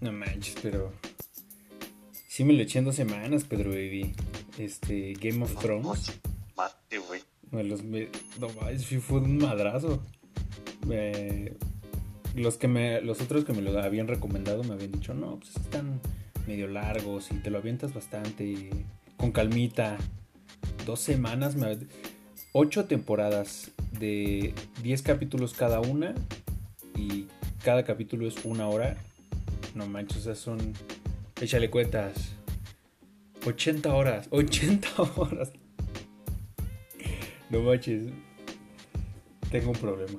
No manches, pero. Sí me lo eché en dos semanas, Pedro Baby. Este, Game of Thrones. Mate, güey. Me los me- no sí fue un madrazo. Eh, los que me, los otros que me lo habían recomendado me habían dicho, no, pues están medio largos y te lo avientas bastante con calmita. Dos semanas, me, ocho temporadas de 10 capítulos cada una y cada capítulo es una hora. No manches, o sea, son, échale cuentas, 80 horas, 80 horas. No manches. Tengo un problema.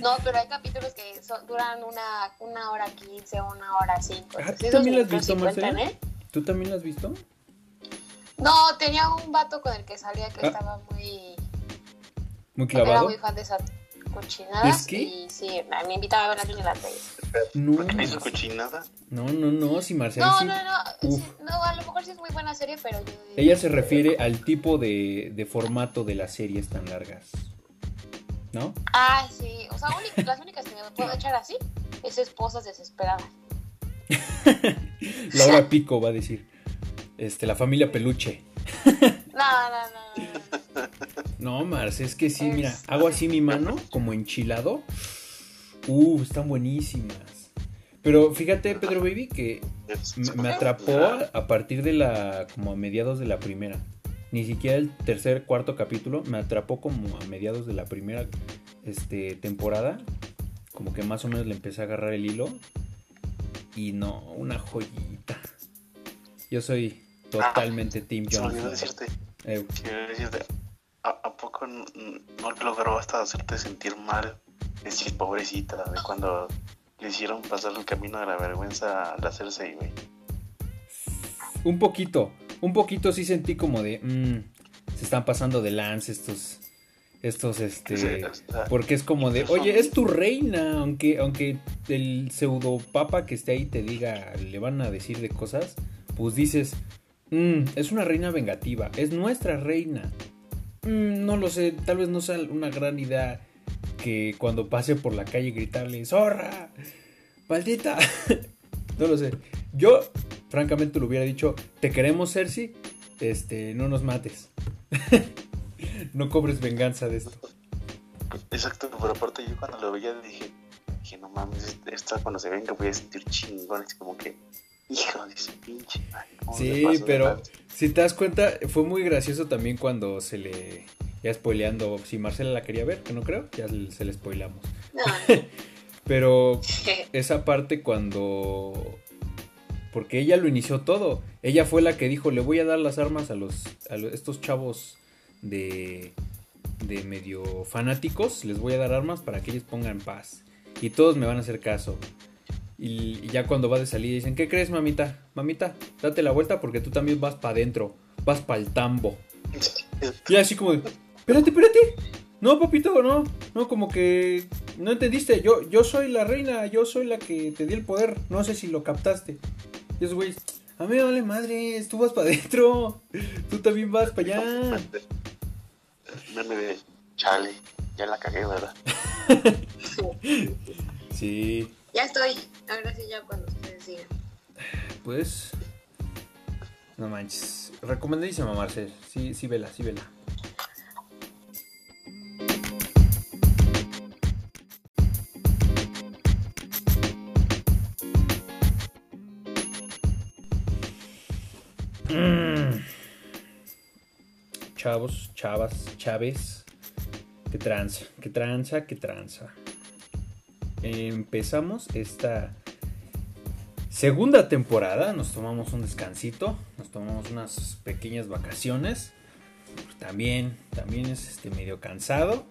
No, pero hay capítulos que son- duran una, una hora quince, una hora cinco. Ah, ¿tú también lo has visto, Marcela? ¿eh? ¿Tú también lo has visto? No, tenía un vato con el que salía que Ah. estaba muy... Muy Era clavado. muy fan de esas cochinadas. ¿Es que? Y sí, me me invitaba a ver la tele. No, ¿Por qué le hizo cochinada? no, no, no, si Marcela No, sí- no, no, sí, no, a lo mejor sí es muy buena serie, pero yo... Ella se refiere al tipo de, de formato de las series tan largas. ¿No? Ah, sí, o sea, las únicas que me puedo echar así es esposas desesperadas. Laura Pico va a decir. Este, la familia Peluche. No, no, no, no, Marce, es que sí, mira, hago así mi mano, como enchilado. Uh, están buenísimas. Pero fíjate, Pedro Baby, que me, atrapó a, partir de la. como a mediados de la primera. Ni siquiera el tercer, cuarto capítulo. Me atrapó como a mediados de la primera este, temporada. Como que más o menos le empecé a agarrar el hilo. Y no, una joyita. Yo soy totalmente Team Se me Jon olvidó Snow. decirte, Eh, ¿a, a poco no logró hasta hacerte sentir mal? Decir, pobrecita, de cuando le hicieron pasar el camino de la vergüenza al hacerse, güey. Un poquito, un poquito sí sentí como de, mm, se están pasando de lance estos, estos, este, Sí, o sea, porque es como de, oye, es tu reina, aunque, aunque el pseudo papa que esté ahí te diga, le van a decir de cosas, pues dices, "Mm, es una reina vengativa, es nuestra reina. Mm, no lo sé, tal vez no sea una gran idea que cuando pase por la calle gritarle, zorra, maldita. no lo sé. Yo, francamente, le hubiera dicho, te queremos, Cersei, este, no nos mates. no cobres venganza de esto. Exacto, pero aparte yo cuando lo veía dije, dije, no mames, esta cuando se venga voy a sentir chingón, es como que, hijo de su pinche madre, ¿cómo se Sí, pero si te das cuenta, fue muy gracioso también cuando se le... Ya spoileando, si Marcela la quería ver, que no creo, ya se le spoilamos. No, Pero esa parte cuando... Porque ella lo inició todo. Ella fue la que dijo, le voy a dar las armas a los a estos chavos de de medio fanáticos, les voy a dar armas para que ellos pongan paz. Y todos me van a hacer caso. Y, y ya cuando va de salida dicen, ¿qué crees, mamita? Mamita, date la vuelta porque tú también vas para adentro, vas para el tambo. Y así como de, espérate, espérate. No, papito, no. No, como que no entendiste. Yo, yo soy la reina, yo soy la que te di el poder. No sé si lo captaste. Y esos güeyes, a mí me vale madre, tú vas para adentro. Tú también vas para allá. Meme de, chale, ya la cagué, ¿verdad? Sí, ya estoy. Ahora sí, ya cuando ustedes digan. pues. No manches. Recomendadísima, Marcel. Sí, sí, vela, sí, vela. Mm. Chavos, chavas, chaves. Qué tranza, qué tranza, qué tranza. Empezamos esta segunda temporada. Nos tomamos un descansito, nos tomamos unas pequeñas vacaciones. También, también es este medio cansado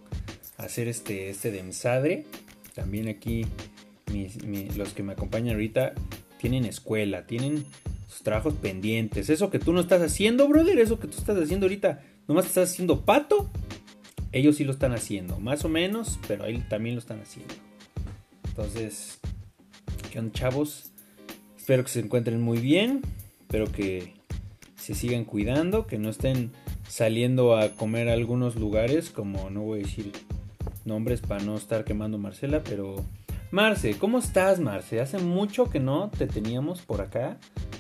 hacer este, este de emsadre. También aquí los que me acompañan ahorita tienen escuela, tienen sus trabajos pendientes. Eso que tú no estás haciendo, brother, eso que tú estás haciendo ahorita, nomás estás haciendo pato. Ellos sí lo están haciendo, más o menos, pero ahí también lo están haciendo. Entonces, ¿qué onda, chavos? Espero que se encuentren muy bien. Espero que se sigan cuidando, que no estén saliendo a comer a algunos lugares, como no voy a decir nombres para no estar quemando a Marcela, pero Marce, ¿cómo estás, Marce? Hace mucho que no te teníamos por acá.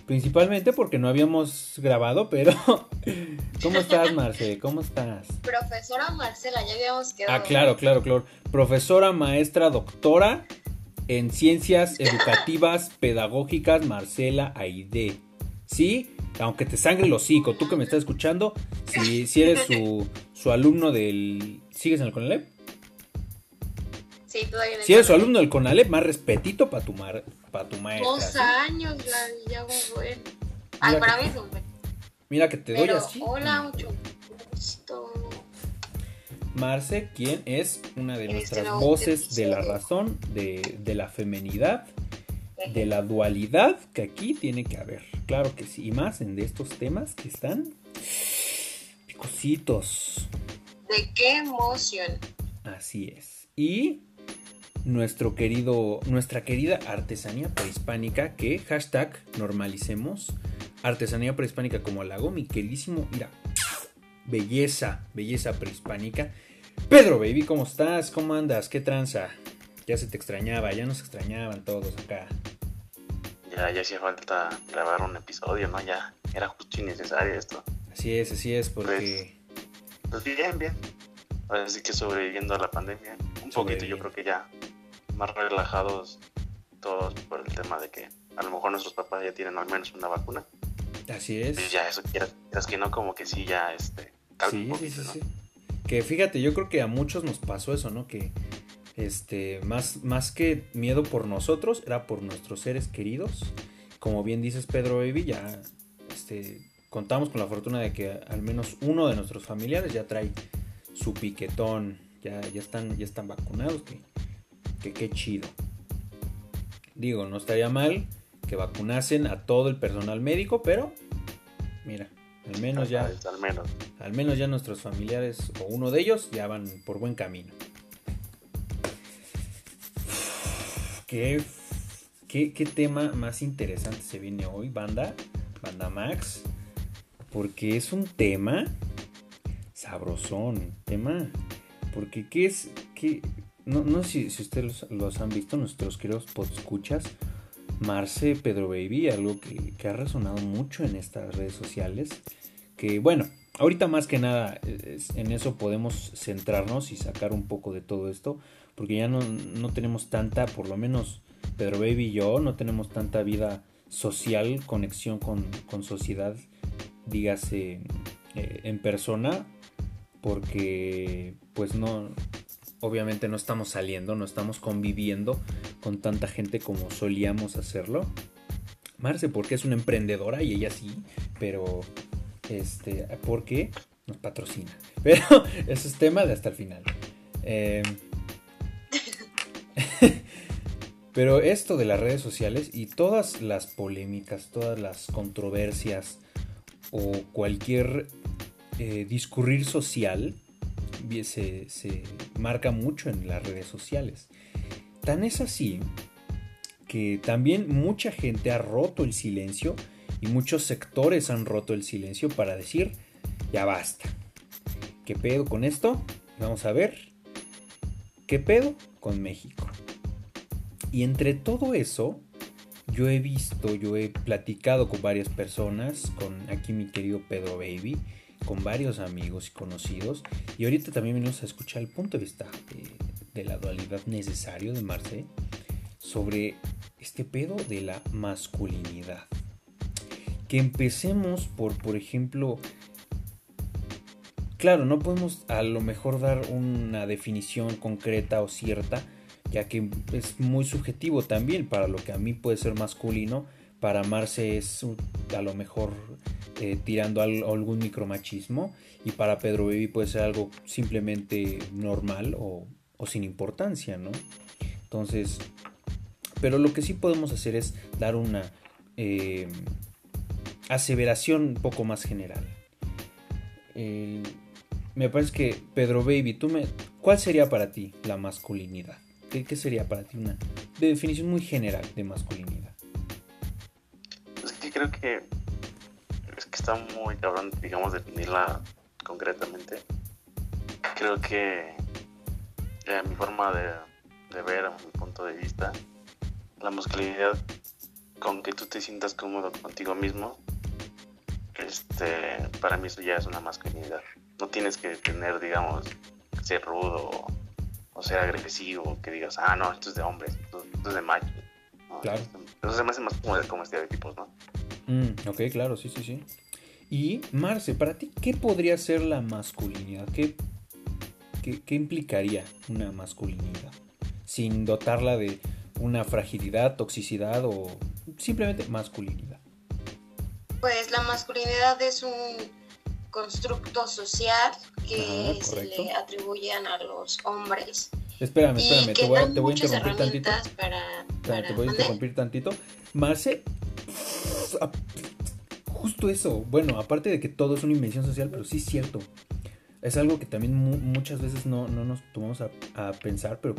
Principalmente porque no habíamos grabado, pero ¿cómo estás, Marce? ¿Cómo estás? Profesora Marcela, ya habíamos quedado. Ah, claro, claro, claro. Profesora, maestra, doctora en ciencias educativas pedagógicas, Marcela Aide. ¿Sí? Aunque te sangre el hocico, tú que me estás escuchando, si, si eres su, su alumno del... ¿Sigues en el CONALEP? Sí, todavía en el Si eres su alumno del CONALEP, más respetito para tu, mar, pa tu maestra. Dos ¿sí? años, la, ya bueno. Ay, Mira para que- mí es un buen. Mira que te doy Pero, así. hola, mucho gusto. Marce, quien es una de este nuestras voces de la razón, de, de la femenidad, de la dualidad que aquí tiene que haber. Claro que sí, y más en de estos temas que están picositos. De qué emoción. Así es. Y nuestro querido, nuestra querida artesanía prehispánica, que hashtag normalicemos. Artesanía prehispánica como la hago, mi queridísimo, mira, belleza, belleza prehispánica. Pedro, baby, ¿cómo estás? ¿Cómo andas? ¿Qué tranza? Ya se te extrañaba, ya nos extrañaban todos acá. Ya, ya hacía falta grabar un episodio, ¿no? Ya era justo y necesario esto. Así es, así es, porque... Pues bien, bien. Ahora sí que sobreviviendo a la pandemia. Un poquito, yo creo que ya más relajados todos por el tema de que a lo mejor nuestros papás ya tienen al menos una vacuna. Así es. Pues ya eso quieras, quieras que no, como que sí, ya este. calma Sí, un sí, poquito, sí, ¿no? sí. Que fíjate, yo creo que a muchos nos pasó eso, ¿no? Que este, más, más que miedo por nosotros, era por nuestros seres queridos. Como bien dices, Pedro Baby, ya este, contamos con la fortuna de que al menos uno de nuestros familiares ya trae su piquetón, ya, ya, están, ya están vacunados, que, que qué chido. Digo, no estaría mal que vacunasen a todo el personal médico, pero mira, al menos ya Al menos. al menos ya nuestros familiares o uno de ellos ya van por buen camino. ¿Qué, qué, qué tema más interesante se viene hoy, banda? Banda Max. Porque es un tema sabrosón. Tema. Porque qué es. Qué, no, no sé si, si ustedes los, los han visto, nuestros queridos podscuchas. Marce Pedro Baby, algo que, que ha resonado mucho en estas redes sociales que bueno, ahorita más que nada en eso podemos centrarnos y sacar un poco de todo esto, porque ya no, no tenemos tanta, por lo menos Pedro Baby y yo, no tenemos tanta vida social, conexión con, con sociedad, dígase eh, en persona, porque pues no, obviamente no estamos saliendo, no estamos conviviendo con tanta gente como solíamos hacerlo. Marce, porque es una emprendedora y ella sí, pero este, porque nos patrocina. Pero eso es tema de hasta el final. Eh, pero esto de las redes sociales y todas las polémicas, todas las controversias o cualquier eh, discurrir social se marca mucho en las redes sociales. Tan es así que también mucha gente ha roto el silencio y muchos sectores han roto el silencio para decir, ya basta. ¿Qué pedo con esto? Vamos a ver. ¿Qué pedo con México? Y entre todo eso, yo he visto, yo he platicado con varias personas, con aquí mi querido Pedro Baby, con varios amigos y conocidos, y ahorita también venimos a escuchar el punto de vista de, de la dualidad necesario de Marce sobre este pedo de la masculinidad. Que empecemos por, por ejemplo, claro, no podemos a lo mejor dar una definición concreta o cierta, ya que es muy subjetivo también para lo que a mí puede ser masculino, para Marce es a lo mejor eh, tirando a algún micromachismo y para Pedro Baby puede ser algo simplemente normal o, o sin importancia, ¿no? Entonces, pero lo que sí podemos hacer es dar una eh, aseveración un poco más general. El- me parece que Pedro Baby, tú me, ¿cuál sería para ti la masculinidad? ¿Qué, sería para ti una definición muy general de masculinidad? Es que creo que es que está muy cabrón, digamos, definirla concretamente. Creo que eh, mi forma de de ver, mi punto de vista, la masculinidad con que tú te sientas cómodo contigo mismo, este, para mí eso ya es una masculinidad. No tienes que tener, digamos, ser rudo o, ser agresivo, que digas, ah, no, esto es de hombres, esto, es de macho. claro. Eso se me hace más como, como estereotipos, ¿no? Mm, ok, claro, sí, sí, sí. Y Marce, para ti, ¿qué podría ser la masculinidad? ¿Qué, qué, implicaría una masculinidad? Sin dotarla de una fragilidad, toxicidad o simplemente masculinidad. Pues la masculinidad es un constructo social que se le atribuyen a los hombres. Espérame, espérame, te voy, te voy, a interrumpir tantito. te voy a interrumpir tantito. Marce, justo eso. Bueno, aparte de que todo es una invención social, pero sí es cierto. Es algo que también muchas veces no, nos tomamos a, pensar, pero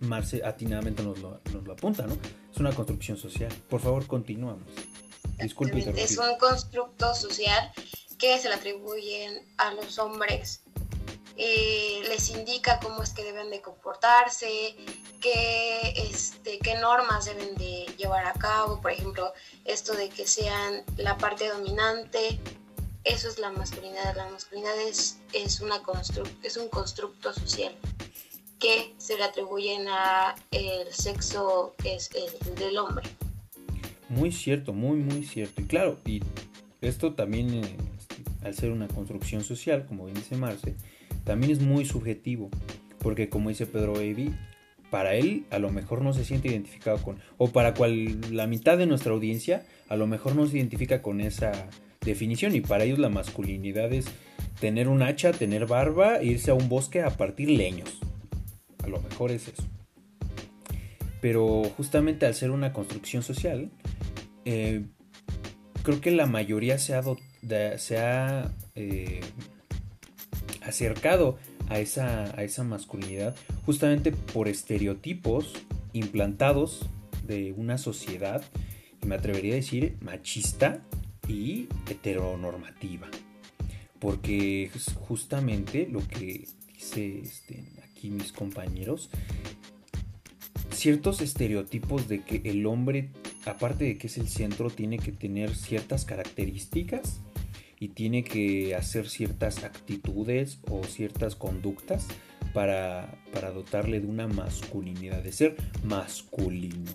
Marce atinadamente nos lo, nos lo apunta, ¿no? Es una construcción social. Por favor, continuamos. Disculpe. Es un constructo social que se le atribuyen a los hombres eh, les indica cómo es que deben de comportarse, qué, este, qué normas deben de llevar a cabo, por ejemplo, esto de que sean la parte dominante, eso es la masculinidad, la masculinidad es, es, una es un constructo social que se le atribuyen a el sexo es el del hombre. Muy cierto, muy, muy cierto. Y claro, y esto también, eh, al ser una construcción social, como bien dice Marce, también es muy subjetivo, porque como dice Pedro Evi, para él a lo mejor no se siente identificado con, o para cual la mitad de nuestra audiencia a lo mejor no se identifica con esa definición y para ellos la masculinidad es tener un hacha, tener barba, e irse a un bosque a partir leños. A lo mejor es eso. Pero justamente al ser una construcción social, eh, creo que la mayoría se ha, eh, acercado a esa, masculinidad justamente por estereotipos implantados de una sociedad, y me atrevería a decir machista y heteronormativa. Porque justamente lo que dice este, aquí mis compañeros, ciertos estereotipos de que el hombre, aparte de que es el centro, tiene que tener ciertas características y tiene que hacer ciertas actitudes o ciertas conductas para, dotarle de una masculinidad, de ser masculino.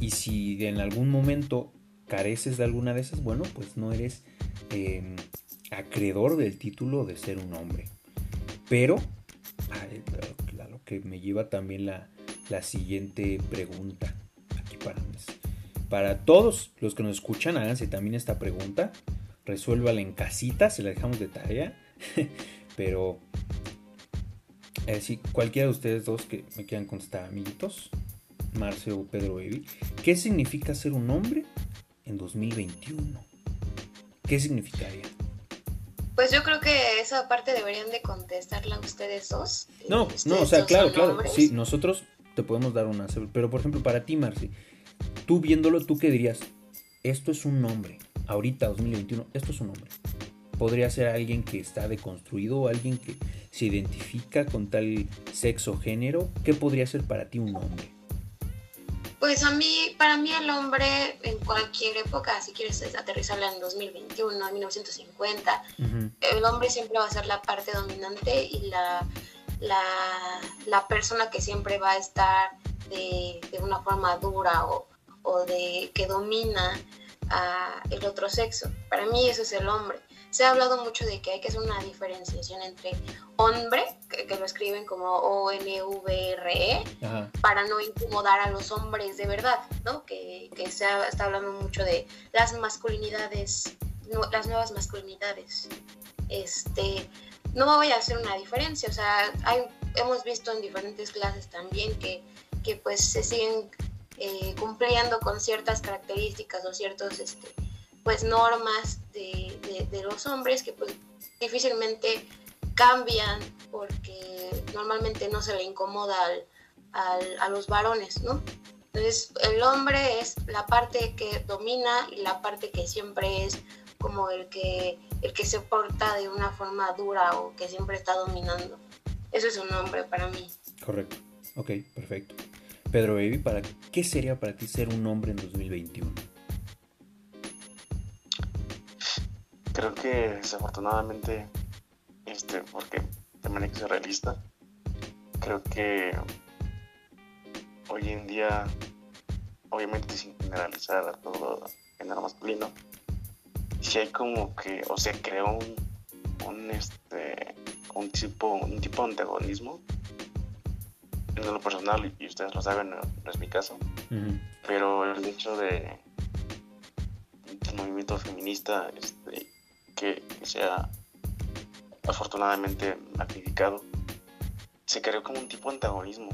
Y si en algún momento careces de alguna de esas, bueno, pues no eres em, acreedor del título de ser un hombre. Pero, a lo que me lleva también la, la siguiente pregunta. Aquí para, para todos los que nos escuchan, háganse también esta pregunta resuélvala en casita, se la dejamos de tarea. Pero eh, si cualquiera de ustedes dos que me quieran contestar, amiguitos, Marce o Pedro Evi, ¿qué significa ser un hombre en 2021? ¿Qué significaría? Pues yo creo que esa parte deberían de contestarla ustedes dos. No, no, o sea, claro, claro. Sí, nosotros te podemos dar una. Pero por ejemplo, para ti, Marce, tú viéndolo, ¿tú qué dirías? Esto es un nombre ahorita 2021, esto es un hombre. Podría ser alguien que está deconstruido o alguien que se identifica con tal sexo género. ¿Qué podría ser para ti un hombre? Pues a mí, para mí el hombre en cualquier época, si quieres aterrizarla en 2021, en 1950, el hombre siempre va a ser la parte dominante y la, la, persona que siempre va a estar de, de una forma dura o, o de que domina a el otro sexo. Para mí eso es el hombre. Se ha hablado mucho de que hay que hacer una diferenciación entre hombre, que, lo escriben como O-N-V-R-E, para no incomodar a los hombres de verdad, ¿no? Que, se está hablando mucho de las masculinidades, las nuevas masculinidades. Este, no voy a hacer una diferencia, o sea, hay, hemos visto en diferentes clases también que, que pues se siguen eh, cumpliendo con ciertas características o ciertas este, pues, normas de, los hombres que pues difícilmente cambian porque normalmente no se le incomoda a los varones, ¿no? Entonces el hombre es la parte que domina y la parte que siempre es como el que, el que se porta de una forma dura o que siempre está dominando. Eso es un hombre para mí. Correcto. Ok, perfecto. Pedro Baby, ¿para qué sería para ti ser un hombre en 2021? Creo que desafortunadamente, este, porque también hay que ser realista, creo que hoy en día, obviamente sin generalizar a todo género masculino, si hay como que, o sea, creó un, un este un tipo, un tipo de antagonismo en lo personal, y ustedes lo saben, no, es mi caso, pero el hecho de el movimiento feminista este, que, sea afortunadamente magnificado, se creó como un tipo de antagonismo.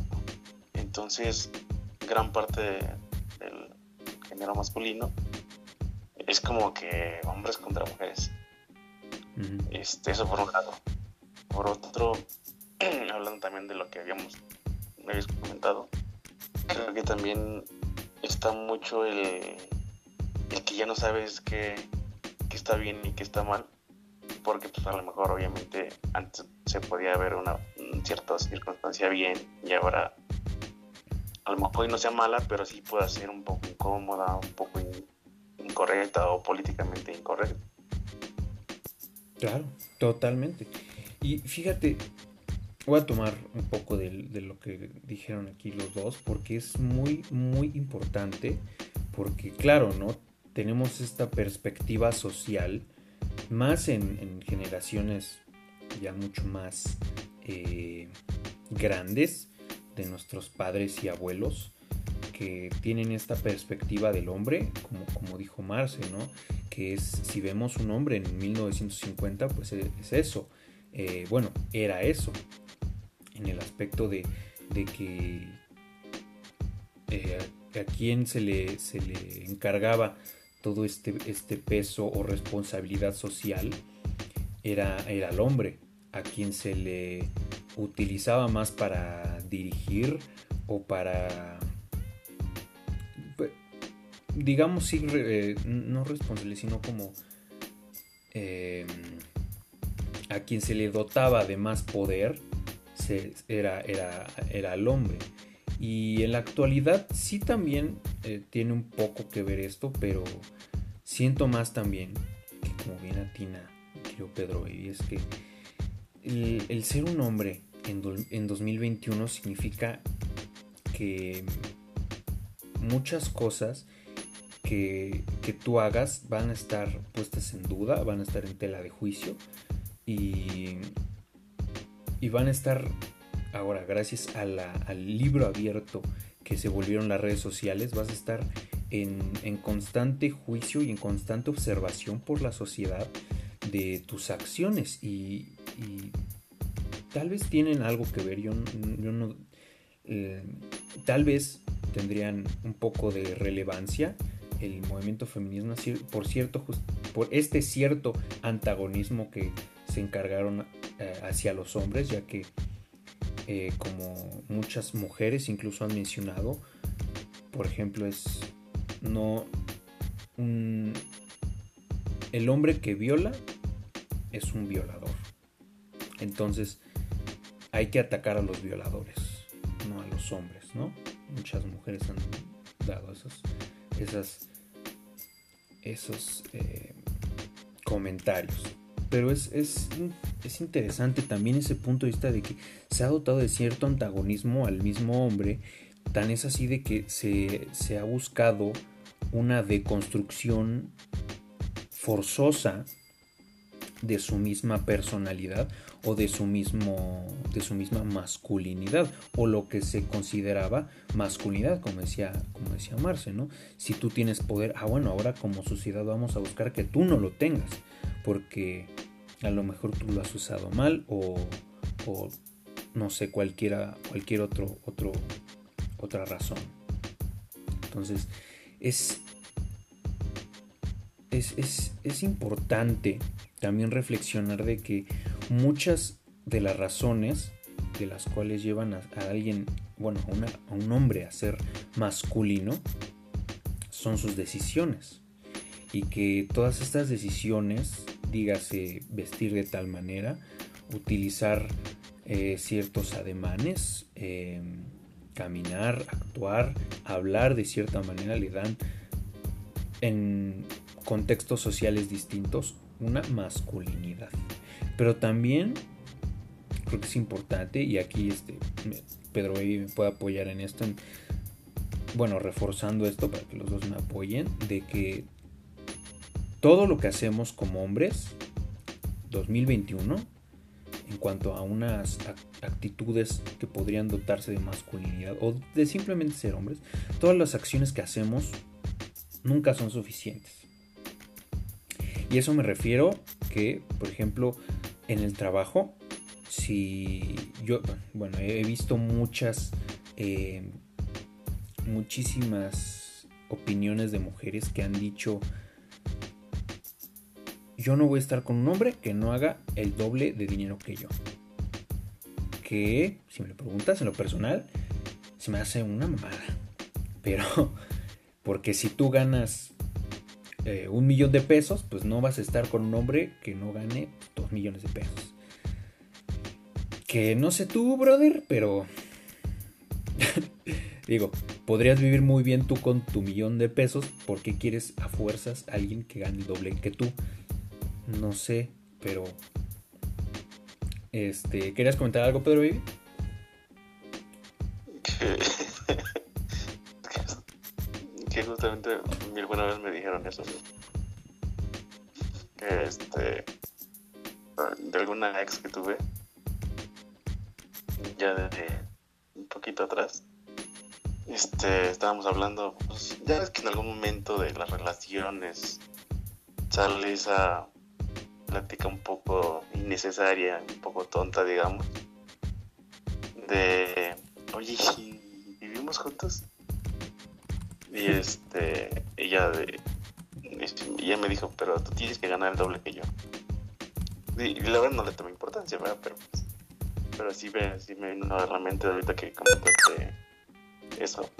Entonces, gran parte del género masculino es como que hombres contra mujeres. este, eso por un lado. Por otro, hablando también de lo que habíamos habías comentado, creo que también está mucho el, el que ya no sabes qué, qué está bien y qué está mal, porque pues a lo mejor obviamente antes se podía ver una, cierta circunstancia bien y ahora a lo mejor no sea mala, pero sí puede ser un poco incómoda, un poco incorrecta o políticamente incorrecta. Claro, totalmente. Y fíjate, voy a tomar un poco de, lo que dijeron aquí los dos, porque es muy, muy importante, porque claro, ¿no? Tenemos esta perspectiva social, más en, generaciones ya mucho más eh, grandes de nuestros padres y abuelos, que tienen esta perspectiva del hombre, como, como dijo Marce, ¿no? Que es, si vemos un hombre en 1950, pues es eso, eh, bueno, era eso, en el aspecto de, que eh, a quien se le, se le encargaba todo este, este peso o responsabilidad social era, era el hombre, a quien se le utilizaba más para dirigir o para pues, digamos eh, no responsable sino como eh, a quien se le dotaba de más poder era, era, era el hombre. Y en la actualidad sí también eh, tiene un poco que ver esto, pero siento más también que como bien atina, querido Pedro, y es que el, ser un hombre en, en 2021 significa que muchas cosas que, que, tú hagas van a estar puestas en duda, van a estar en tela de juicio y, y van a estar ahora, gracias al libro abierto que se volvieron las redes sociales, vas a estar en, constante juicio y en constante observación por la sociedad de tus acciones. Y, tal vez tienen algo que ver, yo, no, eh, tal vez tendrían un poco de relevancia el movimiento feminista por cierto por este cierto antagonismo que se encargaron eh, hacia los hombres, ya que eh, como muchas mujeres incluso han mencionado, por ejemplo, es no el hombre que viola es un violador. Entonces hay que atacar a los violadores, no a los hombres, ¿no? Muchas mujeres han dado esos, esos eh, comentarios. Pero es, es, interesante también ese punto de vista de que se ha dotado de cierto antagonismo al mismo hombre. Tan es así de que se, se ha buscado una deconstrucción forzosa de su misma personalidad o de su mismo de su misma masculinidad o lo que se consideraba masculinidad como decía como decía Marce no si tú tienes poder ah bueno ahora como sociedad vamos a buscar que tú no lo tengas porque a lo mejor tú lo has usado mal o, no sé, cualquiera, cualquier otro, otro, otra razón. Entonces, es, es, es, importante también reflexionar de que muchas de las razones de las cuales llevan a, alguien, bueno, a, un hombre a ser masculino, son sus decisiones. Y que todas estas decisiones dígase vestir de tal manera, utilizar eh, ciertos ademanes, em, caminar, actuar, hablar de cierta manera, le dan en contextos sociales distintos una masculinidad. Pero también creo que es importante, y aquí este, Pedro me puede apoyar en esto, bueno, reforzando esto para que los dos me apoyen, de que todo lo que hacemos como hombres, 2021, en cuanto a unas actitudes que podrían dotarse de masculinidad o de simplemente ser hombres, todas las acciones que hacemos nunca son suficientes. Y eso me refiero que, por ejemplo, en el trabajo, si yo, bueno, he visto muchas, eh, muchísimas opiniones de mujeres que han dicho, yo no voy a estar con un hombre que no haga el doble de dinero que yo. Que, si me lo preguntas en lo personal, se me hace una mamada. Pero, porque si tú ganas eh, un millón de pesos, pues no vas a estar con un hombre que no gane dos millones de pesos. Que no sé tú, brother, pero... Digo, podrías vivir muy bien tú con tu millón de pesos porque quieres a fuerzas a alguien que gane el doble que tú. No sé, pero... Este, ¿querías comentar algo, Pedro Baby? que justamente alguna vez me dijeron eso. Que este. De alguna ex que tuve. Ya desde un poquito atrás. Este, estábamos hablando. Pues, ya ves que en algún momento de las relaciones sale esa plática un poco innecesaria, un poco tonta, digamos. De. Oye, ¿vivimos juntos? Y este, ella, de, ella me dijo, pero tú tienes que ganar el doble que yo. Y, la verdad no le tomé importancia, ¿verdad? Pero, pues, pero sí, ve, sí me vino a la mente ahorita que comentaste eso.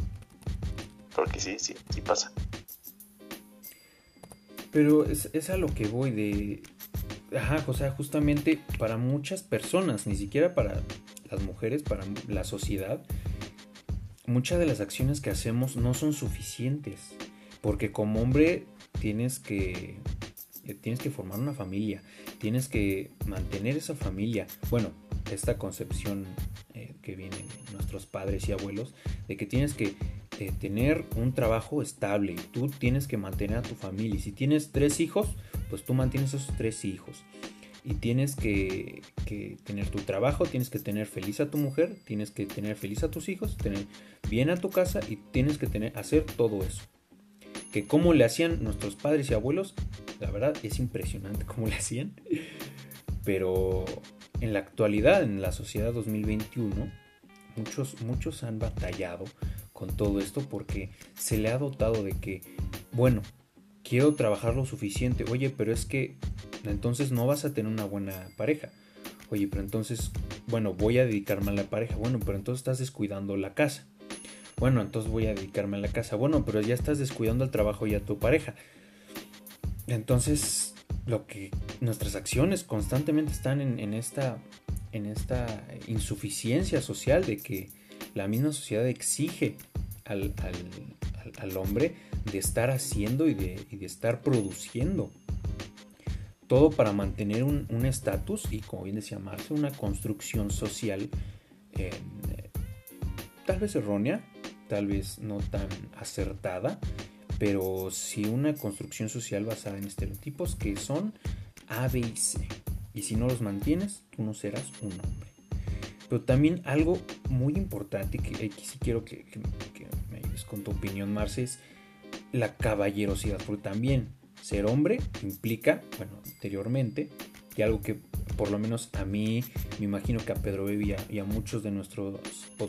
Porque sí, sí, sí pasa. Pero es, es a lo que voy de... Ajá, o sea, justamente para muchas personas, ni siquiera para las mujeres, para la sociedad, muchas de las acciones que hacemos no son suficientes. Porque como hombre tienes que, eh, tienes que formar una familia, tienes que mantener esa familia. Bueno, esta concepción eh, que vienen nuestros padres y abuelos, de que tienes que eh, tener un trabajo estable, tú tienes que mantener a tu familia. Y si tienes tres hijos, pues tú mantienes esos tres hijos y tienes que, tener tu trabajo, tienes que tener feliz a tu mujer, tienes que tener feliz a tus hijos, tener bien a tu casa y tienes que tener, hacer todo eso. Que como le hacían nuestros padres y abuelos, la verdad es impresionante cómo le hacían. Pero en la actualidad, en la sociedad 2021, muchos, muchos han batallado con todo esto porque se le ha dotado de que, bueno, quiero trabajar lo suficiente, oye, pero es que entonces no vas a tener una buena pareja. Oye, pero entonces, bueno, voy a dedicarme a la pareja. Bueno, pero entonces estás descuidando la casa. Bueno, entonces voy a dedicarme a la casa. Bueno, pero ya estás descuidando el trabajo y a tu pareja. Entonces, lo que nuestras acciones constantemente están en, esta, en esta insuficiencia social de que la misma sociedad exige al, hombre de estar haciendo y de estar produciendo todo para mantener un estatus y, como bien decía Marce, una construcción social eh, tal vez errónea, tal vez no tan acertada, pero sí una construcción social basada en estereotipos que son A, B y C. Y si no los mantienes, tú no serás un hombre. Pero también algo muy importante que aquí sí quiero que, me ayudes con tu opinión, Marce, es la caballerosidad. Porque también ser hombre implica, bueno, anteriormente, y algo que por lo menos a mí, me imagino que a Pedro Bebía y a muchos de nuestros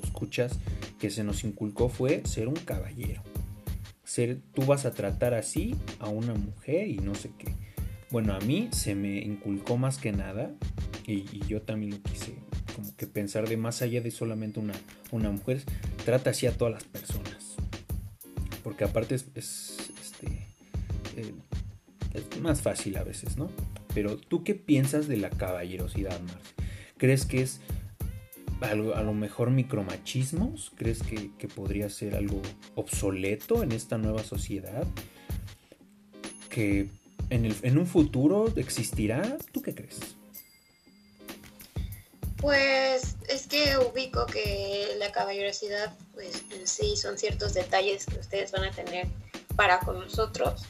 escuchas que se nos inculcó fue ser un caballero. Ser, tú vas a tratar así a una mujer y no sé qué. Bueno, a mí se me inculcó más que nada, y, yo también lo quise, como que pensar de más allá de solamente una, una mujer, trata así a todas las personas. Porque aparte es, este, eh, es más fácil a veces, ¿no? Pero tú qué piensas de la caballerosidad, Marce? ¿Crees que es a lo, mejor micromachismos? ¿Crees que, podría ser algo obsoleto en esta nueva sociedad? ¿Que en, en un futuro existirá? ¿Tú qué crees? Pues es que ubico que la caballerosidad, pues en sí son ciertos detalles que ustedes van a tener para con nosotros.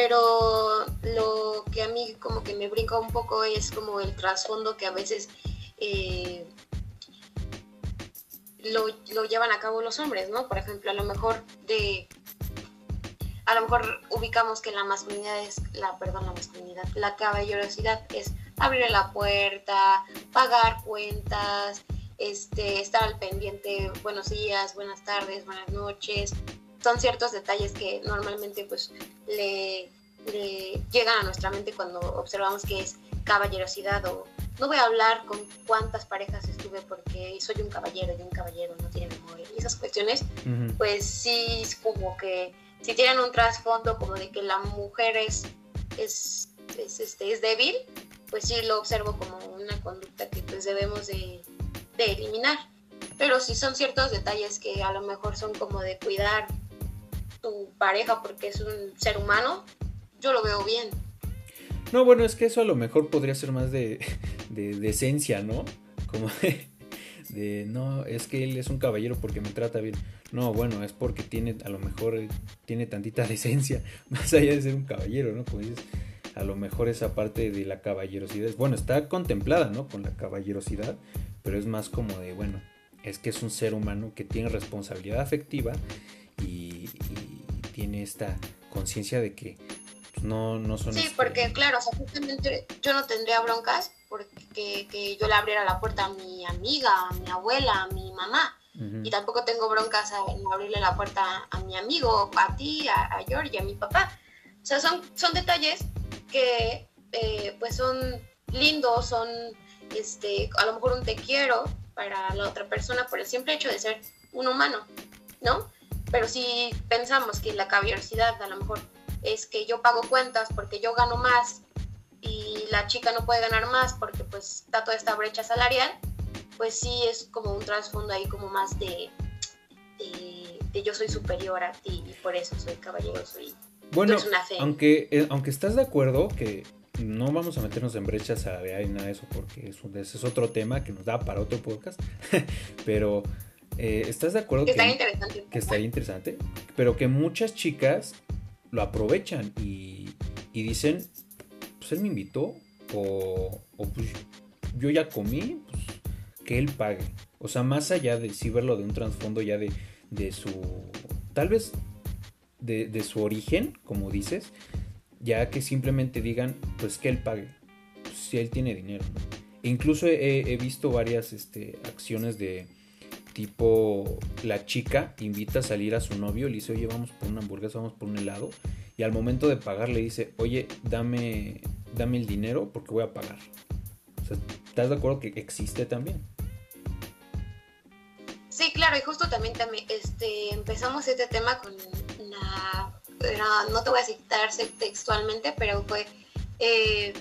Pero lo que a mí como que me brinca un poco es como el trasfondo que a veces eh, lo, llevan a cabo los hombres, ¿no? Por ejemplo, a lo mejor de a lo mejor ubicamos que la masculinidad es la perdón la masculinidad la caballerosidad es abrir la puerta pagar cuentas este estar al pendiente buenos días buenas tardes buenas noches son ciertos detalles que normalmente pues le, le llegan a nuestra mente cuando observamos que es caballerosidad o no voy a hablar con cuántas parejas estuve porque soy un caballero y un caballero no tiene memoria. Y esas cuestiones, pues sí, como que si tienen un trasfondo como de que la mujer es, es, este, es débil, pues sí lo observo como una conducta que pues debemos de, de eliminar. Pero si son ciertos detalles que a lo mejor son como de cuidar tu pareja porque es un ser humano, yo lo veo bien. No, bueno, es que eso a lo mejor podría ser más de, de, esencia, ¿no? Como de, no, es que él es un caballero porque me trata bien. No, bueno, es porque tiene, a lo mejor, tiene tantita decencia, más allá de ser un caballero, ¿no? Como dices, a lo mejor esa parte de la caballerosidad, bueno, está contemplada, ¿no? Con la caballerosidad, pero es más como de, bueno, es que es un ser humano que tiene responsabilidad afectiva y tiene esta conciencia de que no, no son... Sí, este, porque claro, justamente yo no tendría broncas porque que yo le abriera la puerta a mi amiga, a mi abuela, a mi mamá. Y tampoco tengo broncas en abrirle la puerta a mi amigo, a ti, a, a George, a mi papá. O sea, son, son detalles que eh, pues son lindos, son este, a lo mejor un te quiero para la otra persona por el simple hecho de ser un humano, ¿no? Pero si pensamos que la caballerosidad a lo mejor es que yo pago cuentas porque yo gano más y la chica no puede ganar más porque pues está toda esta brecha salarial, pues sí es como un trasfondo ahí como más de, de, yo soy superior a ti y por eso soy caballero, soy... Bueno, aunque, eh, aunque estás de acuerdo que no vamos a meternos en brechas salariales y nada de eso porque eso, ese es otro tema que nos da para otro podcast, pero... Eh, ¿Estás de acuerdo que, que, interesante. que estaría interesante? Pero que muchas chicas lo aprovechan y, dicen, pues él me invitó o, pues yo ya comí, pues que él pague. O sea, más allá de sí verlo de un trasfondo ya de, de su, tal vez de, su origen, como dices, ya que simplemente digan, pues que él pague, pues, si él tiene dinero. E incluso he, he, visto varias este, acciones de, tipo la chica invita a salir a su novio, le dice, oye, vamos por una hamburguesa, vamos por un helado, y al momento de pagar le dice, oye, dame, dame el dinero porque voy a pagar. O sea, ¿estás de acuerdo que existe también? Sí, claro, y justo también, también este, empezamos este tema con una, no te voy a citar textualmente, pero fue eh,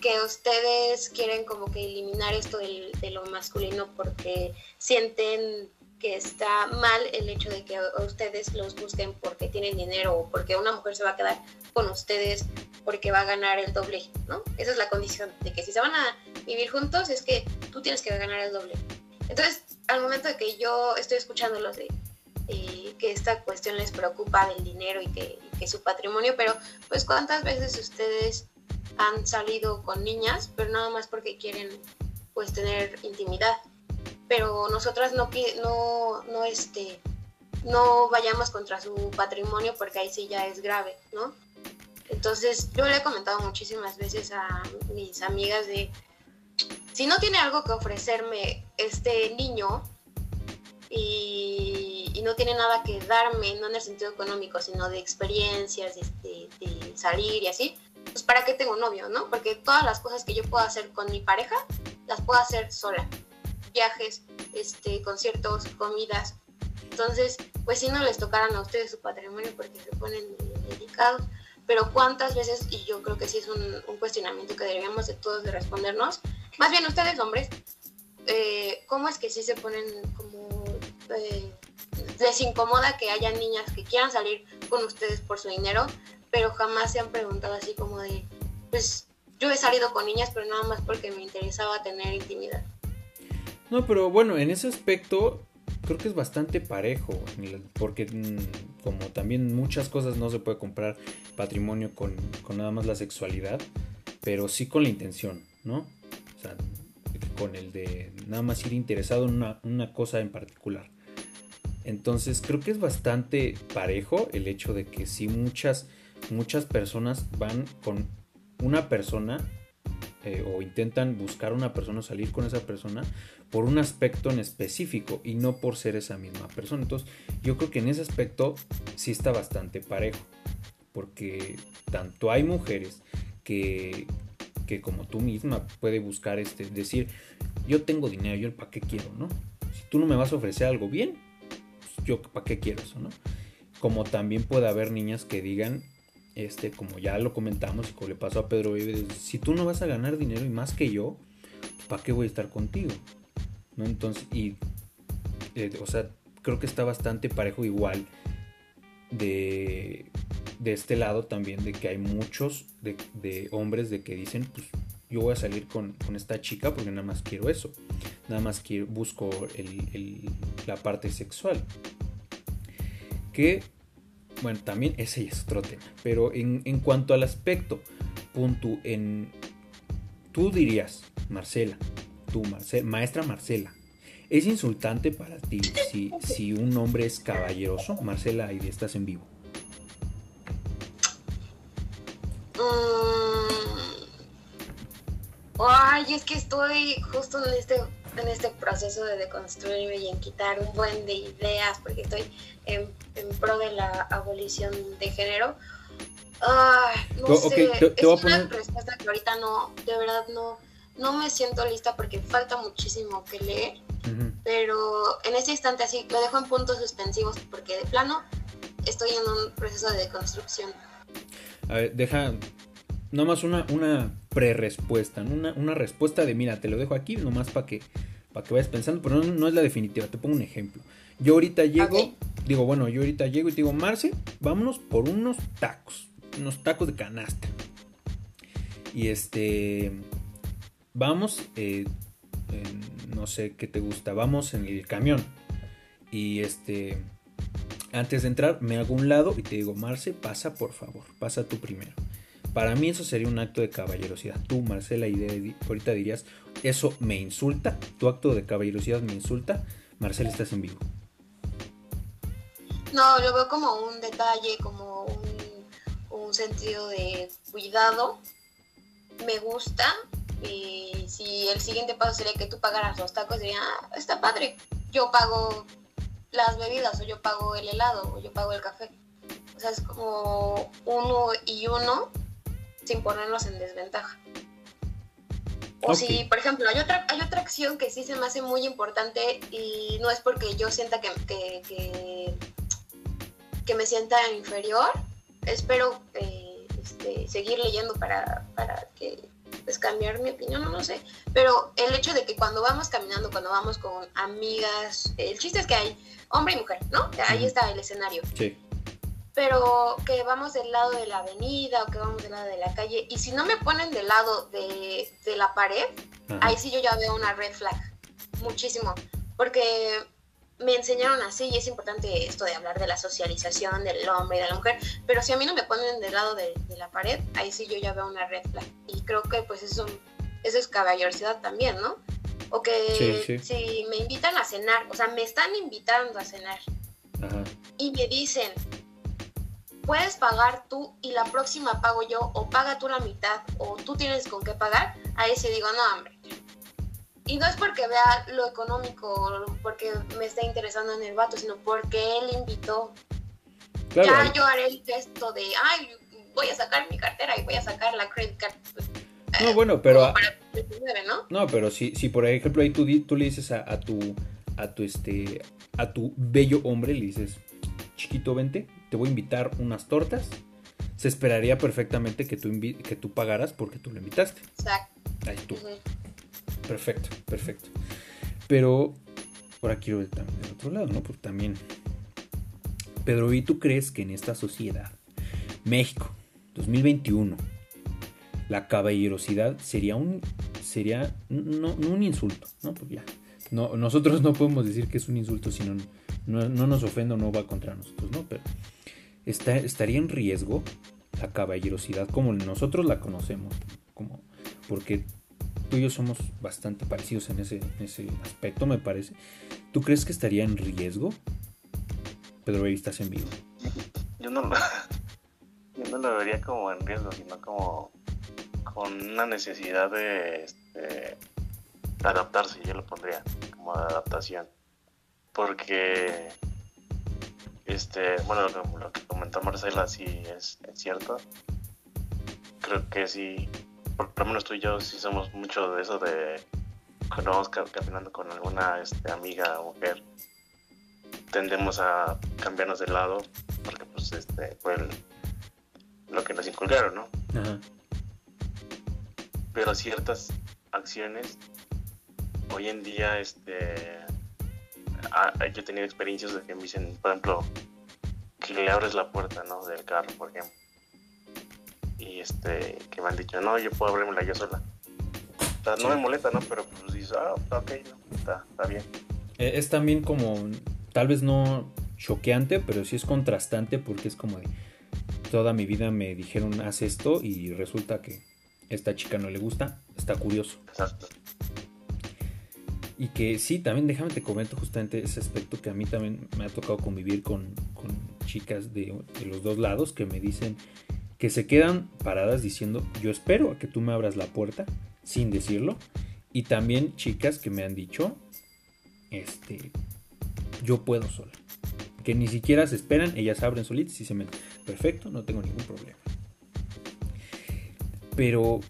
que ustedes quieren como que eliminar esto de lo masculino porque sienten que está mal el hecho de que ustedes los busquen porque tienen dinero o porque una mujer se va a quedar con ustedes porque va a ganar el doble, ¿no? Esa es la condición de que si se van a vivir juntos es que tú tienes que ganar el doble. Entonces, al momento de que yo estoy escuchándolos de eh, que esta cuestión les preocupa del dinero y que, y que su patrimonio, pero pues cuántas veces ustedes han salido con niñas, pero nada más porque quieren pues tener intimidad. Pero nosotras no, no, no, este, no vayamos contra su patrimonio porque ahí sí ya es grave, ¿no? Entonces yo le he comentado muchísimas veces a mis amigas de, si no tiene algo que ofrecerme este niño y, y no tiene nada que darme, no en el sentido económico, sino de experiencias, de, de salir y así, pues para qué tengo novio, ¿no? Porque todas las cosas que yo puedo hacer con mi pareja, las puedo hacer sola. Viajes, este, conciertos, comidas. Entonces, pues si no les tocaran a ustedes su patrimonio porque se ponen dedicados, pero cuántas veces, y yo creo que sí es un, cuestionamiento que deberíamos de todos de respondernos, más bien ustedes hombres, eh, cómo es que sí se ponen como... Eh, les incomoda que haya niñas que quieran salir con ustedes por su dinero, pero jamás se han preguntado así como de, pues yo he salido con niñas, pero nada más porque me interesaba tener intimidad. No, pero bueno, en ese aspecto creo que es bastante parejo, porque mm, como también muchas cosas no se puede comprar patrimonio con, nada más la sexualidad, pero sí con la intención, ¿no? O sea, con el de nada más ir interesado en una, una cosa en particular. Entonces creo que es bastante parejo el hecho de que si muchas, muchas personas van con una persona eh, o intentan buscar una persona salir con esa persona por un aspecto en específico y no por ser esa misma persona. Entonces yo creo que en ese aspecto sí está bastante parejo. Porque tanto hay mujeres que, que como tú misma puede buscar este, decir, yo tengo dinero, yo para qué quiero, ¿no? Si tú no me vas a ofrecer algo bien, pues yo para qué quiero eso, ¿no? Como también puede haber niñas que digan, este, como ya lo comentamos y como le pasó a Pedro Vives, si tú no vas a ganar dinero y más que yo, ¿para qué voy a estar contigo? ¿No? Entonces, y, eh, o sea, creo que está bastante parejo igual de, de este lado también, de que hay muchos de, hombres de que dicen, pues yo voy a salir con, esta chica porque nada más quiero eso, nada más quiero, busco la parte sexual. Que bueno, también ese es otro tema. Pero en, cuanto al aspecto, punto, en, tú dirías, Marcela, tú, maestra Marcela, ¿es insultante para ti si, si un hombre es caballeroso? Marcela, ahí estás en vivo. Mm. Ay, es que estoy justo en este en este proceso de deconstruirme y en quitar un buen de ideas, porque estoy en, pro de la abolición de género. no sé, es una respuesta que ahorita no, de verdad no, no me siento lista porque falta muchísimo que leer, pero en este instante así lo dejo en puntos suspensivos porque de plano estoy en un proceso de deconstrucción. A ver, deja nomás una, una pre-respuesta, una, una, respuesta de mira, te lo dejo aquí nomás para que, para que vayas pensando, pero no, es la definitiva, te pongo un ejemplo. Yo ahorita llego, digo, bueno, yo ahorita llego y te digo, Marce, vámonos por unos tacos, unos tacos de canasta. Y este, vamos, eh, no sé qué te gusta, vamos en el camión. Y este, antes de entrar, me hago un lado y te digo, Marce, pasa por favor, pasa tú primero. Para mí eso sería un acto de caballerosidad. Tú, Marcela, ahorita dirías, eso me insulta, tu acto de caballerosidad me insulta. Marcela, estás en vivo. No, lo veo como un detalle, como un, sentido de cuidado. Me gusta. Y si el siguiente paso sería que tú pagaras los tacos, diría, ah, está padre. Yo pago las bebidas, o yo pago el helado, o yo pago el café. O sea, es como uno y uno sin ponernos en desventaja. O si, por ejemplo, hay otra, hay otra acción que sí se me hace muy importante y no es porque yo sienta que, que, que, me sienta inferior. Espero eh, este, seguir leyendo para, para que pues, cambiar mi opinión, no lo sé. Pero el hecho de que cuando vamos caminando, cuando vamos con amigas, el chiste es que hay hombre y mujer, ¿no? Ahí está el escenario. Sí pero que vamos del lado de la avenida o que vamos del lado de la calle, y si no me ponen del lado de, la pared, ahí sí yo ya veo una red flag, muchísimo, porque me enseñaron así y es importante esto de hablar de la socialización del hombre y de la mujer, pero si a mí no me ponen del lado de, la pared, ahí sí yo ya veo una red flag, y creo que pues eso, eso es caballerosidad también, ¿no? O que si me invitan a cenar, o sea, me están invitando a cenar, y me dicen, puedes pagar tú y la próxima pago yo, o paga tú la mitad, o tú tienes con qué pagar, ahí sí digo, no, hombre. Y no es porque vea lo económico, porque me esté interesando en el vato, sino porque él invitó. Ya yo haré el gesto de, ay, voy a sacar mi cartera y voy a sacar la credit card. No, bueno, pero... ¿no? ¿no? pero si, si por ejemplo ahí tú, tú le dices a, a, tu, a tu, este, a tu bello hombre, le dices, chiquito, vente, te voy a invitar unas tortas, se esperaría perfectamente que tú, que tú pagaras porque tú lo invitaste. Exacto. Ahí tú. Perfecto, perfecto. Pero ahora quiero ver también del otro lado, ¿no? Porque también, Pedro, ¿y tú crees que en esta sociedad, México, 2021, la caballerosidad sería un, sería, no, un insulto, ¿no? Pues ya, no, nosotros no podemos decir que es un insulto, sino no, no nos ofende o no va contra nosotros, ¿no? Pero estaría en riesgo la caballerosidad como nosotros la conocemos, como, porque tú y yo somos bastante parecidos en ese, aspecto, me parece. ¿Tú crees que estaría en riesgo? Pedro Baby, estás en vivo. Yo no, lo, yo no lo vería como en riesgo, sino como con una necesidad de, este, adaptarse, yo lo pondría como adaptación. Porque, este, bueno, lo, que comentó Marcela sí es, es cierto. Creo que sí por lo menos tú y yo sí somos mucho de eso de cuando vamos caminando con alguna este, amiga o mujer, tendemos a cambiarnos de lado porque pues este fue lo que nos inculcaron, ¿no? Pero ciertas acciones hoy en día este yo he tenido experiencias de que me dicen, por ejemplo, que le abres la puerta, ¿no? del carro, por ejemplo y este que me han dicho, no, yo puedo abrirla yo sola. O sea, no me molesta, ¿no? Pero pues dices, ah, ok, está, está bien. Eh, es también como, tal vez no choqueante, pero sí es contrastante porque es como de, toda mi vida me dijeron, haz esto y resulta que esta chica no le gusta, está curioso. Exacto. Y que sí, también déjame te comento justamente ese aspecto que a mí también me ha tocado convivir con, con chicas de, de, los dos lados que me dicen que se quedan paradas diciendo yo espero a que tú me abras la puerta sin decirlo. Y también chicas que me han dicho este yo puedo sola que ni siquiera se esperan ellas abren solitas y se meten. Perfecto no tengo ningún problema. Pero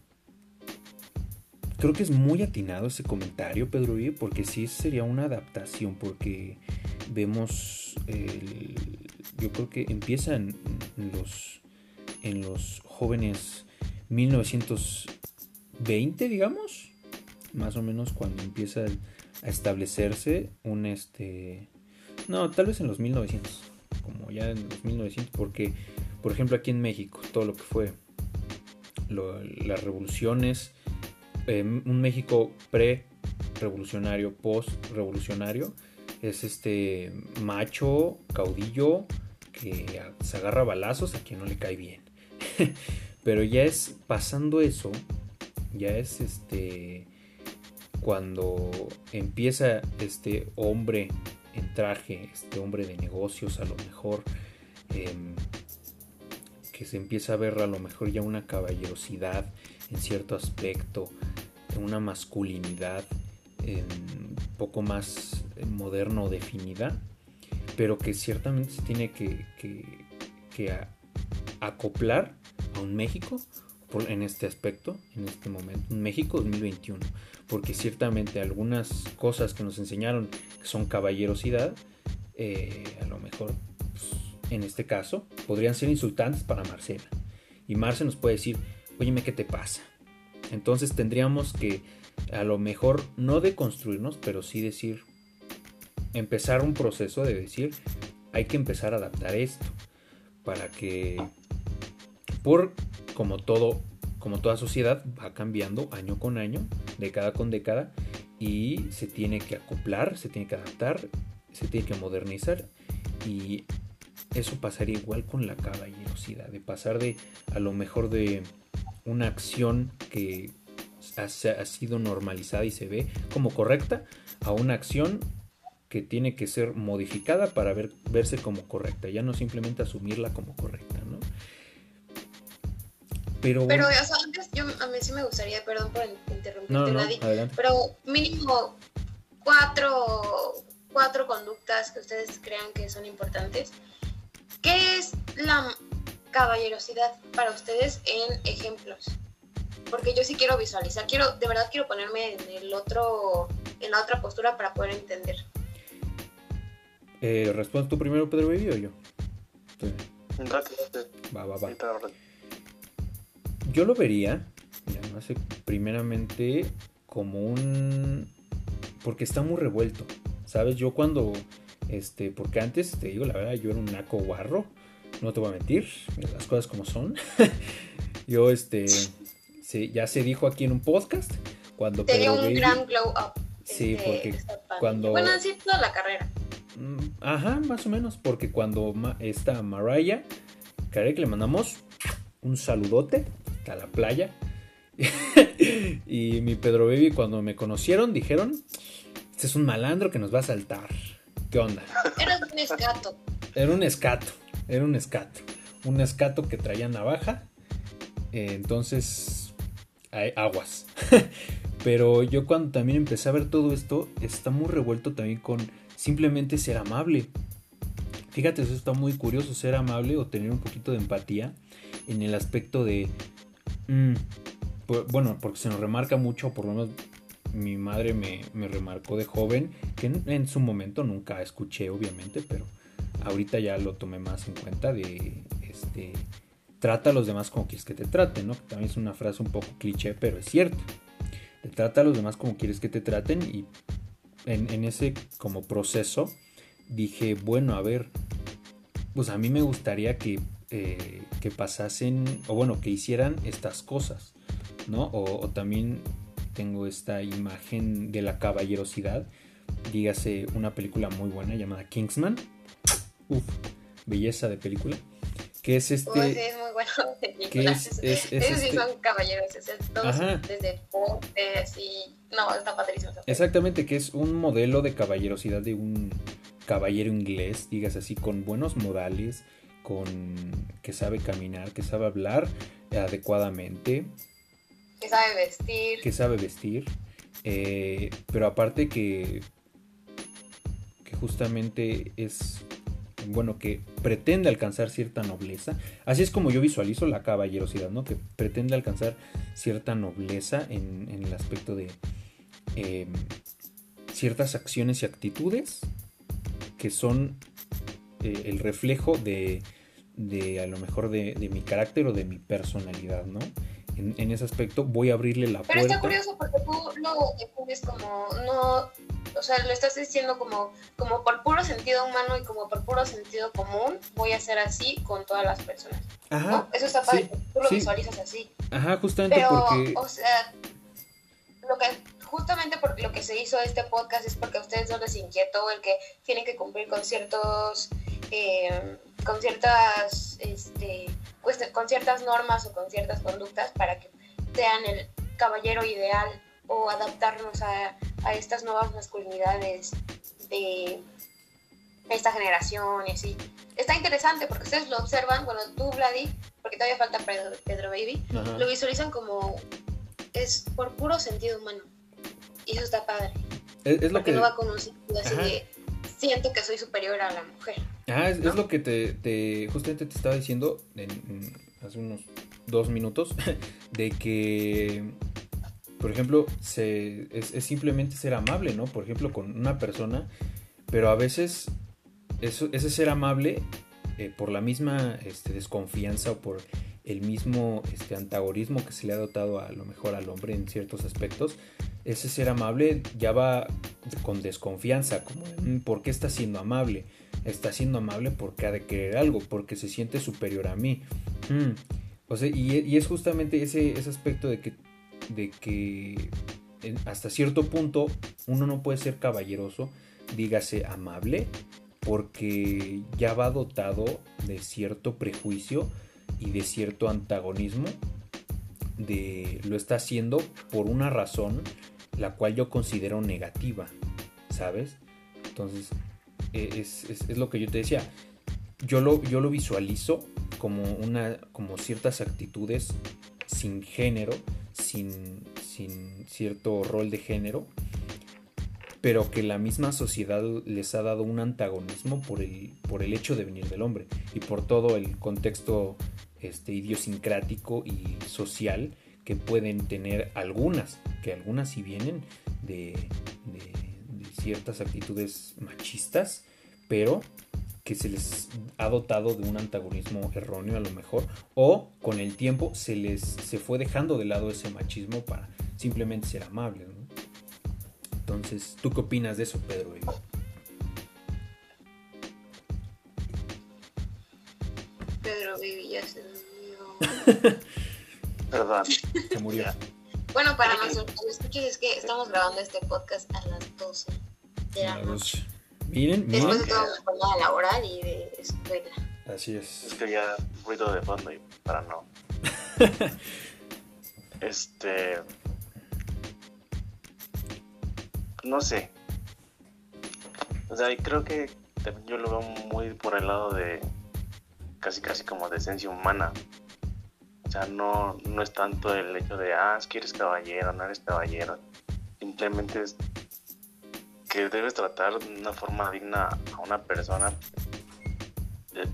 creo que es muy atinado ese comentario Pedro porque sí sería una adaptación porque vemos yo creo que empiezan los en los jóvenes 1920, digamos, más o menos cuando empieza a establecerse un este no, tal vez en los 1900, como ya en los 1900 porque por ejemplo aquí en México todo lo que fue las revoluciones em, un México pre revolucionario, post revolucionario es este macho, caudillo que se agarra balazos a quien no le cae bien. Pero ya es pasando eso, ya es este cuando empieza este hombre en traje, este hombre de negocios a lo mejor, em, que se empieza a ver a lo mejor ya una caballerosidad en cierto aspecto, una masculinidad un poco más moderno definida, pero que ciertamente se tiene que, acoplar a un México en este aspecto, en este momento, un México 2021, porque ciertamente algunas cosas que nos enseñaron que son caballerosidad, eh, a lo mejor pues, en este caso podrían ser insultantes para Marcela. Y Marce nos puede decir, óyeme, ¿qué te pasa? Entonces tendríamos que a lo mejor no deconstruirnos, pero sí decir, empezar un proceso de decir, hay que empezar a adaptar esto para que por como todo, como toda sociedad va cambiando año con año, década con década y se tiene que acoplar, se tiene que adaptar, se tiene que modernizar y eso pasaría igual con la caballerosidad, de pasar de a lo mejor de una acción que ha, ha sido normalizada y se ve como correcta a una acción que tiene que ser modificada para ver, verse como correcta, ya no simplemente asumirla como correcta, ¿no? Pero, pero o sea, antes yo, a mí sí me gustaría, perdón por interrumpirte, pero mínimo cuatro, cuatro conductas que ustedes crean que son importantes. ¿Qué es la caballerosidad para ustedes en ejemplos? Porque yo sí quiero visualizar, quiero, de verdad quiero ponerme en el otro, en la otra postura para poder entender. Eh, ¿Respondes tú primero, Pedro Baby, o yo? Va, va, va yo lo vería, primeramente como un porque está muy revuelto, ¿sabes? Yo cuando, este, porque antes, te digo la verdad, yo era un naco guarro, no te voy a mentir, las cosas como son. yo, este, ya se dijo aquí en un podcast, cuando... Te dio un gran glow up. Sí, este, porque cuando... Bueno, así toda la carrera. Mm, ajá, más o menos, porque cuando esta Mariah Carey, que le mandamos un saludote a la playa, y mi Pedro Baby cuando me conocieron dijeron, este es un malandro que nos va a saltar. ¿Qué onda? Era un escato. Era un escato, era un escato. Un escato que traía navaja. Eh, entonces, hay aguas. Pero yo cuando también empecé a ver todo esto, está muy revuelto también con simplemente ser amable. Fíjate, eso está muy curioso, ser amable o tener un poquito de empatía en el aspecto de... Mm, bueno, porque se nos remarca mucho, por lo menos mi madre me, remarcó de joven, que en, su momento nunca escuché, obviamente, pero ahorita ya lo tomé más en cuenta de, este, trata a los demás como quieres que te traten, ¿no? también es una frase un poco cliché, pero es cierto. Trata a los demás como quieres que te traten y en, ese como proceso dije, bueno, a ver, pues a mí me gustaría que, eh, que pasasen, o bueno, que hicieran estas cosas. ¿no? O, también tengo esta imagen de la caballerosidad, dígase una película muy buena llamada Kingsman, uf, belleza de película, que es este... sí, es muy bueno que es, es, sí este son caballeros, es todos desde porte, así, no, está padrísimo. Exactamente, que es un modelo de caballerosidad de un caballero inglés, dígase así, con buenos modales, con que sabe caminar, que sabe hablar adecuadamente, que sabe vestir. Que sabe vestir. Eh, pero aparte que, que justamente es, bueno, que pretende alcanzar cierta nobleza. Así es como yo visualizo la caballerosidad, ¿no? Que pretende alcanzar cierta nobleza en, el aspecto de em, ciertas acciones y actitudes que son eh, el reflejo de, de, a lo mejor de, de mi carácter o de mi personalidad, ¿no? en, ese aspecto, voy a abrirle la puerta. Pero está curioso porque tú lo descubres como, no, o sea, lo estás diciendo como, como por puro sentido humano y como por puro sentido común, voy a ser así con todas las personas. Ajá. Eso está padre, tú lo visualizas así. Ajá, justamente Pero, porque... o sea, lo que justamente por lo que se hizo este podcast es porque a ustedes no les inquietó el que tienen que cumplir con ciertos eh, con ciertas este, con ciertas normas o con ciertas conductas para que sean el caballero ideal o adaptarnos a, estas nuevas masculinidades de esta generación y así. Está interesante porque ustedes lo observan, bueno, tú, Vladi, porque todavía falta Pedro, Baby, lo visualizan como es por puro sentido humano. Y eso está padre. Es, lo que... no va con un sentido así de siento que soy superior a la mujer. Ah, es, lo que te, justamente te estaba diciendo hace unos dos minutos, de que, por ejemplo, se, es, simplemente ser amable, ¿no? Por ejemplo, con una persona, pero a veces eso, ese ser amable, eh, por la misma este, desconfianza o por el mismo este, antagonismo que se le ha dotado a, lo mejor al hombre en ciertos aspectos, ese ser amable ya va con desconfianza, como mm, ¿por qué está siendo amable? Está siendo amable porque ha de querer algo, porque se siente superior a mí. Mm. O sea, y, es justamente ese, ese aspecto de que, de que hasta cierto punto uno no puede ser caballeroso, dígase amable, porque ya va dotado de cierto prejuicio y de cierto antagonismo de lo está haciendo por una razón la cual yo considero negativa, ¿sabes? Entonces, e, es, lo que yo te decía. Yo lo, yo lo visualizo como, una, como ciertas actitudes sin género, sin, sin cierto rol de género, pero que la misma sociedad les ha dado un antagonismo por el, por el hecho de venir del hombre y por todo el contexto este, idiosincrático y social que pueden tener algunas, que algunas sí vienen de, ciertas actitudes machistas, pero que se les ha dotado de un antagonismo erróneo a lo mejor, o con el tiempo se les se fue dejando de lado ese machismo para simplemente ser amables. Entonces, ¿tú qué opinas de eso, Pedro? Pedro Baby ya se murió. Perdón. Se murió. Bueno, para nosotros, escuches, es que estamos grabando este podcast a las 12 de la noche. Miren, miren. Después de toda jornada laboral y de escuela. Así es. Es que ya ruido de fondo y para no. este. No sé. O sea, creo que también yo lo veo muy por el lado de casi casi como de esencia humana. O sea, no, no es tanto el hecho de, ah, es que eres caballero, no eres caballero. Simplemente es que debes tratar de una forma digna a una persona.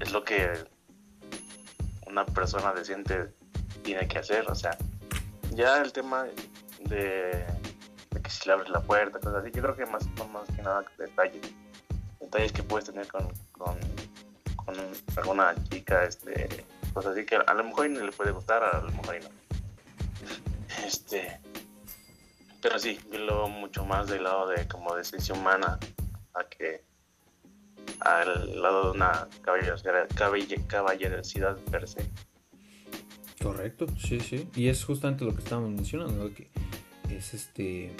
Es lo que una persona decente tiene que hacer. O sea, ya el tema de, de que si le abres la puerta, cosas así, yo creo que más, más que nada detalles. Detalles que puedes tener con, con, con alguna chica, este cosas así que a lo mejor no le puede gustar, a lo mejor no. Este, pero sí, yo lo veo mucho más del lado de como de ciencia humana a que al lado de una caballerosidad, per se. Correcto, sí, sí. Y es justamente lo que estábamos mencionando, que es este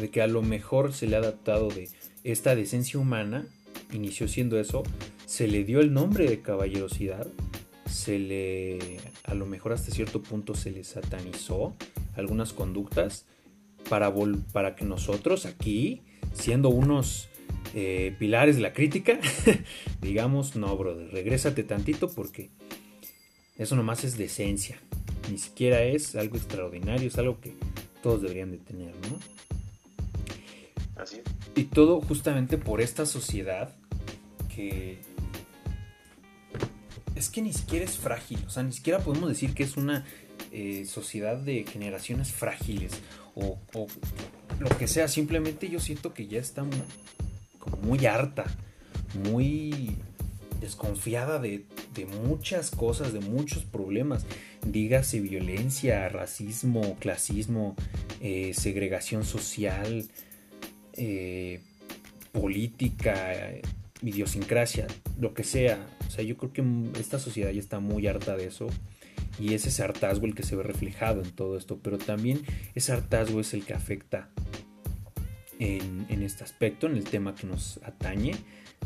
de que a lo mejor se le ha adaptado de esta decencia humana, inició siendo eso, se le dio el nombre de caballerosidad, se le, a lo mejor hasta cierto punto se le satanizó algunas conductas para, para que nosotros aquí, siendo unos eh, pilares de la crítica, digamos, no, brother, regrésate tantito porque eso nomás es decencia. Ni siquiera es algo extraordinario, es algo que todos deberían de tener, ¿no? Así. Y todo justamente por esta sociedad que es que ni siquiera es frágil, o sea, ni siquiera podemos decir que es una eh, sociedad de generaciones frágiles o, lo que sea, simplemente yo siento que ya está muy, como muy harta, muy desconfiada de, muchas cosas, de muchos problemas, dígase violencia, racismo, clasismo, eh, segregación social, eh, política, idiosincrasia, lo que sea. O sea, yo creo que esta sociedad ya está muy harta de eso. Y es ese hartazgo el que se ve reflejado en todo esto. Pero también ese hartazgo es el que afecta en, este aspecto, en el tema que nos atañe,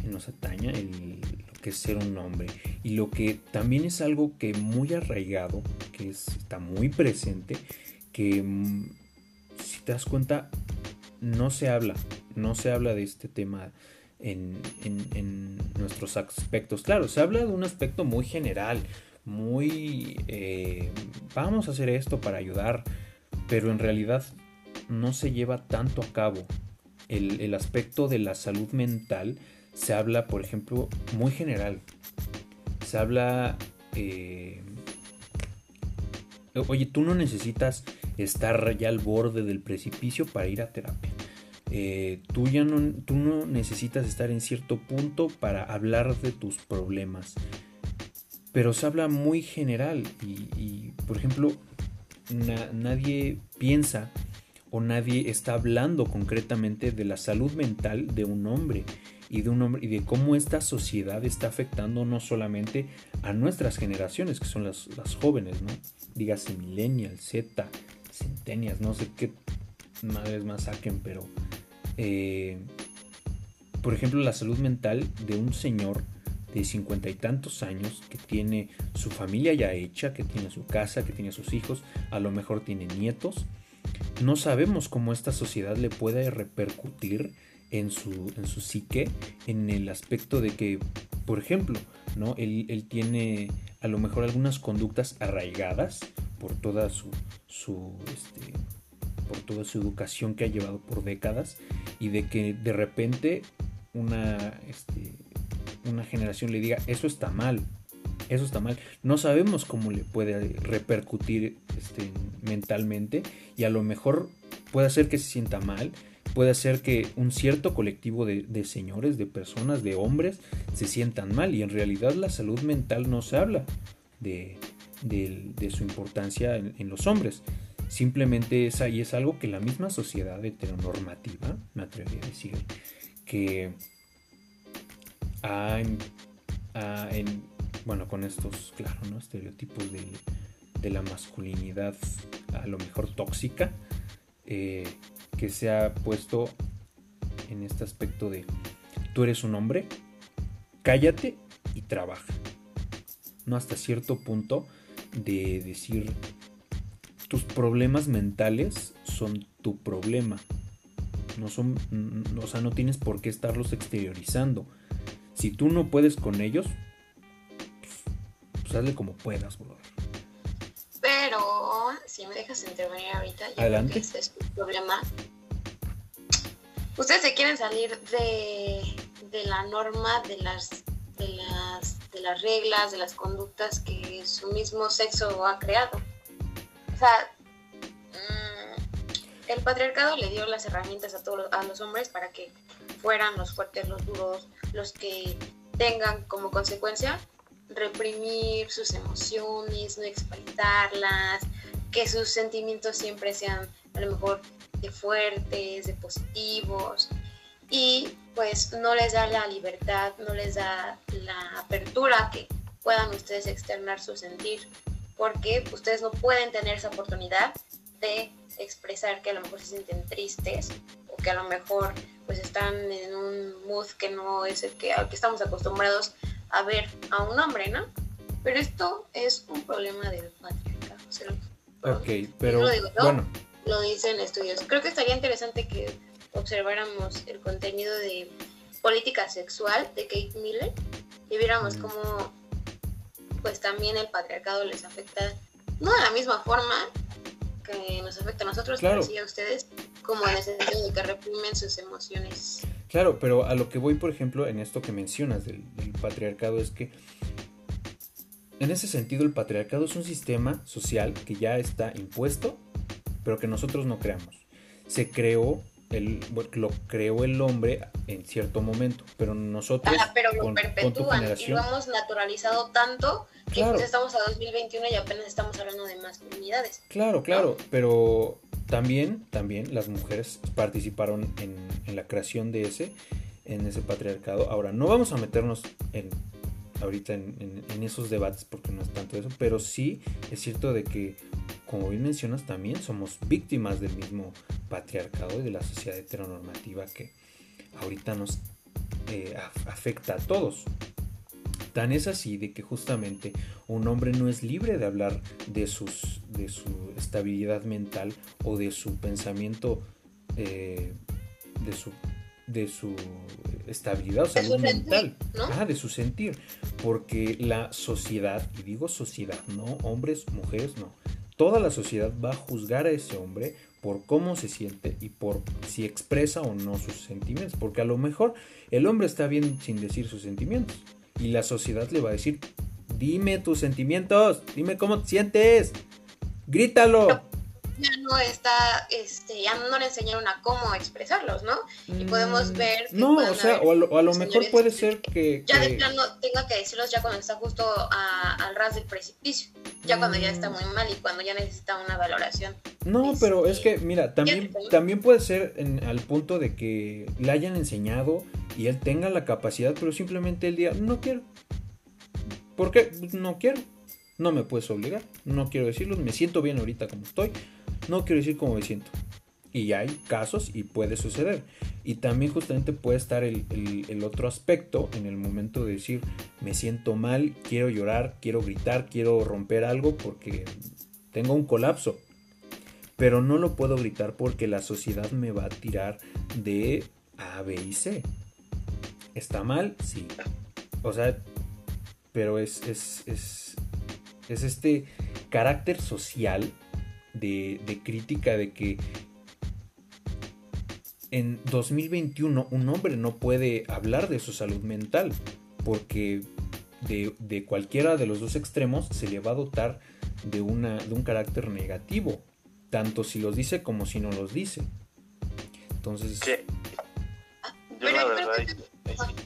nos ataña, lo que es ser un hombre. Y lo que también es algo que muy arraigado, que está muy presente, que mm, si te das cuenta, no se habla, no se habla de este tema en, nuestros aspectos. Claro, se habla de un aspecto muy general, muy... Eh, vamos a hacer esto para ayudar, pero en realidad no se lleva tanto a cabo. El, aspecto de la salud mental se habla, por ejemplo, muy general. Se habla... Eh, oye, tú no necesitas estar ya al borde del precipicio para ir a terapia. Eh, tú ya no, tú no necesitas estar en cierto punto para hablar de tus problemas. Pero se habla muy general y, por ejemplo, nadie piensa o nadie está hablando concretamente de la salud mental de un hombre y de un hombre y de cómo esta sociedad está afectando no solamente a nuestras generaciones que son las, jóvenes, ¿no? Dígase millennials, Z, centenias, no sé qué madres más saquen, pero eh, por ejemplo, la salud mental de un señor de cincuenta y tantos años que tiene su familia ya hecha, que tiene su casa, que tiene sus hijos, a lo mejor tiene nietos. No sabemos cómo esta sociedad le puede repercutir en su, en su psique, en el aspecto de que, por ejemplo, ¿no? él, tiene a lo mejor algunas conductas arraigadas por toda su, su este, por toda su educación que ha llevado por décadas y de que de repente una, este, una generación le diga eso está mal, eso está mal. No sabemos cómo le puede repercutir este, mentalmente y a lo mejor puede hacer que se sienta mal, puede hacer que un cierto colectivo de, señores, de personas, de hombres se sientan mal y en realidad la salud mental no se habla de, su importancia en los hombres Simplemente es, y es algo que la misma sociedad heteronormativa, me atrevería a decir, que ha, en, bueno, con estos, claro, ¿no? estereotipos de, la masculinidad a lo mejor tóxica, eh, que se ha puesto en este aspecto de tú eres un hombre, cállate y trabaja. No hasta cierto punto de decir tus problemas mentales son tu problema. No son, o sea, no tienes por qué estarlos exteriorizando. Si tú no puedes con ellos, pues, hazle como puedas, brother. Pero, si me dejas intervenir ahorita, yo Adelante. ese es tu problema. Ustedes se quieren salir de, de la norma, de las, de las, de las reglas, de las conductas que su mismo sexo ha creado. Sea, mm, el patriarcado le dio las herramientas a todos a los hombres para que fueran los fuertes, los duros, los que tengan como consecuencia reprimir sus emociones, no expresarlas, que sus sentimientos siempre sean a lo mejor de fuertes, de positivos, y pues no les da la libertad, no les da la apertura que puedan ustedes externar su sentir, porque ustedes no pueden tener esa oportunidad de expresar que a lo mejor se sienten tristes o que a lo mejor pues están en un mood que no es el que, al que estamos acostumbrados a ver a un hombre, ¿no? Pero esto es un problema del patriarcado. ok, pero bueno. Lo dicen estudios. Creo que estaría interesante que observáramos el contenido de política sexual de Kate Miller y viéramos mm. cómo pues también el patriarcado les afecta, no de la misma forma que nos afecta a nosotros, pero sí a ustedes, como en el sentido de que reprimen sus emociones. Claro, pero a lo que voy, por ejemplo, en esto que mencionas del, del patriarcado es que en ese sentido el patriarcado es un sistema social que ya está impuesto, pero que nosotros no creamos. Se creó el, lo creó el hombre en cierto momento, pero nosotros ah, pero lo perpetúan y lo hemos naturalizado tanto que pues estamos a 2021 y apenas estamos hablando de masculinidades. Claro, claro, pero también, también las mujeres participaron en, en, la creación de ese, en ese patriarcado. Ahora, no vamos a meternos en ahorita en, esos debates porque no es tanto eso, pero sí es cierto de que como bien mencionas, también somos víctimas del mismo patriarcado y de la sociedad heteronormativa que ahorita nos eh, afecta a todos. Tan es así de que justamente un hombre no es libre de hablar de, sus, de su estabilidad mental o de su pensamiento, eh, de, su, de su estabilidad o salud mental, de su sentir, porque la sociedad, y digo sociedad, no hombres, mujeres, no, toda la sociedad va a juzgar a ese hombre por cómo se siente y por si expresa o no sus sentimientos. Porque a lo mejor el hombre está bien sin decir sus sentimientos. Y la sociedad le va a decir, dime tus sentimientos, dime cómo te sientes, grítalo ya no está, este, ya no le enseñaron a cómo expresarlos, ¿no? Y podemos mm, ver... no, o sea, o a lo, mejor puede ser que... Ya de plano tenga que decirlos ya cuando está justo al ras del precipicio, ya cuando ya está muy mal y cuando ya necesita una valoración. No, pero es que, mira, también, también puede ser en, al punto de que le hayan enseñado y él tenga la capacidad, pero simplemente él diga, no quiero. ¿Por qué? No quiero. No me puedes obligar, no quiero decirlo, me siento bien ahorita como estoy, no quiero decir cómo me siento. Y hay casos y puede suceder. Y también justamente puede estar el, otro aspecto en el momento de decir, me siento mal, quiero llorar, quiero gritar, quiero romper algo porque tengo un colapso. Pero no lo puedo gritar porque la sociedad me va a tirar de A, B y C. ¿Está mal? Sí. O sea, pero es, es, es, es este carácter social de, crítica de que en 2021 un hombre no puede hablar de su salud mental porque de, cualquiera de los dos extremos se le va a dotar de, una, de un carácter negativo, tanto si los dice como si no los dice. Entonces... Yo la verdad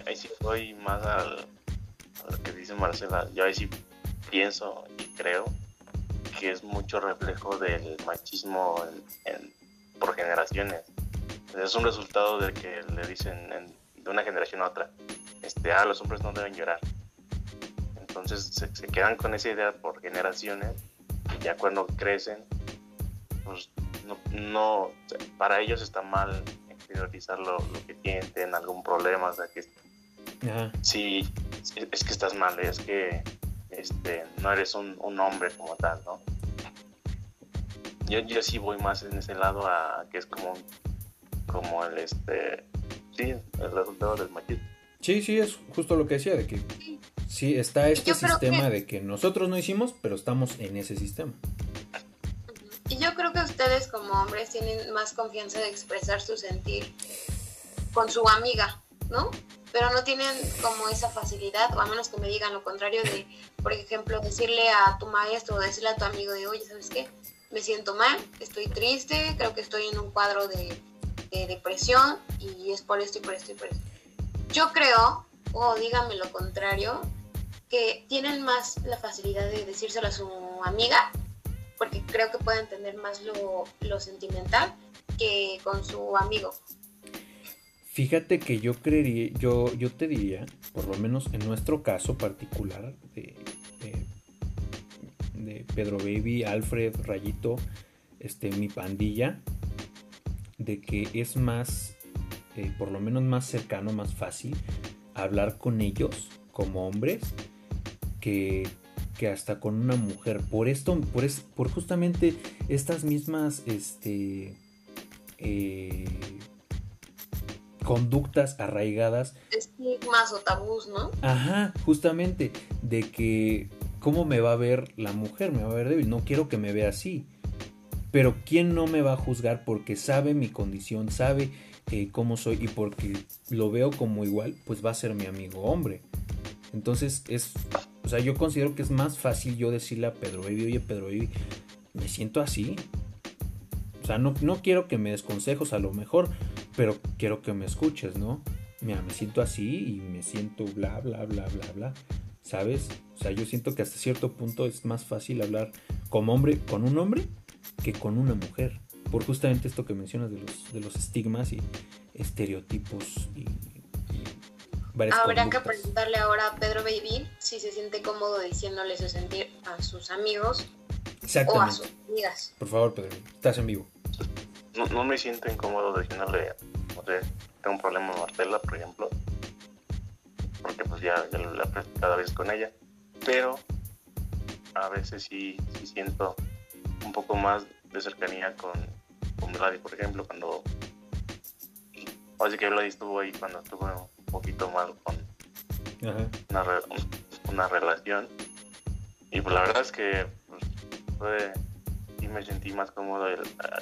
ahí, sí voy más al, a lo que dice Marcela. Yo ahí sí pienso y creo que es mucho reflejo del machismo por generaciones. Es un resultado de que le dicen de una generación a otra, este, ah, los hombres no deben llorar. Entonces se, quedan con esa idea por generaciones y ya cuando crecen, pues no, no para ellos está mal exteriorizar lo, que tienen, algún problema, o sea que sí, es que estás mal, es que este, no eres un, hombre como tal, ¿no? Yo, yo sí voy más en ese lado a que es como, como el, este, sí, el resultado del machismo. Sí, sí, es justo lo que decía, de que sí, está este sistema de que nosotros no hicimos, pero estamos en ese sistema. Y yo creo que ustedes como hombres tienen más confianza de expresar su sentir con su amiga, ¿no? Pero no tienen como esa facilidad, o a menos que me digan lo contrario de, por ejemplo, decirle a tu maestro o decirle a tu amigo de, oye, ¿sabes qué? Me siento mal, estoy triste, creo que estoy en un cuadro de, depresión y es por esto y por esto y por esto. Yo creo, o díganme lo contrario, que tienen más la facilidad de decírselo a su amiga, porque creo que puede entender más lo sentimental que con su amigo. Fíjate que yo creería, yo, yo te diría, por lo menos en nuestro caso particular de, Pedro Baby, Alfred, Rayito, este, mi pandilla, de que es más, eh, por lo menos más cercano, más fácil hablar con ellos como hombres que, que hasta con una mujer. Por esto, por, es, por justamente estas mismas, este, eh, conductas arraigadas. Estigmas o tabús, ¿no? Ajá, justamente, de que cómo me va a ver la mujer, me va a ver débil, no quiero que me vea así. Pero ¿quién no me va a juzgar porque sabe mi condición, sabe eh, cómo soy y porque lo veo como igual, pues va a ser mi amigo hombre. Entonces es, o sea, yo considero que es más fácil yo decirle a Pedro Baby, oye Pedro Baby, me siento así. O sea, no, no quiero que me des consejos, a lo mejor pero quiero que me escuches, ¿no? Mira, me siento así y me siento bla, bla, bla, bla, bla. ¿Sabes? O sea, yo siento que hasta cierto punto es más fácil hablar como hombre, con un hombre que con una mujer. Por justamente esto que mencionas de los, de los estigmas y estereotipos y, varias Habrá que preguntarle ahora a Pedro Baby si se siente cómodo diciéndole su sentir a sus amigos o a sus amigas. Por favor, Pedro, estás en vivo no, me siento incómodo diciéndole, no sé, tengo un problema con Marcela, por ejemplo, porque pues ya, ya he cada vez con ella, pero a veces sí, sí siento un poco más de cercanía con, con Vladi, por ejemplo, cuando así que Vladi estuvo ahí cuando estuvo un poquito mal con una, una, relación y pues la verdad es que pues, fue me sentí más cómodo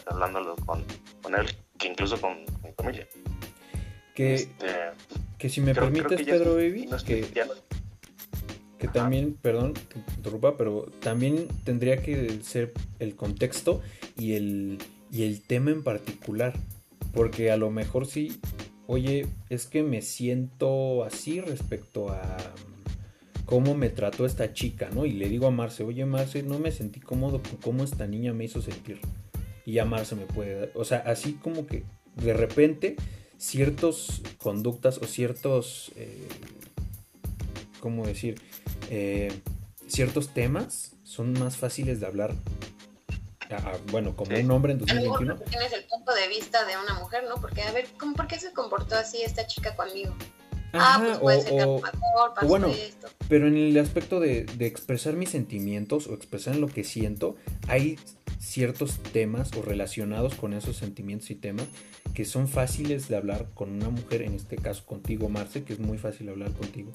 hablándolo con, con, él que incluso con, mi familia. Que, este, que si me permites, Pedro Baby, que, que también, perdón, que interrumpa, pero también tendría que ser el contexto y el, y el tema en particular. Porque a lo mejor sí, oye, es que me siento así respecto a cómo me trató esta chica, ¿no? Y le digo a Marce, oye Marce, no me sentí cómodo con cómo esta niña me hizo sentir. Y ya Marce me puede dar, o sea, así como que de repente ciertos conductas o ciertos, eh, ¿cómo decir? Eh, ciertos temas son más fáciles de hablar bueno, como un hombre en 2021. Tienes el punto de vista de una mujer, ¿no? Porque, a ver, ¿cómo, ¿por qué se comportó así esta chica conmigo? Ah, pues puede o, ser bueno, pero en el aspecto de, expresar mis sentimientos o expresar lo que siento, hay ciertos temas o relacionados con esos sentimientos y temas que son fáciles de hablar con una mujer, en este caso contigo, Marce, que es muy fácil hablar contigo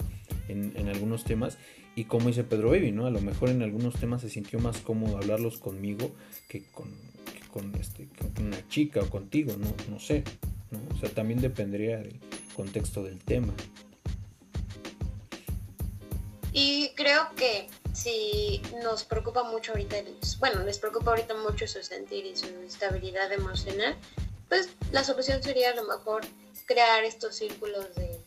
en, algunos temas. Y como dice Pedro Baby, ¿no? A lo mejor en algunos temas se sintió más cómodo hablarlos conmigo que con, con, este, con una chica o contigo, no, no sé. ¿No? O sea, también dependería del contexto del tema. Y creo que si nos preocupa mucho ahorita, bueno, les preocupa ahorita mucho su sentir y su estabilidad emocional, pues la solución sería a lo mejor crear estos círculos de,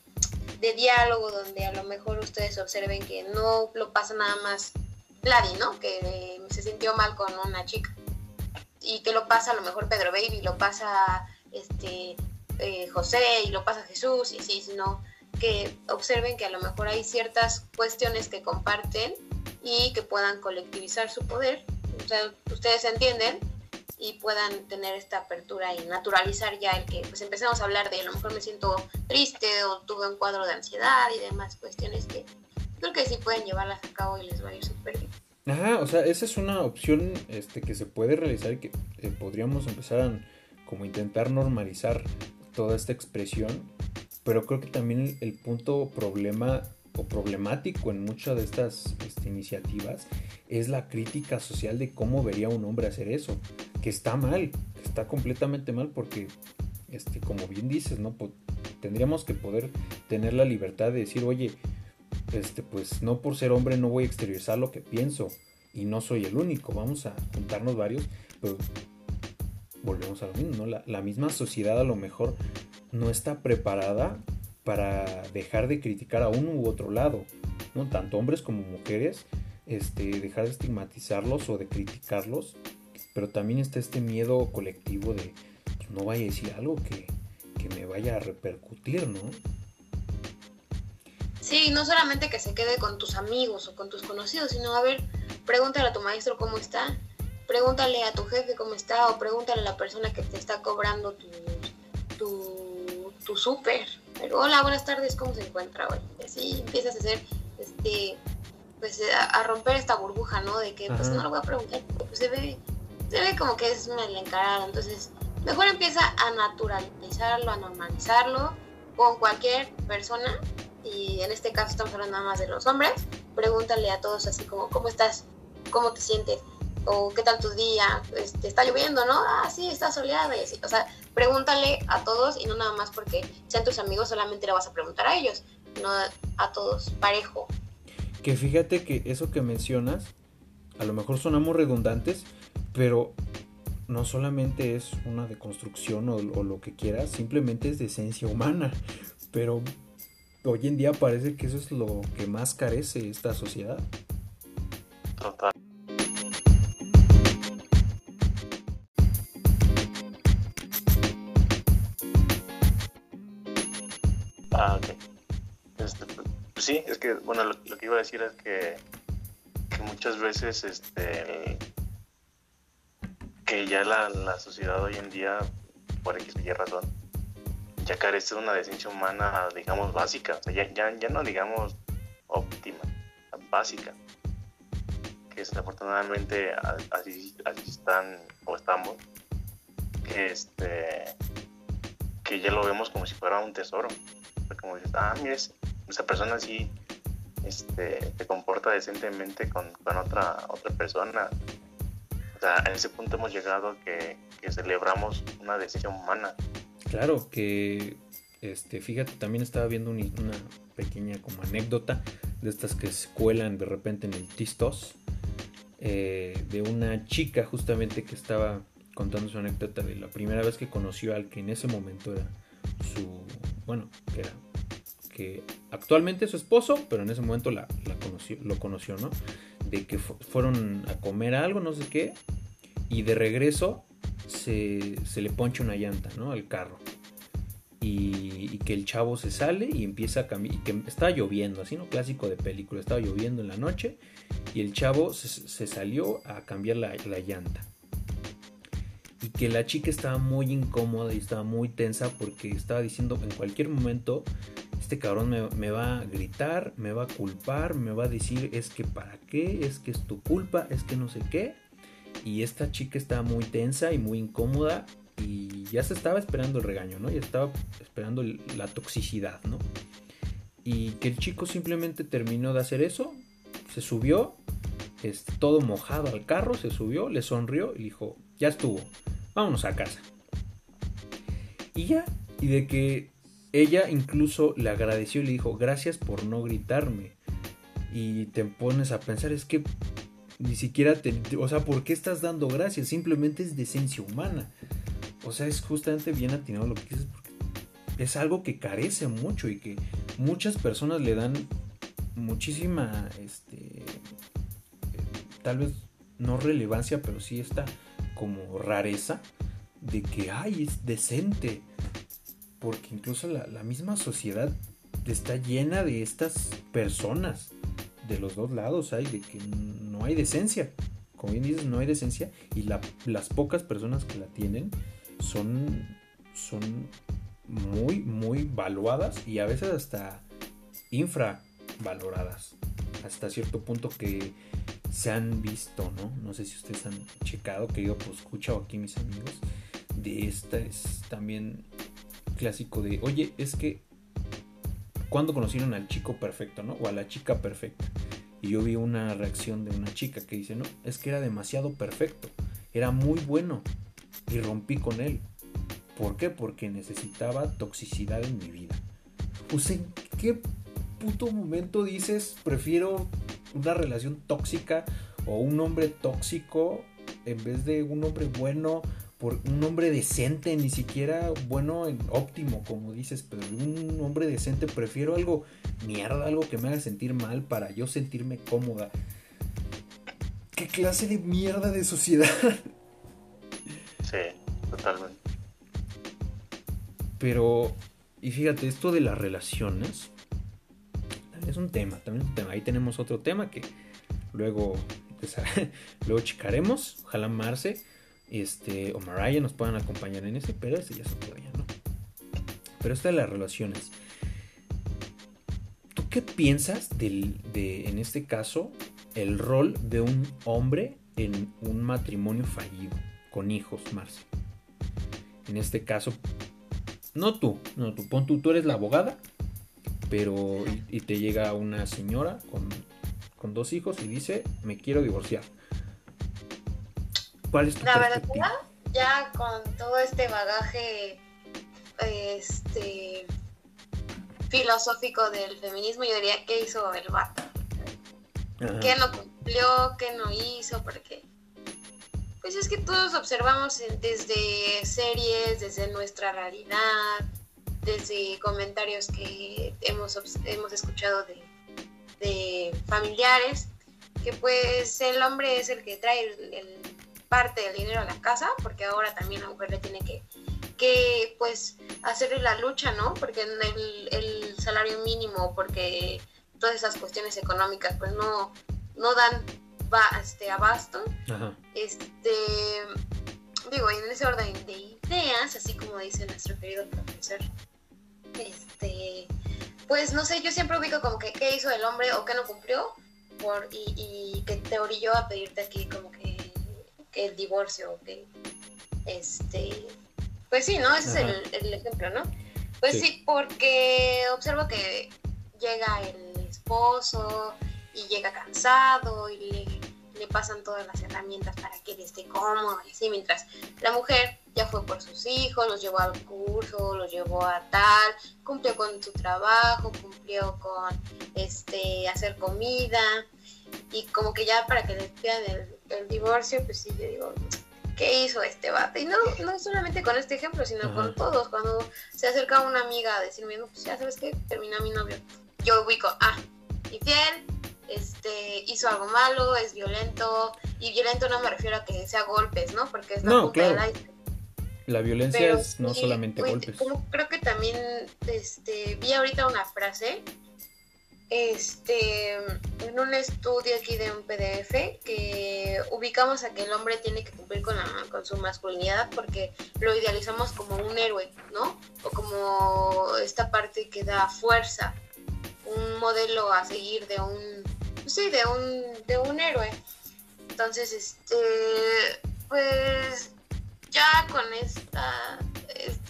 de diálogo donde a lo mejor ustedes observen que no lo pasa nada más Vladi, ¿no? Que se sintió mal con una chica. Y que lo pasa a lo mejor Pedro Baby, lo pasa este eh, José y lo pasa Jesús, y sí, sino que observen que a lo mejor hay ciertas cuestiones que comparten y que puedan colectivizar su poder. O sea, ustedes entienden y puedan tener esta apertura y naturalizar ya el que pues empecemos a hablar de a lo mejor me siento triste o tuve un cuadro de ansiedad y demás cuestiones que creo que sí pueden llevarlas a cabo y les va a ir súper bien. Ajá, o sea, esa es una opción este, que se puede realizar y que eh, podríamos empezar a como intentar normalizar toda esta expresión, pero creo que también el, punto problema o problemático en muchas de estas este, iniciativas es la crítica social de cómo vería un hombre hacer eso, que está mal, que está completamente mal porque, este, como bien dices, ¿no? tendríamos que poder tener la libertad de decir, oye, este, pues no por ser hombre no voy a exteriorizar lo que pienso y no soy el único, vamos a juntarnos varios, pero volvemos a lo mismo, ¿no? La, misma sociedad a lo mejor no está preparada para dejar de criticar a uno u otro lado, ¿no? Tanto hombres como mujeres, este, dejar de estigmatizarlos o de criticarlos, pero también está este miedo colectivo de pues, no vaya a decir algo que, que me vaya a repercutir, ¿no? Sí, no solamente que se quede con tus amigos o con tus conocidos, sino a ver, pregúntale a tu maestro cómo está, pregúntale a tu jefe cómo está o pregúntale a la persona que te está cobrando tu, tu, tu súper. Pero hola, buenas tardes, ¿cómo se encuentra hoy? Así empiezas a hacer, este, pues a, romper esta burbuja, ¿no? De que pues no lo voy a preguntar, pues se ve, se ve como que es una encarada. Entonces, mejor empieza a naturalizarlo, a normalizarlo con cualquier persona y en este caso estamos hablando nada más de los hombres, pregúntale a todos así como, ¿cómo estás? ¿Cómo te sientes? O ¿qué tal tu día? Este, ¿Está lloviendo, no? Ah, sí, está soleado y así. O sea, pregúntale a todos y no nada más porque sean tus amigos, solamente le vas a preguntar a ellos, no a todos, parejo. Que fíjate que eso que mencionas, a lo mejor sonamos redundantes, pero no solamente es una deconstrucción o, o lo que quieras, simplemente es de esencia humana. Pero hoy en día parece que eso es lo que más carece esta sociedad. Total. Ah, ok. Este, pues, sí, es que, bueno, lo, que iba a decir es que, muchas veces, este, que ya la, la sociedad hoy en día, por X razón, ya carece de una decencia humana, digamos, básica, o ya, ya, ya, no digamos óptima, básica, que desafortunadamente así, así están o estamos, que, este, que ya lo vemos como si fuera un tesoro, como dices, ah, mira, esa persona así este, se comporta decentemente con, con, otra, otra persona. O sea, en ese punto hemos llegado que, que celebramos una decencia humana Claro, que este, fíjate, también estaba viendo una pequeña como anécdota de estas que se cuelan de repente en el Tistos, eh, de una chica justamente que estaba contando su anécdota de la primera vez que conoció al que en ese momento era su, bueno, que era, que actualmente es su esposo, pero en ese momento la, conoció, lo conoció, ¿no? De que fueron a comer algo, no sé qué, y de regreso se, le poncha una llanta, ¿no? Al carro. Y, que el chavo se sale y empieza a caminar, y que está lloviendo, así, ¿no? Clásico de película, estaba lloviendo en la noche y el chavo se, salió a cambiar la, llanta. Y que la chica estaba muy incómoda y estaba muy tensa porque estaba diciendo en cualquier momento, este cabrón me, va a gritar, me va a culpar, me va a decir es que para qué, es que es tu culpa, es que no sé qué. Y esta chica estaba muy tensa y muy incómoda y ya se estaba esperando el regaño, ¿no? Ya estaba esperando la toxicidad, ¿no? Y que el chico simplemente terminó de hacer eso, se subió, este, todo mojado al carro, se subió, le sonrió y dijo, ya estuvo, vámonos a casa. Y ya, y de que ella incluso le agradeció y le dijo, gracias por no gritarme. Y te pones a pensar, es que ni siquiera te, o sea, ¿por qué estás dando gracias? Simplemente es decencia humana. O sea, es justamente bien atinado lo que dices es algo que carece mucho y que muchas personas le dan muchísima este tal vez no relevancia, pero sí esta como rareza de que, ay, es decente. Porque incluso la, la misma sociedad está llena de estas personas de los dos lados, hay de que no hay decencia. Como bien dices, no hay decencia y las pocas personas que la tienen son, son muy, muy valuadas y a veces hasta infravaloradas. Hasta cierto punto que se han visto, ¿no? No sé si ustedes han checado, que yo pues escucho aquí mis amigos, de esta es también clásico de, oye, es que cuando conocieron al chico perfecto, ¿no? O a la chica perfecta. Y yo vi una reacción de una chica que dice, no, es que era demasiado perfecto, era muy bueno y rompí con él. ¿Por qué? Porque necesitaba toxicidad en mi vida. Pues en qué puto momento dices, prefiero una relación tóxica o un hombre tóxico en vez de un hombre bueno por un hombre decente, ni siquiera bueno en óptimo, como dices, pero un hombre decente prefiero algo mierda, algo que me haga sentir mal para yo sentirme cómoda. ¿Qué clase de mierda de sociedad? Sí, totalmente. Pero, y fíjate, esto de las relaciones es un tema, también es un tema. Ahí tenemos otro tema que luego, luego checaremos. Ojalá Marce este, o Mariah nos puedan acompañar en ese, pero ese ya se puede, ¿no? Pero esta de las relaciones. ¿Tú qué piensas del, de, en este caso, el rol de un hombre en un matrimonio fallido, con hijos, Marce? En este caso, no tú, no tú, pon tú, tú eres la abogada, pero y, te llega una señora con, con dos hijos y dice, me quiero divorciar ¿Cuál es tu La verdad, ya con todo este bagaje este filosófico del feminismo, yo diría que hizo el vato. ¿Qué no cumplió? ¿Qué no hizo? Porque pues es que todos observamos desde series, desde nuestra realidad, desde comentarios que hemos, hemos escuchado de, de familiares, que pues el hombre es el que trae el parte del dinero a la casa, porque ahora también la mujer le tiene que, que pues, hacerle la lucha, ¿no? Porque el, el salario mínimo, porque todas esas cuestiones económicas, pues no, no dan va, este, abasto. Este, digo, en ese orden de ideas, así como dice nuestro querido profesor, este, pues no sé, yo siempre ubico como que qué hizo el hombre o qué no cumplió por, y, y que te orilló a pedirte aquí como que que el divorcio, que este, pues sí, ¿no? Ese es el, ejemplo, ¿no? Pues sí. porque observo que llega el esposo y llega cansado y le, pasan todas las herramientas para que él esté cómodo y así, mientras la mujer ya fue por sus hijos, los llevó al curso, los llevó a tal, cumplió con su trabajo, cumplió con este hacer comida y como que ya para que le pidan el el divorcio, pues sí, yo digo, ¿qué hizo este vato? Y no, no solamente con este ejemplo, sino con todos. Cuando se acerca una amiga a decirme, no, pues ya sabes que termina mi novio. Yo ubico, ah, infiel, este, hizo algo malo, es violento. Y violento no me refiero a que sea golpes, ¿no? Porque es la no, claro. La violencia es no solamente golpes. Como creo que también este, vi ahorita una frase este, en un estudio aquí de un PDF que ubicamos a que el hombre tiene que cumplir con, con su masculinidad porque lo idealizamos como un héroe, ¿no? O como esta parte que da fuerza, un modelo a seguir de un, sí, de un, de un héroe. Entonces, este, pues ya con esta,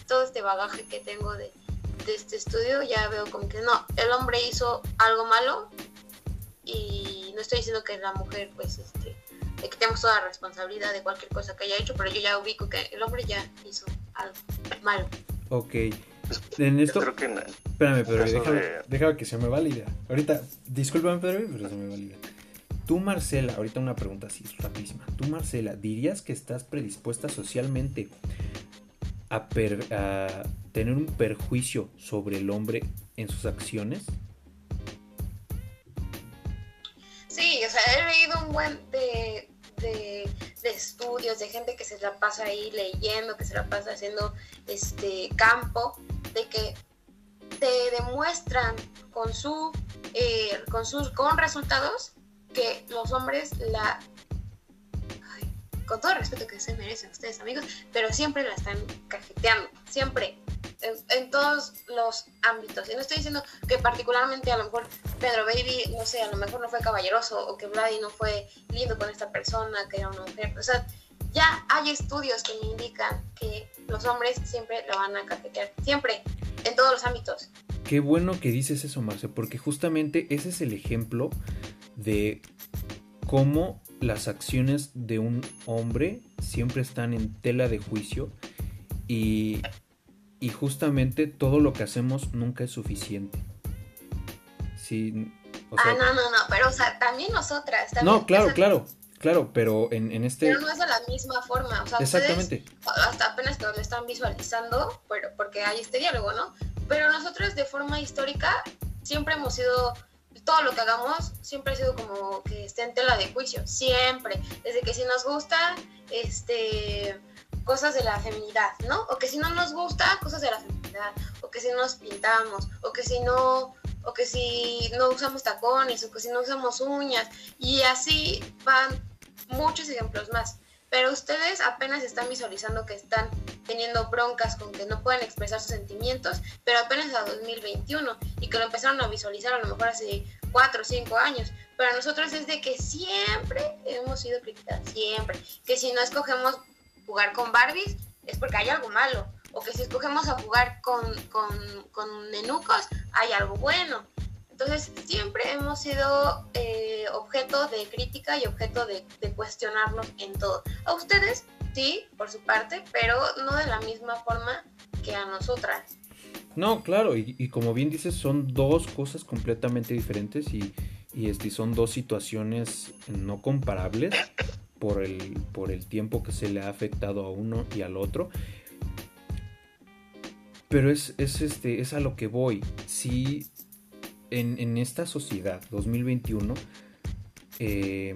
todo este bagaje que tengo de de este estudio ya veo como que no, el hombre hizo algo malo y no estoy diciendo que la mujer pues este le quitemos toda la responsabilidad de cualquier cosa que haya hecho, pero yo ya ubico que el hombre ya hizo algo malo. Ok. En esto... Espérame, Pedro, déjame, que se me valida. Ahorita, discúlpame, Pedro, pero se me valida. Tú, Marcela, ahorita una pregunta así, rapidísima. Tú, Marcela, ¿dirías que estás predispuesta socialmente a, tener un perjuicio sobre el hombre en sus acciones? Sí, o sea, he leído un buen de, de, estudios, de gente que se la pasa ahí leyendo, que se la pasa haciendo este campo, de que te demuestran con su eh, con sus con resultados que los hombres la con todo el respeto que se merecen ustedes amigos, pero siempre la están cajeteando, siempre, en, todos los ámbitos. Y no estoy diciendo que particularmente a lo mejor Pedro Baby, no sé, a lo mejor no fue caballeroso o que Vladi no fue lindo con esta persona, que era una mujer. O sea, ya hay estudios que me indican que los hombres siempre lo van a cajetear, siempre, en todos los ámbitos. Qué bueno que dices eso, Marce, porque justamente ese es el ejemplo de cómo las acciones de un hombre siempre están en tela de juicio y, justamente todo lo que hacemos nunca es suficiente. Sí, ah, no, no, no, pero o sea, también nosotras. no, claro, claro, claro, pero en, en, este... Pero no es de la misma forma, o sea, Exactamente. hasta apenas que lo están visualizando, pero, porque hay este diálogo, ¿no? Pero nosotros de forma histórica siempre hemos sido todo lo que hagamos siempre ha sido como que esté en tela de juicio, siempre. Desde que si nos gusta, este, cosas de la feminidad, ¿no? O que si no nos gusta, cosas de la feminidad, o que si nos pintamos, o que si no, o que si no usamos tacones, o que si no usamos uñas, y así van muchos ejemplos más pero ustedes apenas están visualizando que están teniendo broncas con que no pueden expresar sus sentimientos, pero apenas a 2021 y que lo empezaron a visualizar a lo mejor hace 4 o 5 años. Para nosotros es de que siempre hemos sido criticadas, siempre. Que si no escogemos jugar con Barbies es porque hay algo malo. O que si escogemos a jugar con, con, con nenucos hay algo bueno. Entonces, siempre hemos sido eh, objeto de crítica y objeto de, cuestionarnos en todo. A ustedes, sí, por su parte, pero no de la misma forma que a nosotras. No, claro, y, como bien dices, son dos cosas completamente diferentes y, y este, son dos situaciones no comparables por el, por el tiempo que se le ha afectado a uno y al otro. Pero es, es, este, es a lo que voy. Sí, en, esta sociedad 2021, eh,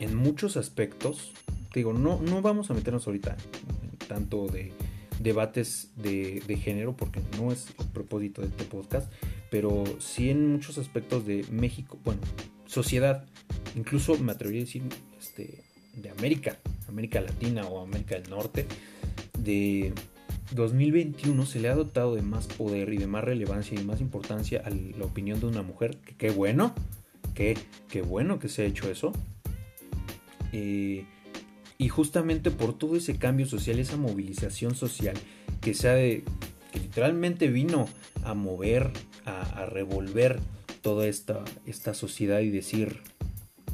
en muchos aspectos, digo, no, no vamos a meternos ahorita en tanto de debates de, género, porque no es el propósito de este podcast, pero sí en muchos aspectos de México, bueno, sociedad, incluso me atrevería a decir este, de América, América Latina o América del Norte, de 2021 se le ha dotado de más poder y de más relevancia y más importancia a la opinión de una mujer. Que qué bueno, que qué bueno que se ha hecho eso. Eh, y justamente por todo ese cambio social, esa movilización social que se ha de, que literalmente vino a mover, a, revolver toda esta, esta sociedad y decir,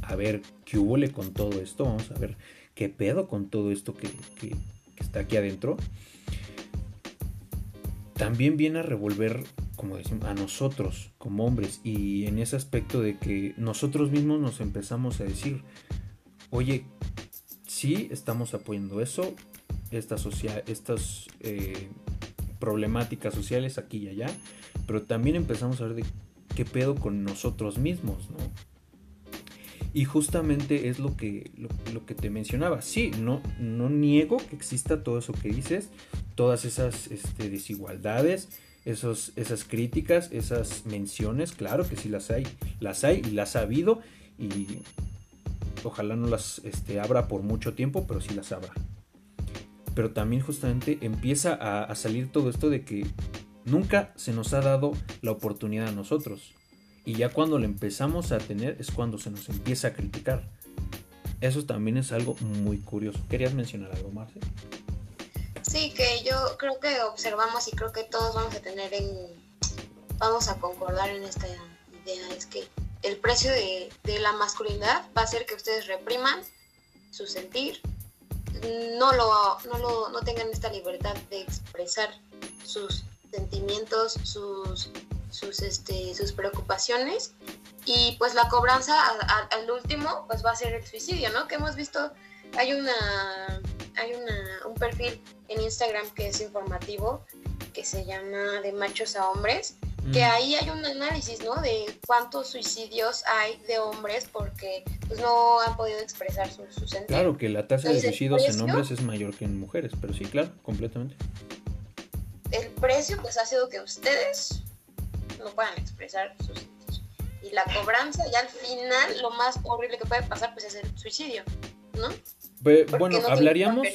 a ver, ¿qué hubo con todo esto? Vamos a ver qué pedo con todo esto que, que está aquí adentro también viene a revolver, como decimos, a nosotros como hombres y en ese aspecto de que nosotros mismos nos empezamos a decir, oye, sí estamos apoyando eso, estas, eh, problemáticas sociales aquí y allá, pero también empezamos a ver de qué pedo con nosotros mismos, ¿no? Y justamente es lo que, lo, que te mencionaba. Sí, no, no niego que exista todo eso que dices, todas esas este, desigualdades, esos, esas críticas, esas menciones, claro que sí las hay, las hay y las ha habido y ojalá no las este, abra por mucho tiempo, pero sí las habrá. Pero también justamente empieza a, a salir todo esto de que nunca se nos ha dado la oportunidad a nosotros. Y ya cuando lo empezamos a tener es cuando se nos empieza a criticar. Eso también es algo muy curioso. ¿Querías mencionar algo, Marce? Sí, que yo creo que observamos y creo que todos vamos a tener en... Vamos a concordar en esta idea. Es que el precio de, la masculinidad va a ser que ustedes repriman su sentir, no, lo, no, lo, no tengan esta libertad de expresar sus sentimientos, sus sus, este, sus preocupaciones y pues la cobranza al último pues va a ser el suicidio, ¿no? Que hemos visto, hay una, hay una, un perfil en Instagram que es informativo que se llama de machos a hombres que mm. ahí hay un análisis, ¿no? De cuántos suicidios hay de hombres porque pues no han podido expresar su, su sentido. Claro, que la tasa de suicidios en hombres es mayor que en mujeres, pero sí, claro, completamente. El precio pues ha sido que ustedes no puedan expresar sus sentidos. Y la cobranza, ya al final, lo más horrible que puede pasar pues es el suicidio, ¿no? bueno, hablaríamos,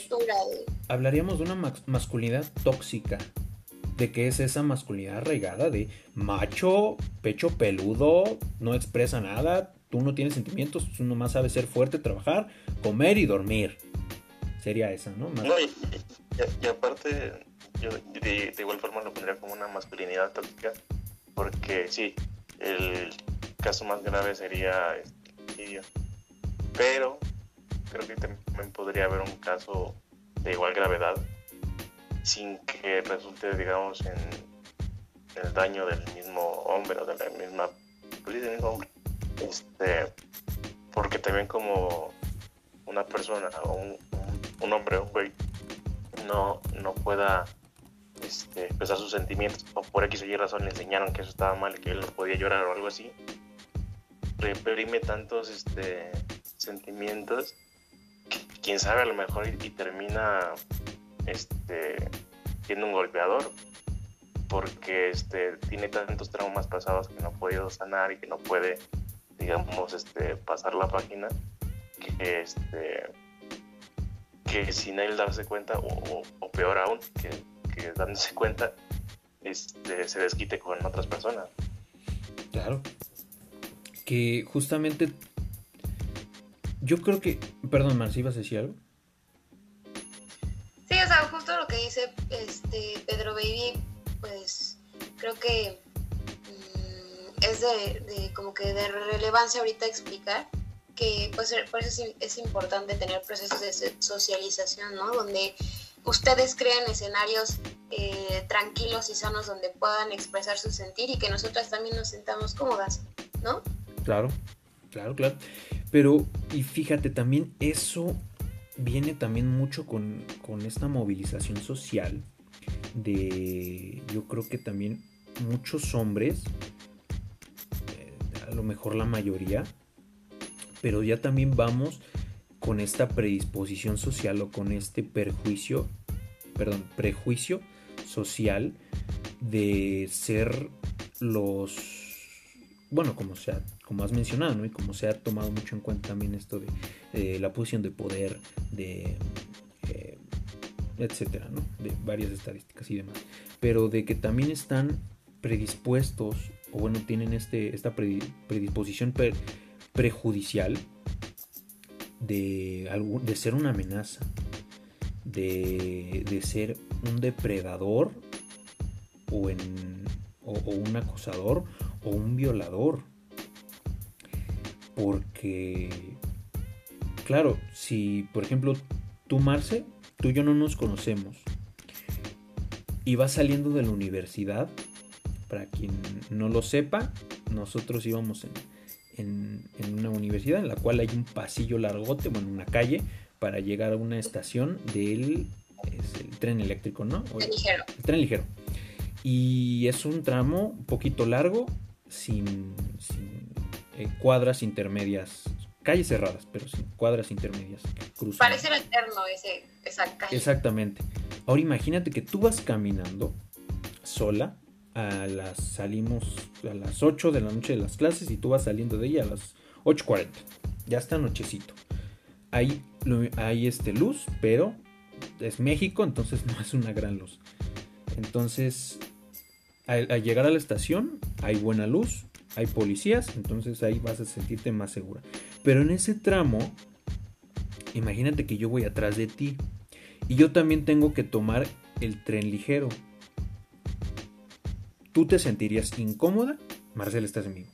hablaríamos de una masculinidad tóxica, de que es esa masculinidad arraigada de macho, pecho peludo, no expresa nada, tú no tienes sentimientos, tú nomás sabes ser fuerte, trabajar, comer y dormir. Sería esa, ¿no? y, aparte, yo de, igual forma lo pondría como una masculinidad tóxica, porque sí, el caso más grave sería el suicidio. Pero creo que también podría haber un caso de igual gravedad sin que resulte, digamos, en, el daño del mismo hombre o de la misma, pues del mismo hombre. Este, porque también como una persona o un, un, hombre, un güey, no, no pueda este, expresar sus sentimientos o por X o Y razón le enseñaron que eso estaba mal que él no podía llorar o algo así, reprime tantos este, sentimientos que quién sabe a lo mejor y termina este, siendo un golpeador porque este, tiene tantos traumas pasados que no ha podido sanar y que no puede, digamos, este, pasar la página, que, este, que sin él darse cuenta, o, peor aún, que, que, dándose cuenta, este, se desquite con otras personas. Claro. Que justamente, yo creo que, perdón, Marci, ¿ibas a decir algo? Sí, o sea, justo lo que dice este Pedro Baby, pues creo que mm, es de, como que de relevancia ahorita explicar que pues por eso es, importante tener procesos de socialización, ¿no? Donde ustedes creen escenarios eh, tranquilos y sanos donde puedan expresar su sentir y que nosotras también nos sentamos cómodas, ¿no? Claro, claro, claro. Pero, y fíjate, también eso viene también mucho con, esta movilización social de, yo creo que también muchos hombres, eh, a lo mejor la mayoría, pero ya también vamos con esta predisposición social o con este perjuicio, perdón, prejuicio social de ser los bueno, como sea, como has mencionado, ¿no? Y como se ha tomado mucho en cuenta también esto de eh, la posición de poder, de eh, etcétera, ¿no? De varias estadísticas y demás. Pero de que también están predispuestos, o bueno, tienen este, esta predisposición prejudicial de, ser una amenaza, de, ser un depredador o un acosador o un violador. Porque, claro, si por ejemplo tú, Marce, tú y yo no nos conocemos y vas saliendo de la universidad, para quien no lo sepa, nosotros íbamos en, en, una universidad en la cual hay un pasillo largote, bueno, una calle, para llegar a una estación del el tren eléctrico, ¿no? El, ligero. el tren ligero. Y es un tramo un poquito largo sin, eh, cuadras intermedias, calles cerradas, pero sin cuadras intermedias. Parece eterno ese, esa calle. Exactamente. Ahora imagínate que tú vas caminando sola, a las salimos a las 8 de la noche de las clases y tú vas saliendo de ella a las 8.40. Ya está nochecito. Hay, hay este luz, pero es México, entonces no es una gran luz. Entonces al, llegar a la estación hay buena luz, hay policías, entonces ahí vas a sentirte más segura. Pero en ese tramo, imagínate que yo voy atrás de ti y yo también tengo que tomar el tren ligero. ¿Tú te sentirías incómoda? Marcela, estás en vivo.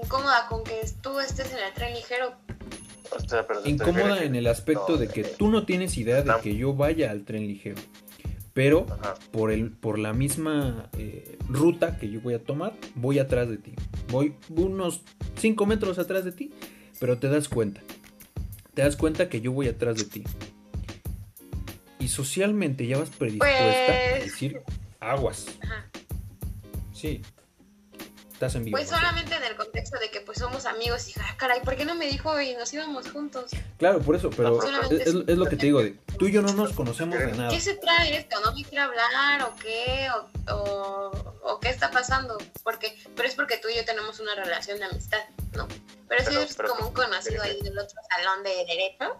Incómoda con que tú estés en el tren ligero. incómoda en el aspecto de que tú no tienes idea de que yo vaya al tren ligero pero por, el, por la misma eh, ruta que yo voy a tomar, voy atrás de ti. Voy unos 5 metros atrás de ti, pero te das cuenta. Te das cuenta que yo voy atrás de ti. Y socialmente ya vas predispuesta a pues decir, aguas. Ajá. Sí, estás en vivo. Pues solamente en el contexto de que pues somos amigos y ah, caray, ¿por qué no me dijo y nos íbamos juntos? Claro, por eso, pero es, lo que te digo, de, tú y yo no nos conocemos de nada. ¿Qué se trae esto? ¿No me quiere hablar o qué? O, o, qué está pasando? Porque, pero es porque tú y yo tenemos una relación de amistad, ¿no? Pero, si es como un conocido ahí del otro salón de derecho,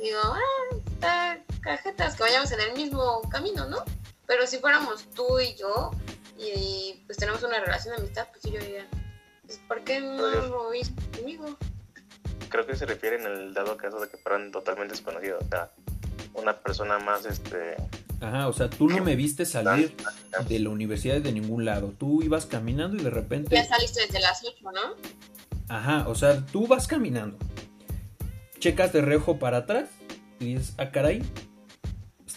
digo, ah, está cajetas, que vayamos en el mismo camino, ¿no? Pero si fuéramos tú y yo, y pues tenemos una relación de amistad, pues yo diría, pues, ¿por qué no lo viste conmigo? Creo que se refiere en el dado caso de que fueran totalmente desconocidos, o sea, una persona más, este... Ajá, o sea, tú no me viste salir de la universidad de ningún lado, tú ibas caminando y de repente... Ya saliste desde las 8, ¿no? Ajá, o sea, tú vas caminando, checas de reojo para atrás y dices, ah, caray,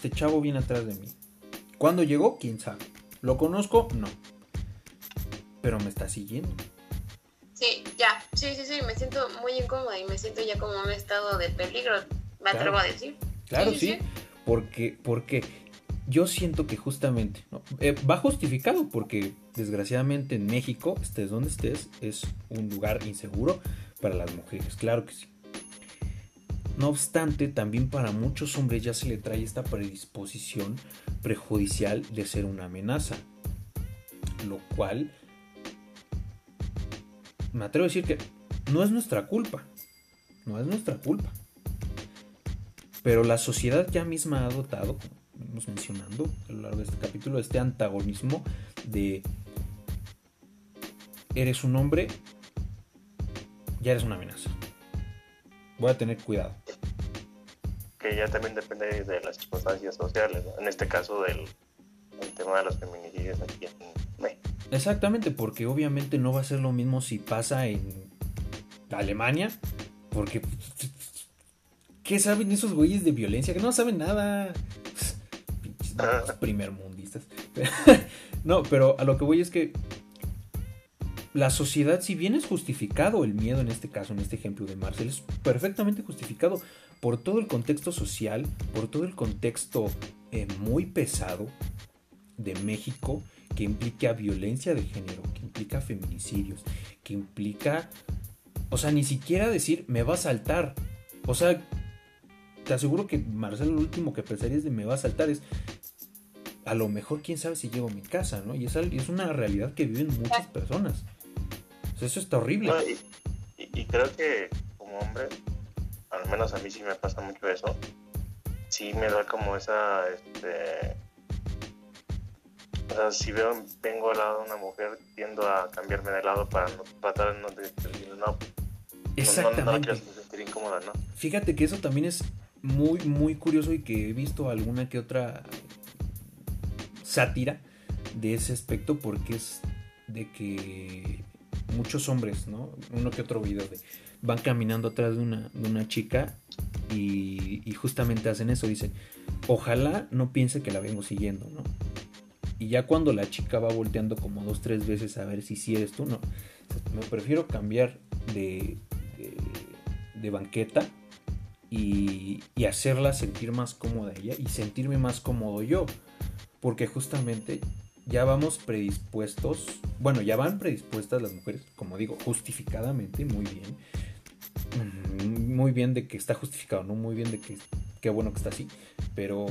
este chavo viene atrás de mí. ¿Cuándo llegó? ¿Quién sabe? ¿Lo conozco? No. Pero me está siguiendo. Sí, ya. Sí, sí, sí. Me siento muy incómoda y me siento ya como un estado de peligro. Me atrevo a decir. Claro, sí. Porque, porque yo siento que justamente eh, va justificado porque desgraciadamente en México, estés donde estés, es un lugar inseguro para las mujeres. Claro que sí. No obstante, también para muchos hombres ya se le trae esta predisposición prejudicial de ser una amenaza, lo cual me atrevo a decir que no es nuestra culpa, no es nuestra culpa. Pero la sociedad ya misma ha dotado, como venimos mencionando a lo largo de este capítulo, este antagonismo de eres un hombre, ya eres una amenaza. Voy a tener cuidado que ya también depende de las circunstancias sociales, en este caso del tema de los feminicidios aquí en México. Exactamente, porque obviamente no va a ser lo mismo si pasa en Alemania, porque ¿qué saben esos güeyes de violencia? Que no saben nada. Pinches primermundistas. no, pero a lo que voy es que la sociedad, si bien es justificado el miedo en este caso, en este ejemplo de Marcel, es perfectamente justificado por todo el contexto social, por todo el contexto eh, muy pesado de México que implica violencia de género, que implica feminicidios, que implica, o sea, ni siquiera decir me va a saltar. O sea, te aseguro que Marcelo lo último que pensaría es de me va a saltar es a lo mejor quién sabe si llego a mi casa, ¿no? Y es, es una realidad que viven muchas personas. Sea, eso está horrible. y creo que como hombre al menos a mí sí me pasa mucho eso, sí me da como esa, este, o sea, si veo, vengo al lado de una mujer, tiendo a cambiarme de lado para no, tratar de no, de, no, Exactamente. No, sentir incómoda, ¿no? Fíjate que eso también es muy, muy curioso y que he visto alguna que otra sátira de ese aspecto porque es de que muchos hombres, ¿no? Uno que otro video de van caminando atrás de una, de una chica y, justamente hacen eso, dicen, ojalá no piense que la vengo siguiendo, ¿no? Y ya cuando la chica va volteando como dos, tres veces a ver si sí eres tú, no. Me prefiero cambiar de, de, banqueta y, y, hacerla sentir más cómoda ella y sentirme más cómodo yo. Porque justamente ya vamos predispuestos, bueno, ya van predispuestas las mujeres, como digo, justificadamente, muy bien, muy bien de que está justificado, no muy bien de que qué bueno que está así, pero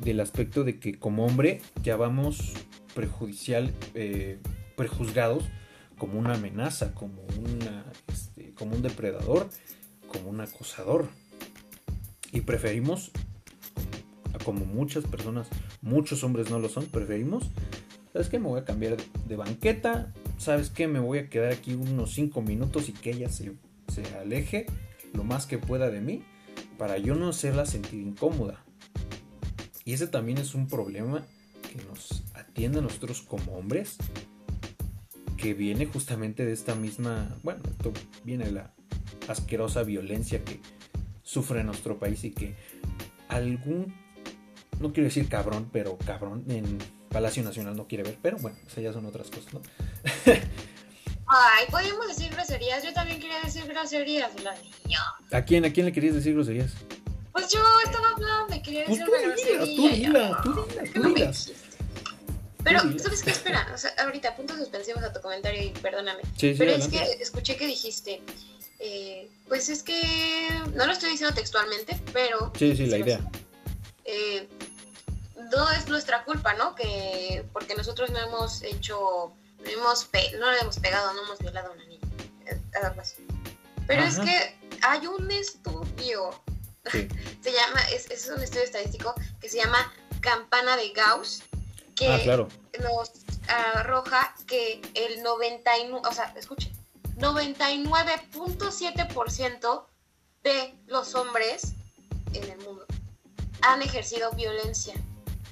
del aspecto de que como hombre ya vamos prejudicial, eh, prejuzgados como una amenaza, como, una, este, como un depredador, como un acosador. Y preferimos, como muchas personas, muchos hombres no lo son, preferimos, ¿sabes qué? Me voy a cambiar de banqueta, ¿sabes qué? Me voy a quedar aquí unos 5 minutos y que ella se, se aleje lo más que pueda de mí para yo no hacerla sentir incómoda. Y ese también es un problema que nos atiende a nosotros como hombres, que viene justamente de esta misma, bueno, esto viene la asquerosa violencia que sufre nuestro país y que algún, no quiero decir cabrón, pero cabrón en Palacio Nacional no quiere ver, pero bueno, esas ya son otras cosas, ¿no? Ay, podemos decir groserías. Yo también quería decir groserías, la niña. ¿A quién? ¿A quién le querías decir groserías? Pues yo estaba hablando, quería pues decir una grosería. Tú dila, tú dila, tú dila. Pero, ¿sabes qué? Espera, o sea, ahorita, puntos suspensivos a tu comentario y perdóname. Pero es que escuché que dijiste, eh, pues es que, no lo estoy diciendo textualmente, pero... Sí, sí, la idea. Eh, no es nuestra culpa, ¿no? Que porque nosotros no hemos hecho, no, hemos no le hemos pegado, no hemos violado a una niña. Eh, algo así. Pero es que hay un estudio, se llama, es, es, un estudio estadístico que se llama Campana de Gauss, que ah, nos arroja que el 99, o sea, escuchen, 99.7% de los hombres en el mundo han ejercido violencia.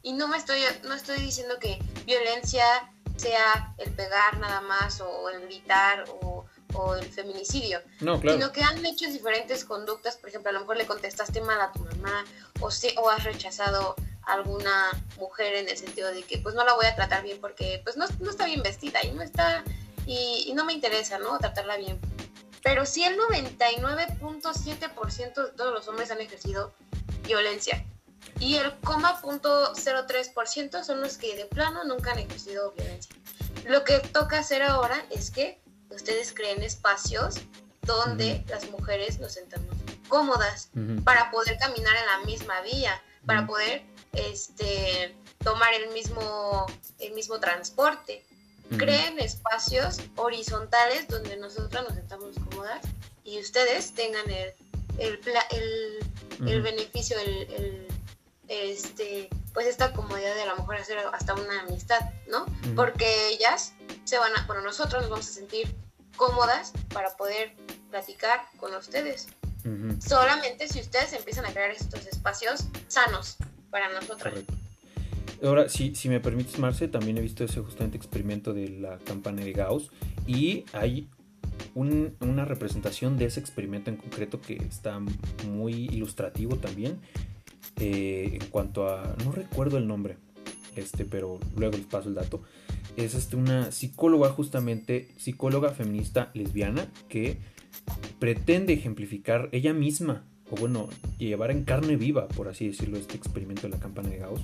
Y no me estoy, no estoy diciendo que violencia sea el pegar nada más o el gritar o, el feminicidio, no, claro. sino que han hecho diferentes conductas, por ejemplo, a lo mejor le contestaste mal a tu mamá o, o has rechazado a alguna mujer en el sentido de que pues no la voy a tratar bien porque pues no, no está bien vestida y no está y, y no me interesa, ¿no? Tratarla bien. Pero sí el 99.7% de todos los hombres han ejercido violencia y el 0.03% son los que de plano nunca han ejercido violencia. Lo que toca hacer ahora es que ustedes creen espacios donde las mujeres nos sentamos cómodas para poder caminar en la misma vía, para poder este, tomar el mismo, el mismo transporte. Creen espacios horizontales donde nosotros nos sentamos cómodas y ustedes tengan el, el, el, el beneficio, el, este, pues esta comodidad de a lo mejor hacer hasta una amistad, ¿no? Porque ellas se van a, bueno, nosotros nos vamos a sentir cómodas para poder platicar con ustedes. Solamente si ustedes empiezan a crear estos espacios sanos para nosotros. Ahora, si, si me permites, Marce, también he visto ese justamente experimento de la campana de Gauss y hay una representación de ese experimento en concreto que está muy ilustrativo también eh, en cuanto a, no recuerdo el nombre, este, pero luego les paso el dato. Es este, una psicóloga justamente, psicóloga feminista lesbiana que pretende ejemplificar ella misma, o bueno, llevar en carne viva, por así decirlo, este experimento de la campana de Gauss.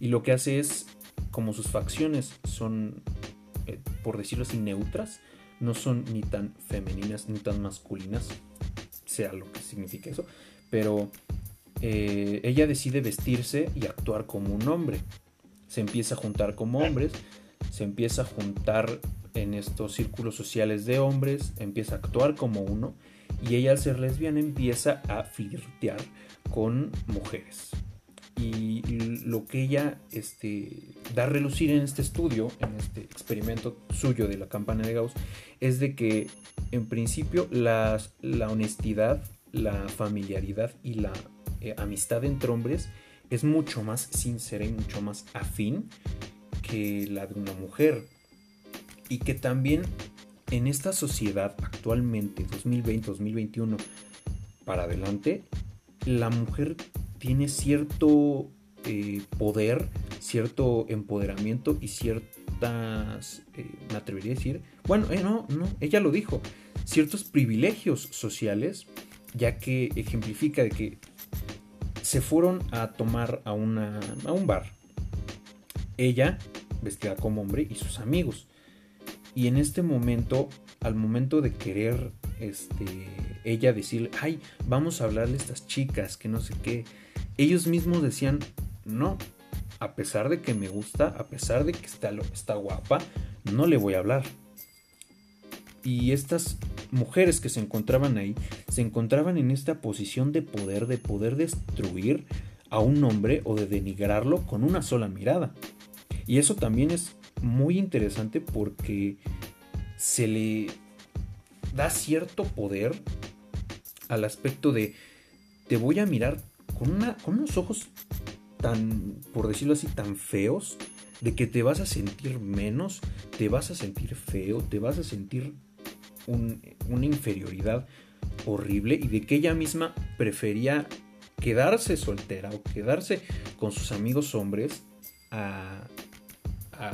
Y lo que hace es, como sus facciones son, eh, por decirlo así, neutras, no son ni tan femeninas ni tan masculinas, sea lo que signifique eso, pero eh, ella decide vestirse y actuar como un hombre. Se empieza a juntar como hombres, se empieza a juntar en estos círculos sociales de hombres, empieza a actuar como uno y ella al ser lesbiana empieza a flirtear con mujeres. Y lo que ella este, da a relucir en este estudio, en este experimento suyo de la campana de Gauss, es de que en principio la honestidad, la familiaridad y la eh, amistad entre hombres es mucho más sincera y mucho más afín que la de una mujer. Y que también en esta sociedad actualmente, 2020-2021, para adelante, la mujer tiene cierto eh, poder, cierto empoderamiento y ciertas, eh, me atrevería a decir, bueno, no, no, ella lo dijo, ciertos privilegios sociales, ya que ejemplifica de que se fueron a tomar a, una, a un bar. Ella, vestida como hombre, y sus amigos. Y en este momento, al momento de querer este, ella decir, ay, vamos a hablarle a estas chicas, que no sé qué, ellos mismos decían, no, a pesar de que me gusta, a pesar de que está, está guapa, no le voy a hablar. Y estas mujeres que se encontraban ahí se encontraban en esta posición de poder, de poder destruir a un hombre o de denigrarlo con una sola mirada. Y eso también es muy interesante porque se le da cierto poder al aspecto de te voy a mirar con, una, con unos ojos tan, por decirlo así, tan feos, de que te vas a sentir menos, te vas a sentir feo, te vas a sentir una inferioridad horrible y de que ella misma prefería quedarse soltera o quedarse con sus amigos hombres a,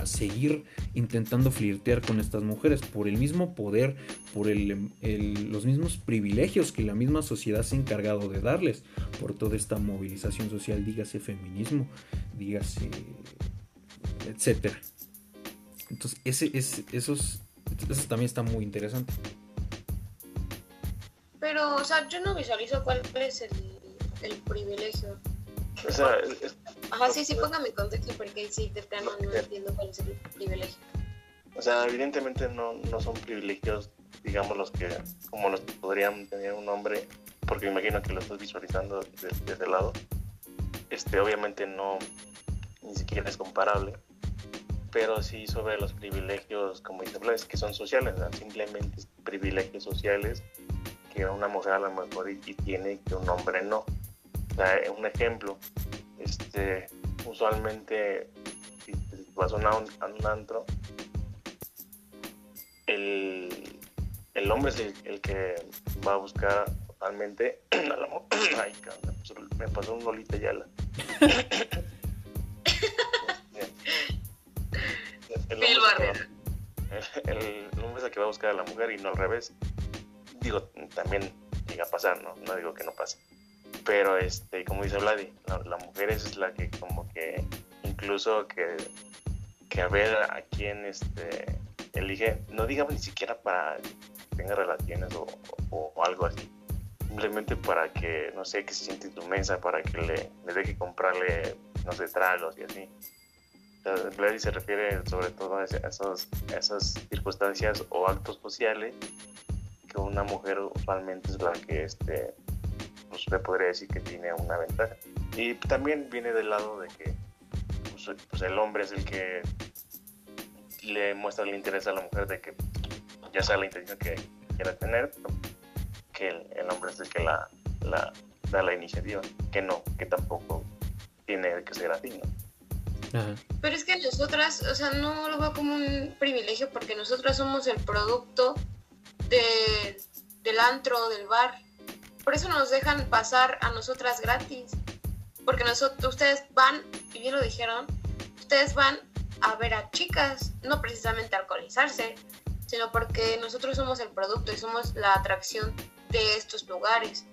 seguir intentando flirtear con estas mujeres por el mismo poder, por los mismos privilegios que la misma sociedad se ha encargado de darles, por toda esta movilización social, dígase feminismo, dígase, etcétera. Entonces, esos, eso también está muy interesante. Pero, o sea, yo no visualizo cuál es el, el privilegio. O sea, Ajá, sí, sí, póngame contexto porque sí, de plano no entiendo cuál es el privilegio. O sea, evidentemente no, no son privilegios, digamos, los que, como los que podrían tener un hombre, porque me imagino que lo estás visualizando desde, ese lado. Este, obviamente no, ni siquiera es comparable, pero sí sobre los privilegios, como dice Blas, que son sociales, simplemente privilegios sociales que una mujer a lo mejor y, tiene que un hombre no. O sea, un ejemplo, este, usualmente si, vas a, un antro, el, el hombre es el, que va a buscar totalmente a la Ay, me pasó un Lolita Yala. El, hombre el, el, hombre es el que va a buscar a la mujer y no al revés. Digo, también llega a pasar, ¿no? No digo que no pase. Pero este como dice Vladi la, mujer es la que como que incluso que, que a ver a quién este elige. No digamos ni siquiera para que tenga relaciones o, algo así. Simplemente para que no sé que se siente en tu mesa para que le, le deje comprarle no sé tragos y así Vladi se refiere sobre todo a, esos, a esas circunstancias o actos sociales que una mujer usualmente es la que este pues se podría decir que tiene una ventaja. Y también viene del lado de que pues, pues, el hombre es el que le muestra el interés a la mujer de que ya sea la intención que quiera tener, que el, hombre es el que la, la, da la iniciativa, que no, que tampoco tiene que ser así, Pero es que nosotras, o sea, no lo veo como un privilegio porque nosotras somos el producto de, del antro, del bar. Por eso nos dejan pasar a nosotras gratis. Porque nosotros, ustedes van, y bien lo dijeron, ustedes van a ver a chicas, no precisamente alcoholizarse, sino porque nosotros somos el producto y somos la atracción de estos lugares.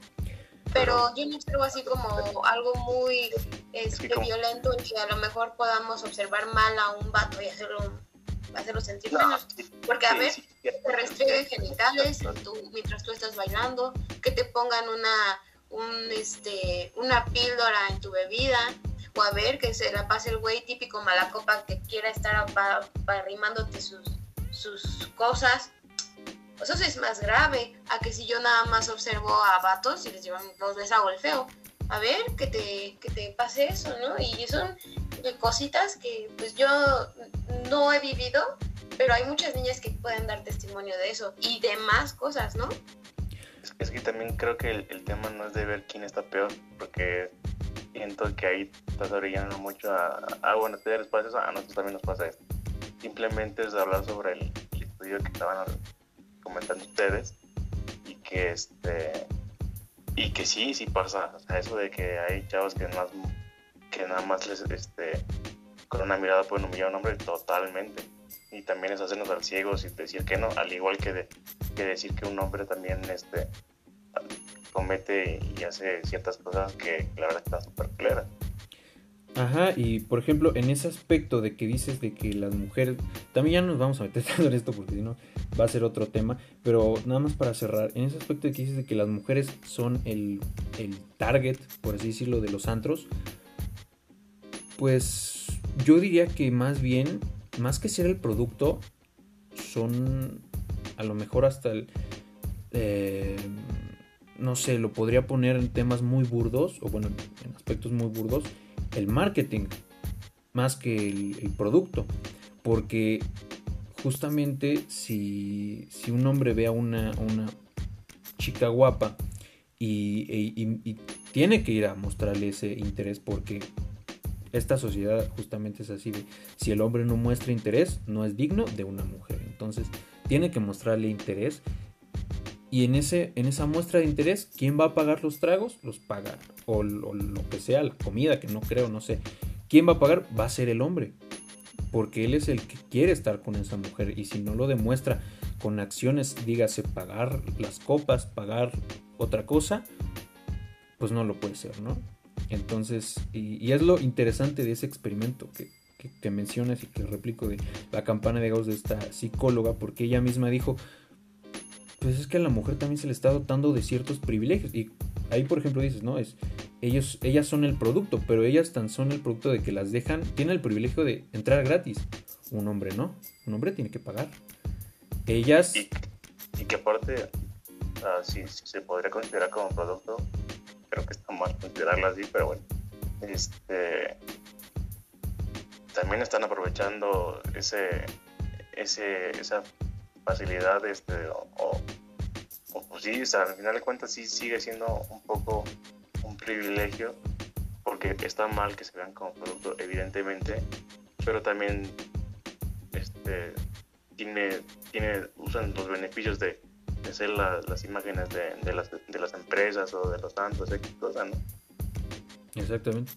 Pero yo no observo así como algo muy este, violento en que a lo mejor podamos observar mal a un vato y hacerlo hacerlo sentir menos. Porque, a ver, te restringen genitales mientras tú estás bailando, que te pongan una, un, este, una píldora en tu bebida, o a ver, que se la pase el güey típico malacopa que quiera estar arrimándote sus, sus cosas. Pues eso es más grave a que si yo nada más observo a vatos y les, llevan, los les hago el feo. A ver, que te, que te pase eso, ¿no? Y son cositas que pues yo no he vivido, pero hay muchas niñas que pueden dar testimonio de eso y de más cosas, ¿no? Es, que también creo que el, tema no es de ver quién está peor, porque siento que ahí estás orillando mucho a, ah, bueno, te pasa eso, a nosotros también nos pasa esto. Simplemente es hablar sobre el, estudio que estaban comentando ustedes y que este y que sí, sí pasa, o eso de que hay chavos que más que nada más les, este, con una mirada pueden humillar a un hombre totalmente. Y también es hacernos al ciegos y decir que no, al igual que, que decir que un hombre también este, comete y hace ciertas cosas que la verdad están súper claras. Ajá, y por ejemplo, en ese aspecto de que dices de que las mujeres, también ya nos vamos a meter en esto porque si no va a ser otro tema, pero nada más para cerrar, en ese aspecto de que dices de que las mujeres son el, el target, por así decirlo, de los antros, pues yo diría que más bien, más que ser el producto, son a lo mejor hasta el... Eh, no sé, lo podría poner en temas muy burdos, o bueno, en aspectos muy burdos, el marketing, más que el, producto. Porque justamente si, si, un hombre ve a una, una chica guapa y, y, tiene que ir a mostrarle ese interés porque esta sociedad justamente es así de si el hombre no muestra interés, no es digno de una mujer. Entonces, tiene que mostrarle interés. Y en, ese, en esa muestra de interés, ¿quién va a pagar los tragos? Los paga. O, lo que sea, la comida, que no creo, no sé. ¿Quién va a pagar? Va a ser el hombre. Porque él es el que quiere estar con esa mujer. Y si no lo demuestra con acciones, dígase pagar las copas, pagar otra cosa, pues no lo puede ser, ¿no? Entonces, y, es lo interesante de ese experimento, que, que, mencionas y que replico de la campana de Gauss de esta psicóloga, porque ella misma dijo, pues es que a la mujer también se le está dotando de ciertos privilegios. Y ahí, por ejemplo, dices, no, es, ellos, ellas son el producto, pero ellas tan son el producto de que las dejan, tienen el privilegio de entrar gratis. Un hombre no, un hombre tiene que pagar. Ellas... Y, que aparte, si se podría considerar como producto, creo que está mal considerarla así, pero bueno, este, también están aprovechando ese, ese, facilidad, este, o, pues sí, al final de cuentas sí sigue siendo un poco un privilegio, porque está mal que se vean como producto, evidentemente, pero también este, tiene, tiene, usan los beneficios de, hacer las imágenes de, las, de las empresas o de los tantos, X cosas, ¿no? Exactamente.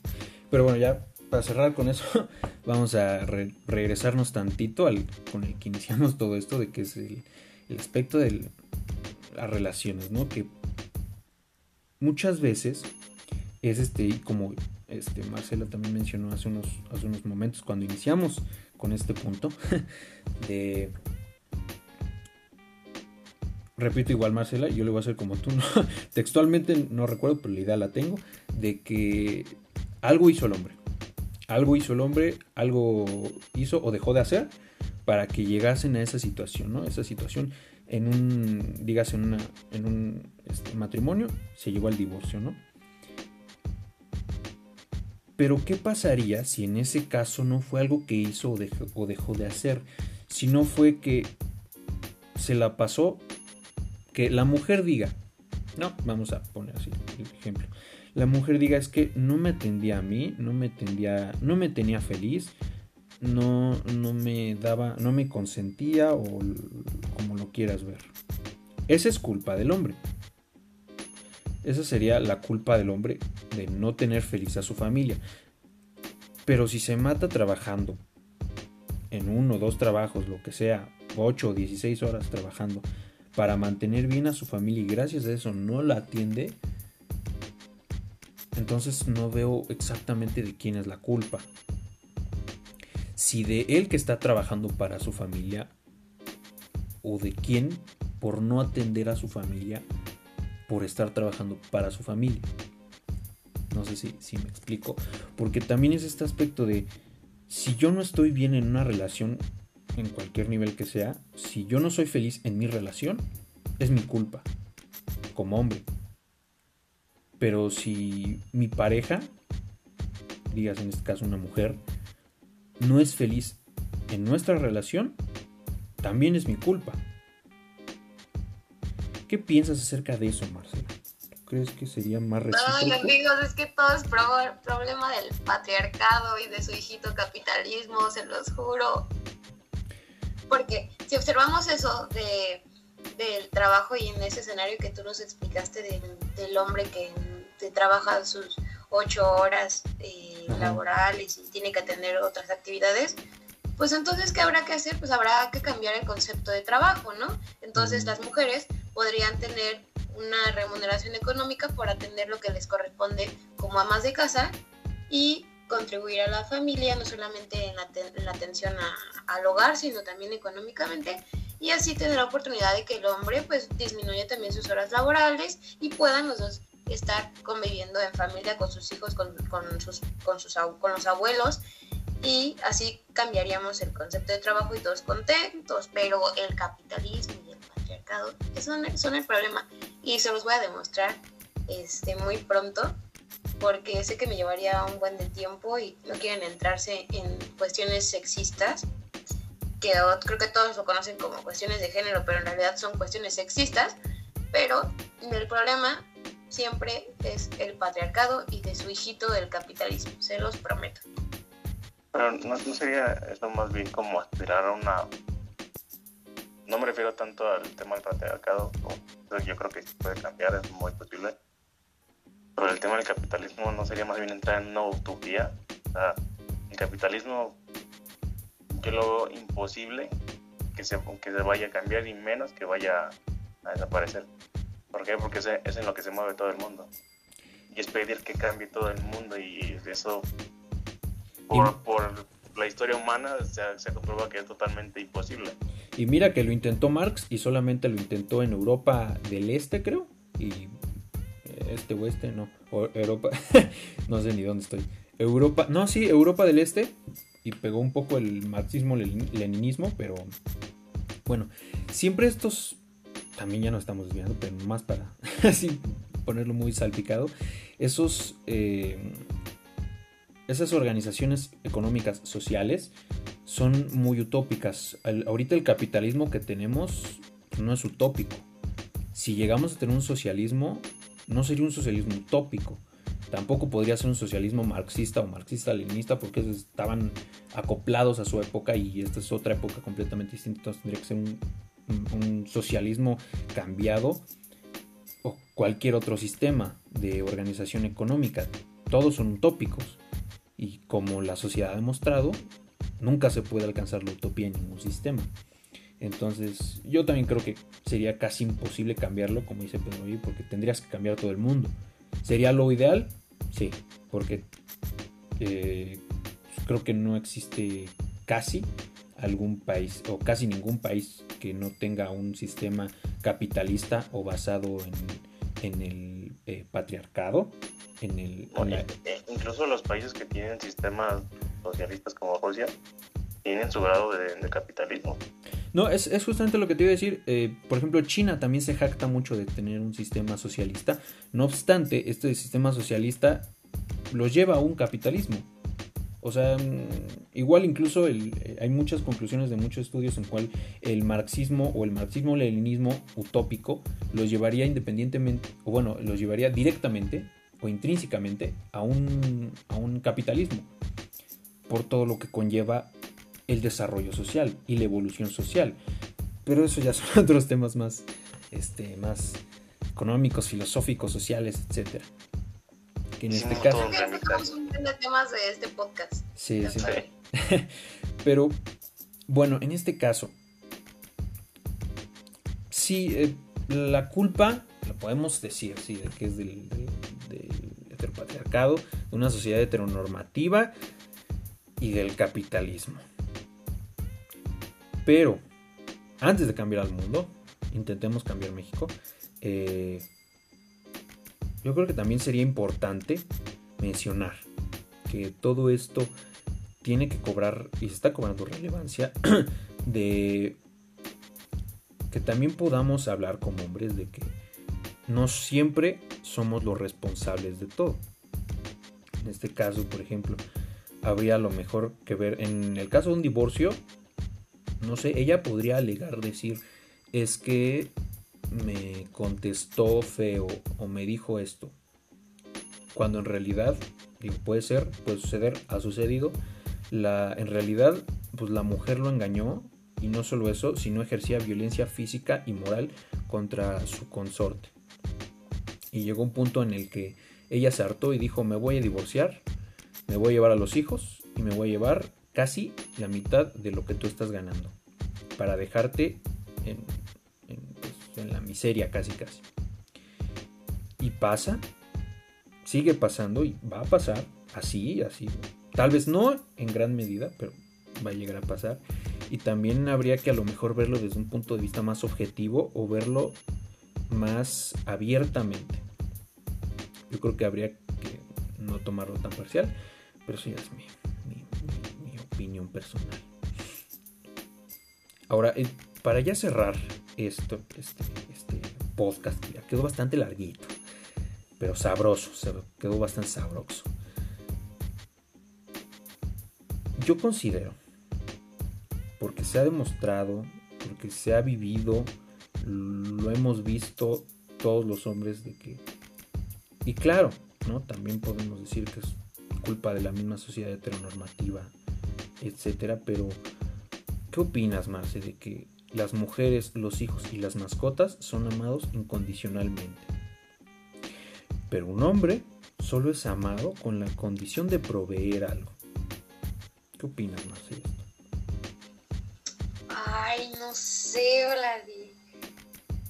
Pero bueno, ya para cerrar con eso, vamos a regresarnos tantito al con el que iniciamos todo esto, de que es el, aspecto de las relaciones, ¿no? Que muchas veces es este, como este Marcela también mencionó hace unos, hace unos momentos cuando iniciamos con este punto de repito igual Marcela, yo le voy a hacer como tú, textualmente no recuerdo, pero la idea la tengo, de que algo hizo el hombre. Algo hizo el hombre, algo hizo o dejó de hacer para que llegasen a esa situación, ¿no? Esa situación en un, dígase, en, una, en un este, matrimonio, se llegó al divorcio, ¿no? Pero ¿qué pasaría si en ese caso no fue algo que hizo o dejó, o dejó de hacer? Si no fue que se la pasó que la mujer diga, no, vamos a poner así el ejemplo. La mujer diga es que no me atendía a mí, no me atendía, no me tenía feliz, no, no me daba, no me consentía o como lo quieras ver. Esa es culpa del hombre. Esa sería la culpa del hombre de no tener feliz a su familia. Pero si se mata trabajando en uno o dos trabajos, lo que sea, 8 o 16 horas trabajando, para mantener bien a su familia y gracias a eso no la atiende, entonces no veo exactamente de quién es la culpa. Si de él que está trabajando para su familia o de quién por no atender a su familia por estar trabajando para su familia. No sé si, si me explico. Porque también es este aspecto de si yo no estoy bien en una relación en cualquier nivel que sea, si yo no soy feliz en mi relación, es mi culpa, como hombre. Pero si mi pareja, digas en este caso una mujer, no es feliz en nuestra relación, también es mi culpa. ¿Qué piensas acerca de eso, Marcela? ¿Tú crees que sería más recíproco? Ay, amigos, es que todo es problema del patriarcado y de su hijito capitalismo, se los juro. Porque si observamos eso de, del trabajo y en ese escenario que tú nos explicaste del, hombre que, trabaja sus ocho horas eh, laborales y tiene que atender otras actividades, pues entonces, ¿qué habrá que hacer? Pues habrá que cambiar el concepto de trabajo, ¿no? Entonces las mujeres podrían tener una remuneración económica por atender lo que les corresponde como amas de casa y contribuir a la familia, no solamente en la, atención al hogar, sino también económicamente, y así tener la oportunidad de que el hombre pues disminuya también sus horas laborales y puedan los dos estar conviviendo en familia con sus hijos, con, sus, con, sus, con los abuelos, y así cambiaríamos el concepto de trabajo y todos contentos, pero el capitalismo y el patriarcado son, son el problema. Y se los voy a demostrar este, muy pronto porque sé que me llevaría un buen de tiempo y no quieren entrarse en cuestiones sexistas, que creo que todos lo conocen como cuestiones de género, pero en realidad son cuestiones sexistas, pero el problema siempre es el patriarcado y de su hijito el capitalismo, se los prometo. Pero no, sería eso más bien como aspirar a una... No me refiero tanto al tema del patriarcado, yo creo que puede cambiar, es muy posible pero el tema del capitalismo no sería más bien entrar en una utopía. O sea, el capitalismo yo lo veo imposible que se, que se vaya a cambiar y menos que vaya a desaparecer. ¿Por qué? Porque es, en lo que se mueve todo el mundo. Y es pedir que cambie todo el mundo y eso por, por la historia humana se, se comprueba que es totalmente imposible. Y mira que lo intentó Marx y solamente lo intentó en Europa del Este, creo. Y este oeste, no. Europa, no sé ni dónde estoy. Europa, no, sí, Europa del Este. Y pegó un poco el marxismo-leninismo, pero bueno, siempre estos, también ya no estamos desviando, pero más para así ponerlo muy salpicado, esos, eh, esas organizaciones económicas sociales son muy utópicas. ahorita el capitalismo que tenemos no es utópico. Si llegamos a tener un socialismo, no sería un socialismo utópico. Tampoco podría ser un socialismo marxista o marxista-leninista porque estaban acoplados a su época y esta es otra época completamente distinta. Entonces tendría que ser un, un socialismo cambiado o cualquier otro sistema de organización económica. Todos son utópicos y como la sociedad ha demostrado, nunca se puede alcanzar la utopía en ningún sistema. Entonces, yo también creo que sería casi imposible cambiarlo, como dice Pedro porque tendrías que cambiar todo el mundo. ¿Sería lo ideal? Sí, porque eh, creo que no existe casi algún país o casi ningún país que no tenga un sistema capitalista o basado en, el eh, patriarcado. En el, eh, Incluso los países que tienen sistemas socialistas como Rusia tienen su grado de, capitalismo. No, es, justamente lo que te iba a decir. Eh, por ejemplo, China también se jacta mucho de tener un sistema socialista. No obstante, este sistema socialista los lleva a un capitalismo. O sea, mm, igual incluso eh, hay muchas conclusiones de muchos estudios en cual el marxismo o el marxismo-leninismo utópico los llevaría independientemente, o bueno, los llevaría directamente o intrínsecamente a un, a un capitalismo por todo lo que conlleva el desarrollo social y la evolución social. Pero eso ya son otros temas más, este, más económicos, filosóficos, sociales, etc. Que en este caso... temas de este podcast. Sí, sí. Pero, bueno, en este caso, sí, eh, la culpa, lo podemos decir, sí, de que es del, del heteropatriarcado, de una sociedad heteronormativa y del capitalismo. Pero, antes de cambiar al mundo, intentemos cambiar México. Eh, yo creo que también sería importante mencionar que todo esto tiene que cobrar y se está cobrando relevancia de que también podamos hablar como hombres de que no siempre somos los responsables de todo. En este caso, por ejemplo, habría lo mejor que ver en el caso de un divorcio, no sé, ella podría alegar decir, es que me contestó feo o me dijo esto. Cuando en realidad, digo, puede ser, puede suceder, ha sucedido. La, en realidad, pues la mujer lo engañó y no solo eso, sino ejercía violencia física y moral contra su consorte. Y llegó un punto en el que ella se hartó y dijo, me voy a divorciar, me voy a llevar a los hijos y me voy a llevar casi la mitad de lo que tú estás ganando para dejarte en, pues, la miseria casi casi. Y pasa, sigue pasando y va a pasar así, así. Tal vez no en gran medida, pero va a llegar a pasar. Y también habría que a lo mejor verlo desde un punto de vista más objetivo o verlo más abiertamente. Yo creo que habría que no tomarlo tan parcial, pero eso ya es mi, opinión personal. Ahora, eh, para ya cerrar esto, este, este podcast, quedó bastante larguito, pero sabroso, se quedó bastante sabroso. Yo considero, porque se ha demostrado, porque se ha vivido, lo hemos visto todos los hombres de que... Y claro, ¿no? También podemos decir que es culpa de la misma sociedad heteronormativa, etcétera, pero ¿qué opinas, Marce, de que las mujeres, los hijos y las mascotas son amados incondicionalmente? Pero un hombre solo es amado con la condición de proveer algo. ¿Qué opinas, Marce, de esto? Ay, no sé, Vladi.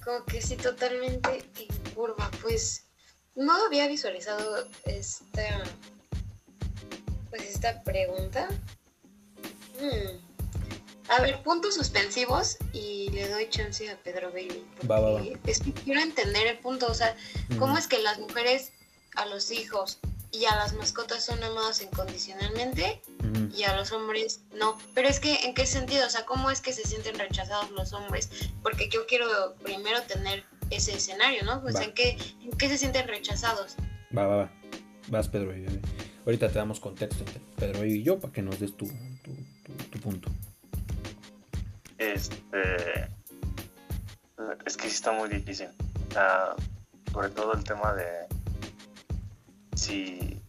Como que sí, totalmente en curva. Pues no había visualizado esta pues esta pregunta. Mm. A ver, puntos suspensivos y le doy chance a Pedro Baby. Va, va, va. Es que quiero entender el punto, o sea, ¿cómo Mm. es que las mujeres a los hijos y a las mascotas son amadas incondicionalmente y a los hombres no? Pero es que, ¿en qué sentido? O sea, ¿cómo es que se sienten rechazados los hombres? Porque yo quiero primero tener ese escenario, ¿no? Pues. ¿en qué, ¿en qué se sienten rechazados? Va, va, va. Vas, Pedro Baby. dale. Ahorita te damos contexto entre Pedro y yo para que nos des tu, tu, tu- tu punto. Este. Es que sí está muy difícil. Sea, sobre todo el tema de. Si.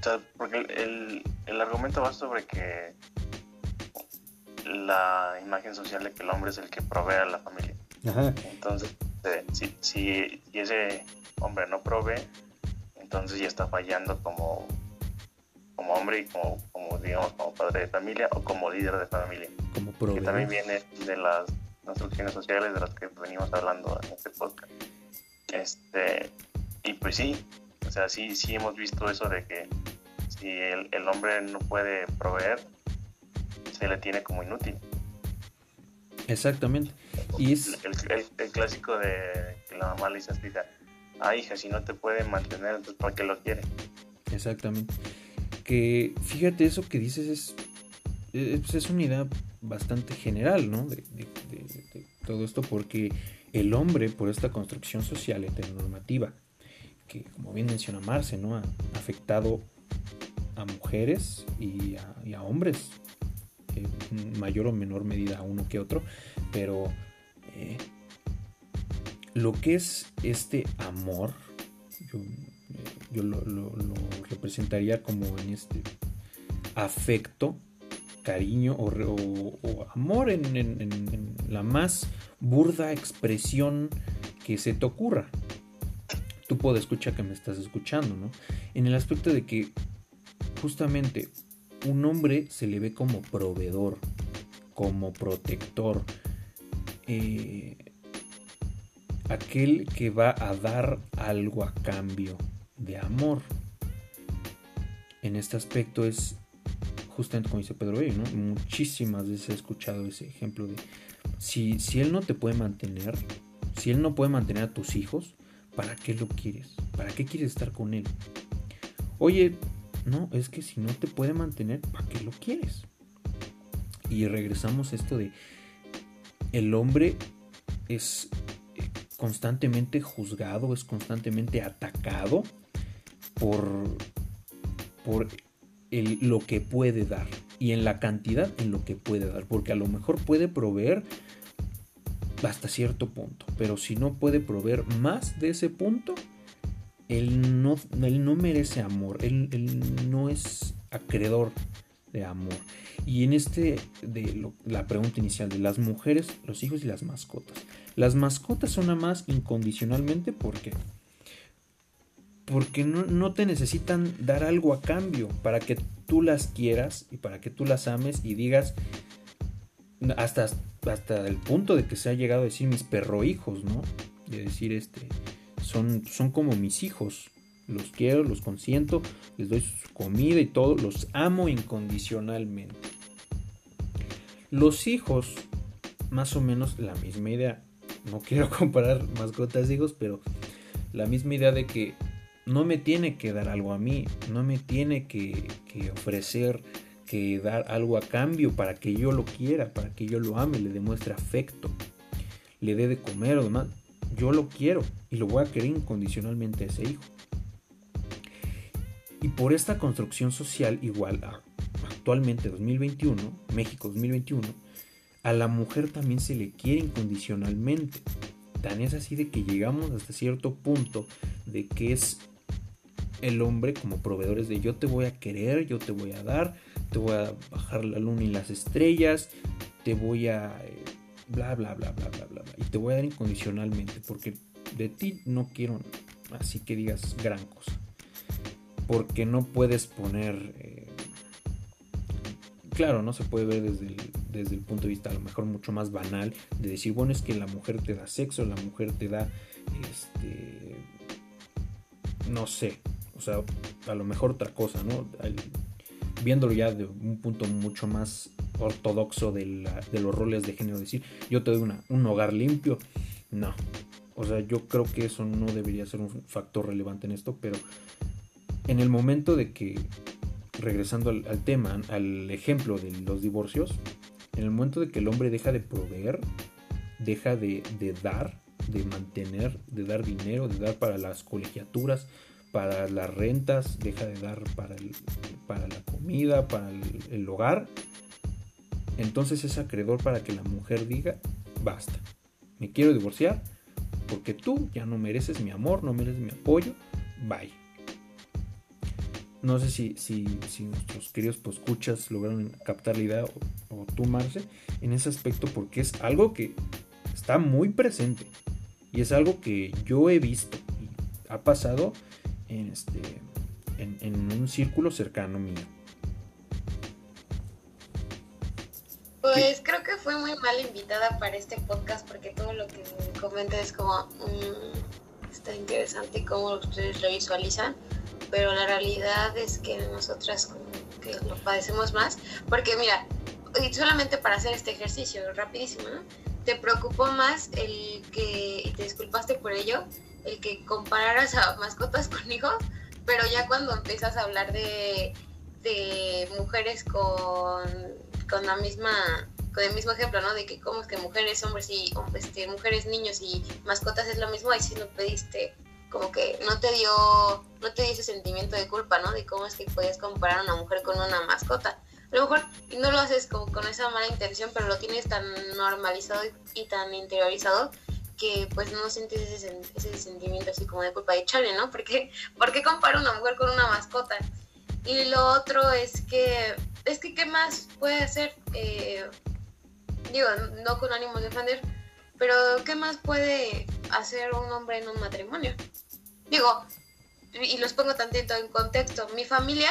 O sea, porque el, el, argumento va sobre que. La imagen social de que el hombre es el que provee a la familia. Ajá. Entonces, eh, si, si ese hombre no provee, entonces ya está fallando como, como hombre y como, como, digamos, como padre de familia o como líder de familia Como que también viene de las construcciones sociales de las que venimos hablando en este podcast. Este, y pues sí, o sea, sí, sí hemos visto eso de que si el, el hombre no puede proveer, se le tiene como inútil. Exactamente. Y es. El, el- el clásico de que la mamá le dice a su hija, ah, hija, si no te puede mantener, entonces ¿para qué lo quiere? Exactamente. Que fíjate, eso que dices es, es, pues, es una idea bastante general, ¿no? De, todo esto, porque el hombre, por esta construcción social heteronormativa, que como bien menciona Marce, ¿no? Ha afectado a mujeres y a, hombres, eh, en mayor o menor medida a uno que otro, pero eh, lo que es este amor, eh, yo lo, representaría como en este afecto, cariño o, amor en la más burda expresión que se te ocurra. Tú puedes escuchar que me estás escuchando, ¿no? En el aspecto de que justamente un hombre se le ve como proveedor, como protector, eh, aquel que va a dar algo a cambio de amor. En este aspecto es justamente como dice Pedro ¿no? Muchísimas veces he escuchado ese ejemplo de si, si él no te puede mantener, si él no puede mantener a tus hijos, ¿para qué lo quieres? ¿Para qué quieres estar con él? Oye, no, es que si no te puede mantener, ¿para qué lo quieres? Y regresamos a esto de el hombre es constantemente juzgado, es constantemente atacado por, por lo que puede dar y en la cantidad en lo que puede dar, porque a lo mejor puede proveer hasta cierto punto, pero si no puede proveer más de ese punto, él no, él no merece amor, él, no es acreedor de amor. Y en este, de la pregunta inicial de las mujeres, los hijos y las mascotas. Las mascotas son amadas incondicionalmente porque porque no, no te necesitan dar algo a cambio para que tú las quieras y para que tú las ames y digas hasta, hasta el punto de que se ha llegado a decir mis perro hijos, ¿no? De decir este son, son como mis hijos. Los quiero, los consiento, les doy su comida y todo, los amo incondicionalmente. Los hijos, más o menos la misma idea. No quiero comparar mascotas de hijos, pero la misma idea de que no me tiene que dar algo a mí, no me tiene que, ofrecer, que dar algo a cambio para que yo lo quiera, para que yo lo ame, le demuestre afecto, le dé de comer o demás. Yo lo quiero y lo voy a querer incondicionalmente a ese hijo. Y por esta construcción social igual a- actualmente 2021, México 2021, a la mujer también se le quiere incondicionalmente. Tan es así de que llegamos hasta cierto punto de que es el hombre como proveedores de yo te voy a querer, yo te voy a dar, te voy a bajar la luna y las estrellas, te voy a eh, bla bla bla bla bla bla y te voy a dar incondicionalmente porque de ti no quiero así que digas gran cosa. Porque no puedes poner eh, claro no se puede ver desde el, desde el punto de vista a lo mejor mucho más banal de decir bueno es que la mujer te da sexo la mujer te da este no sé sea a lo mejor otra cosa no viéndolo ya de un punto mucho más ortodoxo de, los roles de género, decir, yo te doy una, un hogar limpio, no. O sea, yo creo que eso no debería ser un factor relevante en esto, pero en el momento de que, regresando al, tema, al ejemplo de los divorcios, en el momento de que el hombre deja de proveer, deja de, dar, de mantener, de dar dinero, de dar para las colegiaturas, para las rentas, deja de dar para, para la comida, para el, hogar, entonces es acreedor para que la mujer diga, basta, me quiero divorciar porque tú ya no mereces mi amor, no mereces mi apoyo, bye. No sé si, si, nuestros queridos poscuchas lograron captar la idea o, o tú, Marce, en ese aspecto porque es algo que está muy presente y es algo que yo he visto y ha pasado en, este, en, un círculo cercano mío. Pues creo que fue muy mal invitada para este podcast porque todo lo que comenta es como mm, está interesante cómo ustedes lo visualizan, pero la realidad es que nosotras como que lo padecemos más, porque mira, solamente para hacer este ejercicio rapidísimo, Te preocupó más el que, y te disculpaste por ello, el que compararas a mascotas con hijos, pero ya cuando empiezas a hablar de, de mujeres con, con la misma con el mismo ejemplo, ¿no? De que como es que mujeres, hombres y este, mujeres, niños y mascotas es lo mismo, ahí sí no pediste, como que no te dio, no te dio ese sentimiento de culpa, ¿no? De cómo es que puedes comparar a una mujer con una mascota. A lo mejor no lo haces como con esa mala intención, pero lo tienes tan normalizado y tan interiorizado que pues no sientes ese, ese sentimiento así como de culpa de chale, ¿no? Porque, ¿Por qué comparo una mujer con una mascota? Y lo otro es que, es que ¿qué más puede hacer? Eh, digo, no con ánimo de defender, pero ¿qué más puede hacer un hombre en un matrimonio? Digo, y los pongo tantito en contexto, mi familia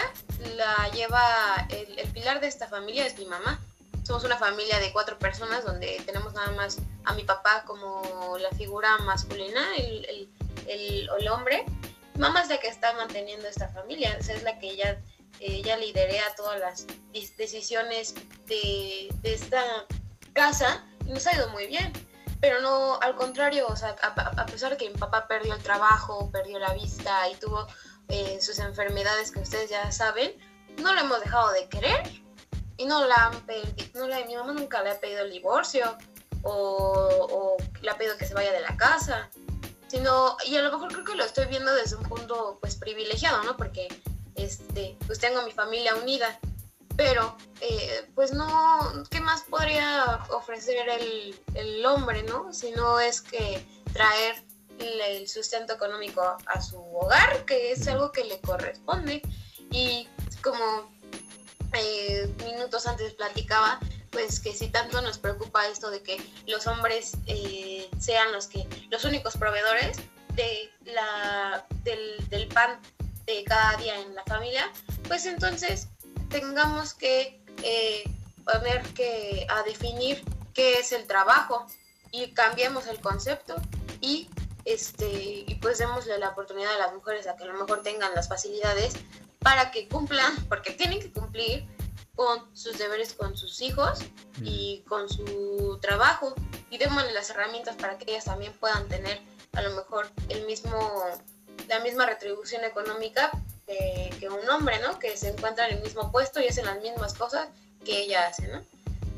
la lleva, el pilar de esta familia es mi mamá somos una familia de cuatro personas donde tenemos nada más a mi papá como la figura masculina, el, el, el, hombre. Mamá es la que está manteniendo esta familia, es la que ella, ella liderea todas las decisiones de, de, esta casa y nos ha ido muy bien. Pero no, al contrario, o sea, a, pesar de que mi papá perdió el trabajo, perdió la vista y tuvo eh, sus enfermedades que ustedes ya saben, no lo hemos dejado de querer y no la han pedido, no mi mamá nunca le ha pedido el divorcio o, le ha pedido que se vaya de la casa, sino, y a lo mejor creo que lo estoy viendo desde un punto pues privilegiado, ¿no? Porque este, pues tengo a mi familia unida, pero eh, pues no, ¿qué más podría ofrecer el, el, hombre, ¿no? Si no es que traer el sustento económico a su hogar, que es algo que le corresponde. Y como eh, minutos antes platicaba, pues que si tanto nos preocupa esto de que los hombres eh, sean los que los únicos proveedores de la del, pan de cada día en la familia, pues entonces tengamos que eh, poner que a definir qué es el trabajo y cambiemos el concepto y este y pues démosle la oportunidad a las mujeres a que a lo mejor tengan las facilidades para que cumplan, porque tienen que cumplir con sus deberes con sus hijos y con su trabajo y démosle las herramientas para que ellas también puedan tener a lo mejor el mismo la misma retribución económica que un hombre, ¿no? Que se encuentra en el mismo puesto y hacen las mismas cosas que ella hace, ¿no?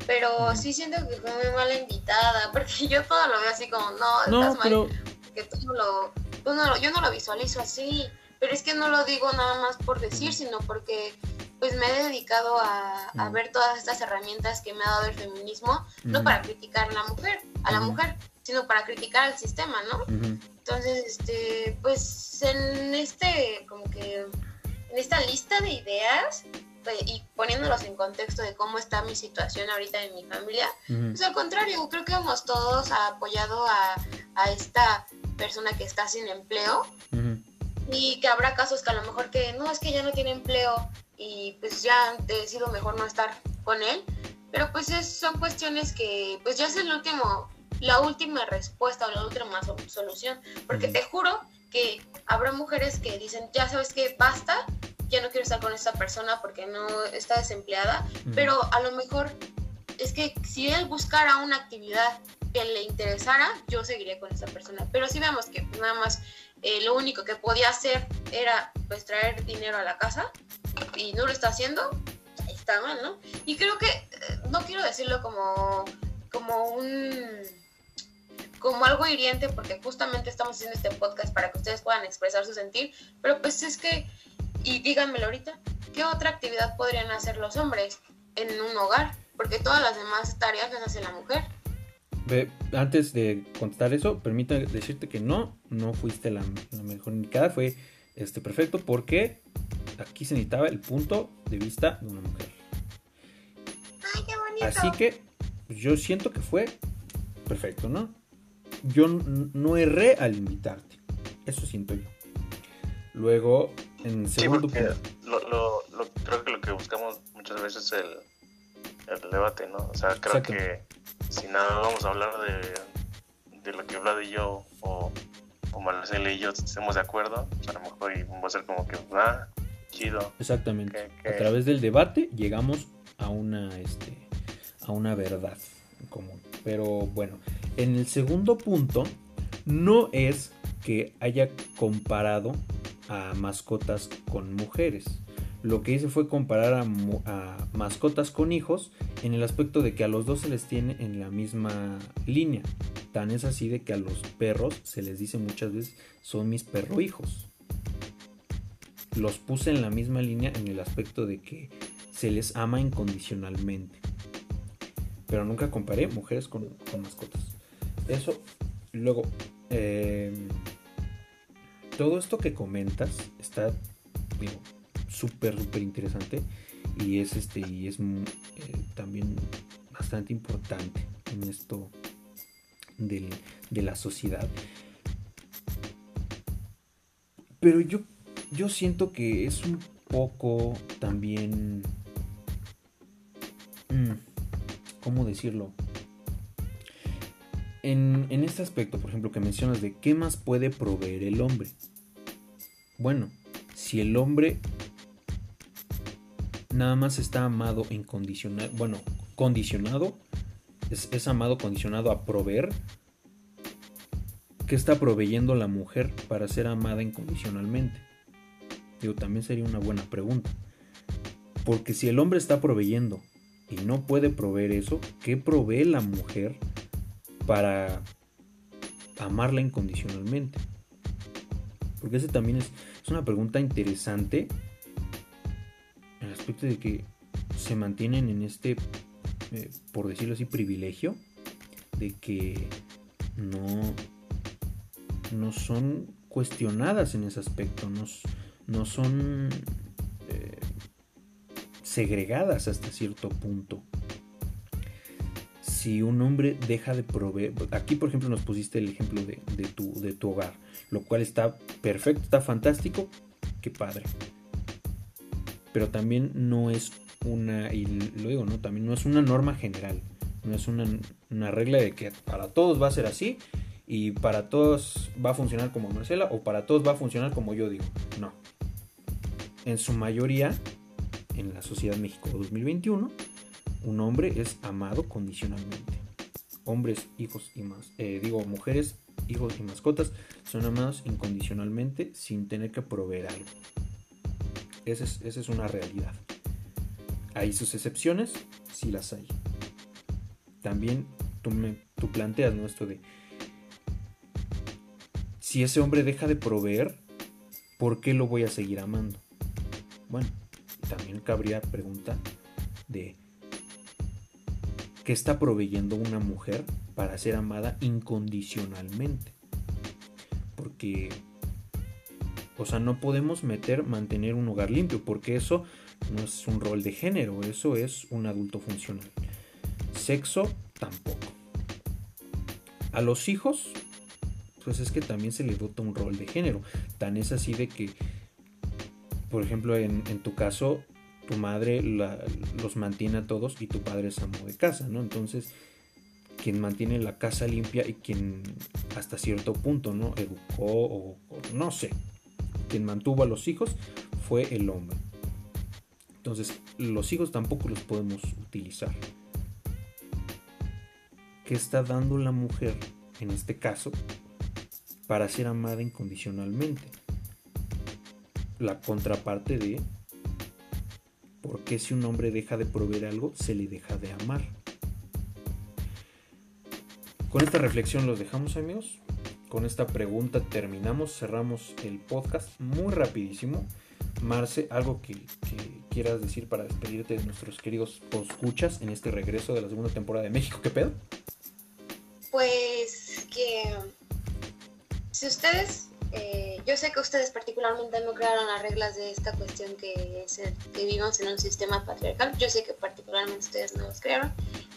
Pero sí siento que fue muy mala invitada, porque yo todo lo veo así como, no, estás mal, que tú lo, tú no, yo no lo visualizo así, pero es que no lo digo nada más por decir, sino porque pues me he dedicado a, a, ver todas estas herramientas que me ha dado el feminismo, no para criticar a la mujer, a la mujer, sino para criticar al sistema, ¿no? Entonces, este, pues en este, como que, en esta lista de ideas, pues, y poniéndolos en contexto de cómo está mi situación ahorita en mi familia, pues al contrario, creo que hemos todos apoyado a, a esta persona que está sin empleo y que habrá casos que a lo mejor que no es que ya no tiene empleo y pues ya han decidido mejor no estar con él, pero pues son cuestiones que pues ya es el último, la última respuesta o la última solución, porque te juro que habrá mujeres que dicen, ya sabes que basta, ya no quiero estar con esta persona porque no está desempleada, pero a lo mejor es que si él buscara una actividad que le interesara, yo seguiría con esa persona. Pero si vemos que nada más eh, lo único que podía hacer era pues traer dinero a la casa y no lo está haciendo, está mal, ¿no? Y creo que, eh, no quiero decirlo como, como un como algo hiriente porque justamente estamos haciendo este podcast para que ustedes puedan expresar su sentir, pero pues es que, y díganmelo ahorita, ¿qué otra actividad podrían hacer los hombres en un hogar? Porque todas las demás tareas las hace la mujer. Antes de contestar eso, permítame decirte que no, no fuiste la, mejor indicada, fue este perfecto porque aquí se necesitaba el punto de vista de una mujer. Ay, qué bonito. Así que yo siento que fue perfecto, ¿no? yo no erré al invitarte. Eso siento yo. Luego, en segundo sí, lo, lo, creo que lo que buscamos muchas veces es el, el debate, ¿no? O sea, creo que si nada vamos a hablar de, de lo que Vlad y yo o, o Marcela y yo estemos de acuerdo, pues a lo mejor va a ser como que, ah, chido. Exactamente. A través del debate llegamos a una, este, a una verdad común. Pero bueno, en el segundo punto, no es que haya comparado a mascotas con mujeres. Lo que hice fue comparar a, mascotas con hijos en el aspecto de que a los dos se les tiene en la misma línea. Tan es así de que a los perros se les dice muchas veces son mis perro hijos. Los puse en la misma línea en el aspecto de que se les ama incondicionalmente. Pero nunca comparé mujeres con mascotas eso, luego, em, todo esto que comentas está, digo, súper, súper interesante y es este, y es mm, eh, también bastante importante en esto de la sociedad. Pero yo, yo siento que es un poco también... Mm, ¿Cómo decirlo? en, este aspecto, por ejemplo, que mencionas de qué más puede proveer el hombre. Bueno, si el hombre nada más está amado incondicional, bueno, condicionado, es, amado condicionado a proveer, ¿qué está proveyendo la mujer para ser amada incondicionalmente? Digo, también sería una buena pregunta. Porque si el hombre está proveyendo y no puede proveer eso, ¿qué provee la mujer para amarla incondicionalmente? Porque ese también es, una pregunta interesante aspecto de que se mantienen en este, eh, por decirlo así, privilegio de que no, no son cuestionadas en ese aspecto, no, no son eh, segregadas hasta cierto punto si un hombre deja de proveer, aquí por ejemplo nos pusiste el ejemplo de, tu, de tu hogar, lo cual está perfecto, está fantástico, qué padre. Pero también no es una, y lo digo, ¿no? También no es una norma general, no es una, una regla de que para todos va a ser así y para todos va a funcionar como Marcela o para todos va a funcionar como yo digo. No. En su mayoría, en la sociedad México 2021, un hombre es amado condicionalmente. Hombres, hijos y más, eh, digo, mujeres, hijos y mascotas son amados incondicionalmente sin tener que proveer algo. Esa es, una realidad. ¿Hay sus excepciones? Sí las hay. También tú, planteas ¿no? esto de si ese hombre deja de proveer, ¿por qué lo voy a seguir amando? Bueno, también cabría pregunta de que está proveyendo una mujer para ser amada incondicionalmente. Porque, o sea, no podemos meter mantener un hogar limpio, porque eso no es un rol de género, eso es un adulto funcional. Sexo tampoco. A los hijos, pues es que también se les dota un rol de género. Tan es así de que, por ejemplo, en, tu caso, tu madre los mantiene a todos y tu padre es amo de casa, ¿no? Entonces, quien mantiene la casa limpia y quien hasta cierto punto, ¿no? Educó o, no sé, quien mantuvo a los hijos fue el hombre. Entonces, los hijos tampoco los podemos utilizar. ¿Qué está dando la mujer, en este caso, para ser amada incondicionalmente? La contraparte de por qué si un hombre deja de proveer algo, se le deja de amar. Con esta reflexión los dejamos amigos. Con esta pregunta terminamos, cerramos el podcast muy rapidísimo. Marce, algo que, quieras decir para despedirte de nuestros queridos escuchas en este regreso de la segunda temporada de México, ¿qué pedo? Pues que si ustedes, eh, yo sé que ustedes particularmente no crearon las reglas de esta cuestión que, es que vivimos en un sistema patriarcal, yo sé que particularmente ustedes no los crearon,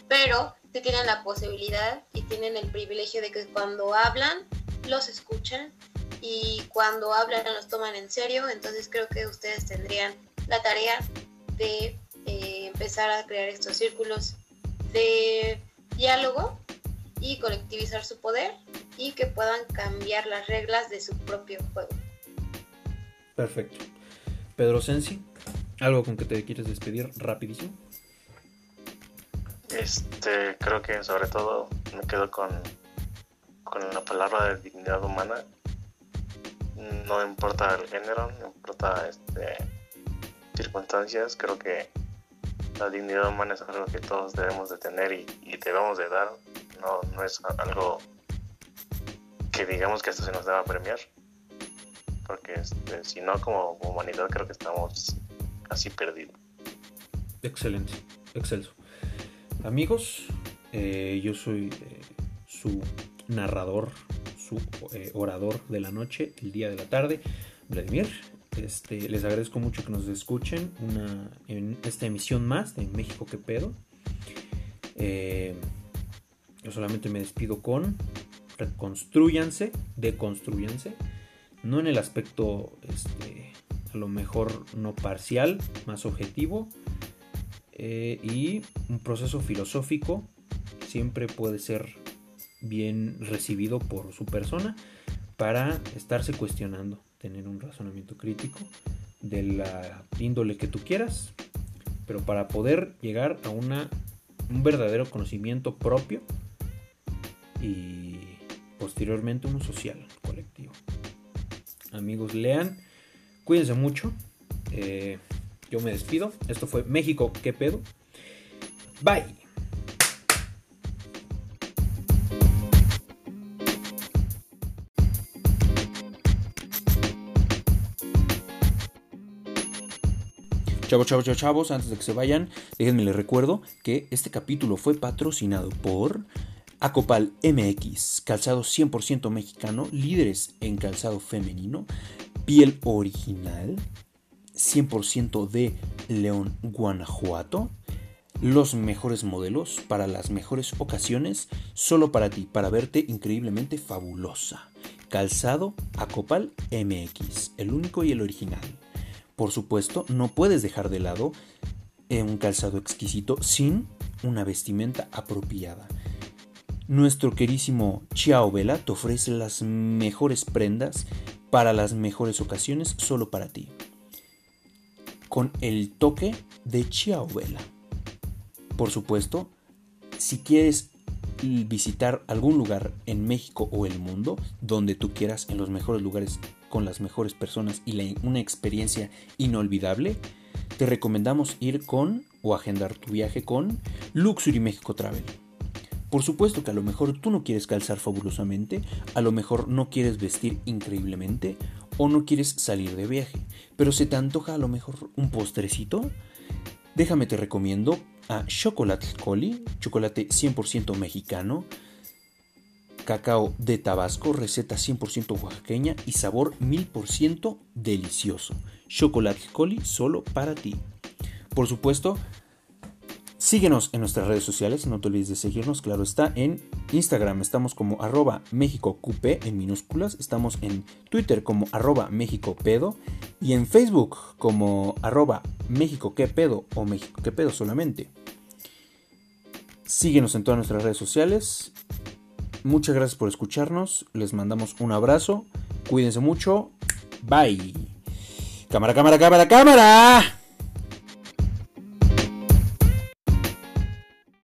pero si tienen la posibilidad y tienen el privilegio de que cuando hablan los escuchan y cuando hablan los toman en serio, entonces creo que ustedes tendrían la tarea de eh, empezar a crear estos círculos de diálogo y colectivizar su poder y que puedan cambiar las reglas de su propio juego. Perfecto. Pedro Sensi, ¿algo con que te quieres despedir rapidísimo? Este, creo que sobre todo me quedo con, con la palabra de dignidad humana no importa el género, no importa este, circunstancias, creo que la dignidad humana es algo que todos debemos de tener y, debemos de dar, no, no es algo que digamos que esto se nos deba premiar, porque este, si no como humanidad creo que estamos casi perdidos. Excelente, excelso. Amigos, eh, yo soy eh, su narrador eh, orador de la noche, el día de la tarde, Vladimir. Este, les agradezco mucho que nos escuchen una, en esta emisión más de México que pedo. Yo solamente me despido con reconstruyanse, deconstruyanse, no en el aspecto este, a lo mejor no parcial, más objetivo, eh, y un proceso filosófico siempre puede ser bien recibido por su persona para estarse cuestionando, tener un razonamiento crítico de la índole que tú quieras, pero para poder llegar a una, un verdadero conocimiento propio y posteriormente uno social, colectivo. Amigos, lean, cuídense mucho. Eh, yo me despido. Esto fue México, ¿qué pedo? Bye. Chavos, chavos, chavos, chavos, antes de que se vayan, déjenme les recuerdo que este capítulo fue patrocinado por Acopal MX, calzado 100% mexicano, líderes en calzado femenino, piel original, 100% de León, Guanajuato. Los mejores modelos para las mejores ocasiones, solo para ti, para verte increíblemente fabulosa. Calzado Acopal MX, el único y el original. Por supuesto, no puedes dejar de lado eh, un calzado exquisito sin una vestimenta apropiada. Nuestro querísimo Chiao Vela te ofrece las mejores prendas para las mejores ocasiones solo para ti. Con el toque de Chiao Vela. Por supuesto, si quieres visitar algún lugar en México o el mundo, donde tú quieras, en los mejores lugares con las mejores personas y una experiencia inolvidable, te recomendamos ir con o agendar tu viaje con Luxury México Travel. Por supuesto que a lo mejor tú no quieres calzar fabulosamente, a lo mejor no quieres vestir increíblemente o no quieres salir de viaje, pero se te antoja a lo mejor un postrecito. Déjame te recomiendo a Chocolate Coli, chocolate 100% mexicano, cacao de Tabasco, receta 100% oaxaqueña y sabor 1000% delicioso. Chocolate Coli solo para ti. Por supuesto, síguenos en nuestras redes sociales, no te olvides de seguirnos, claro está, en Instagram estamos como arroba MéxicoQP en minúsculas, estamos en Twitter como arroba pedo y en Facebook como arroba pedo o México pedo solamente. Síguenos en todas nuestras redes sociales Muchas gracias por escucharnos. Les mandamos un abrazo. Cuídense mucho. Bye. Cámara, cámara, cámara, cámara.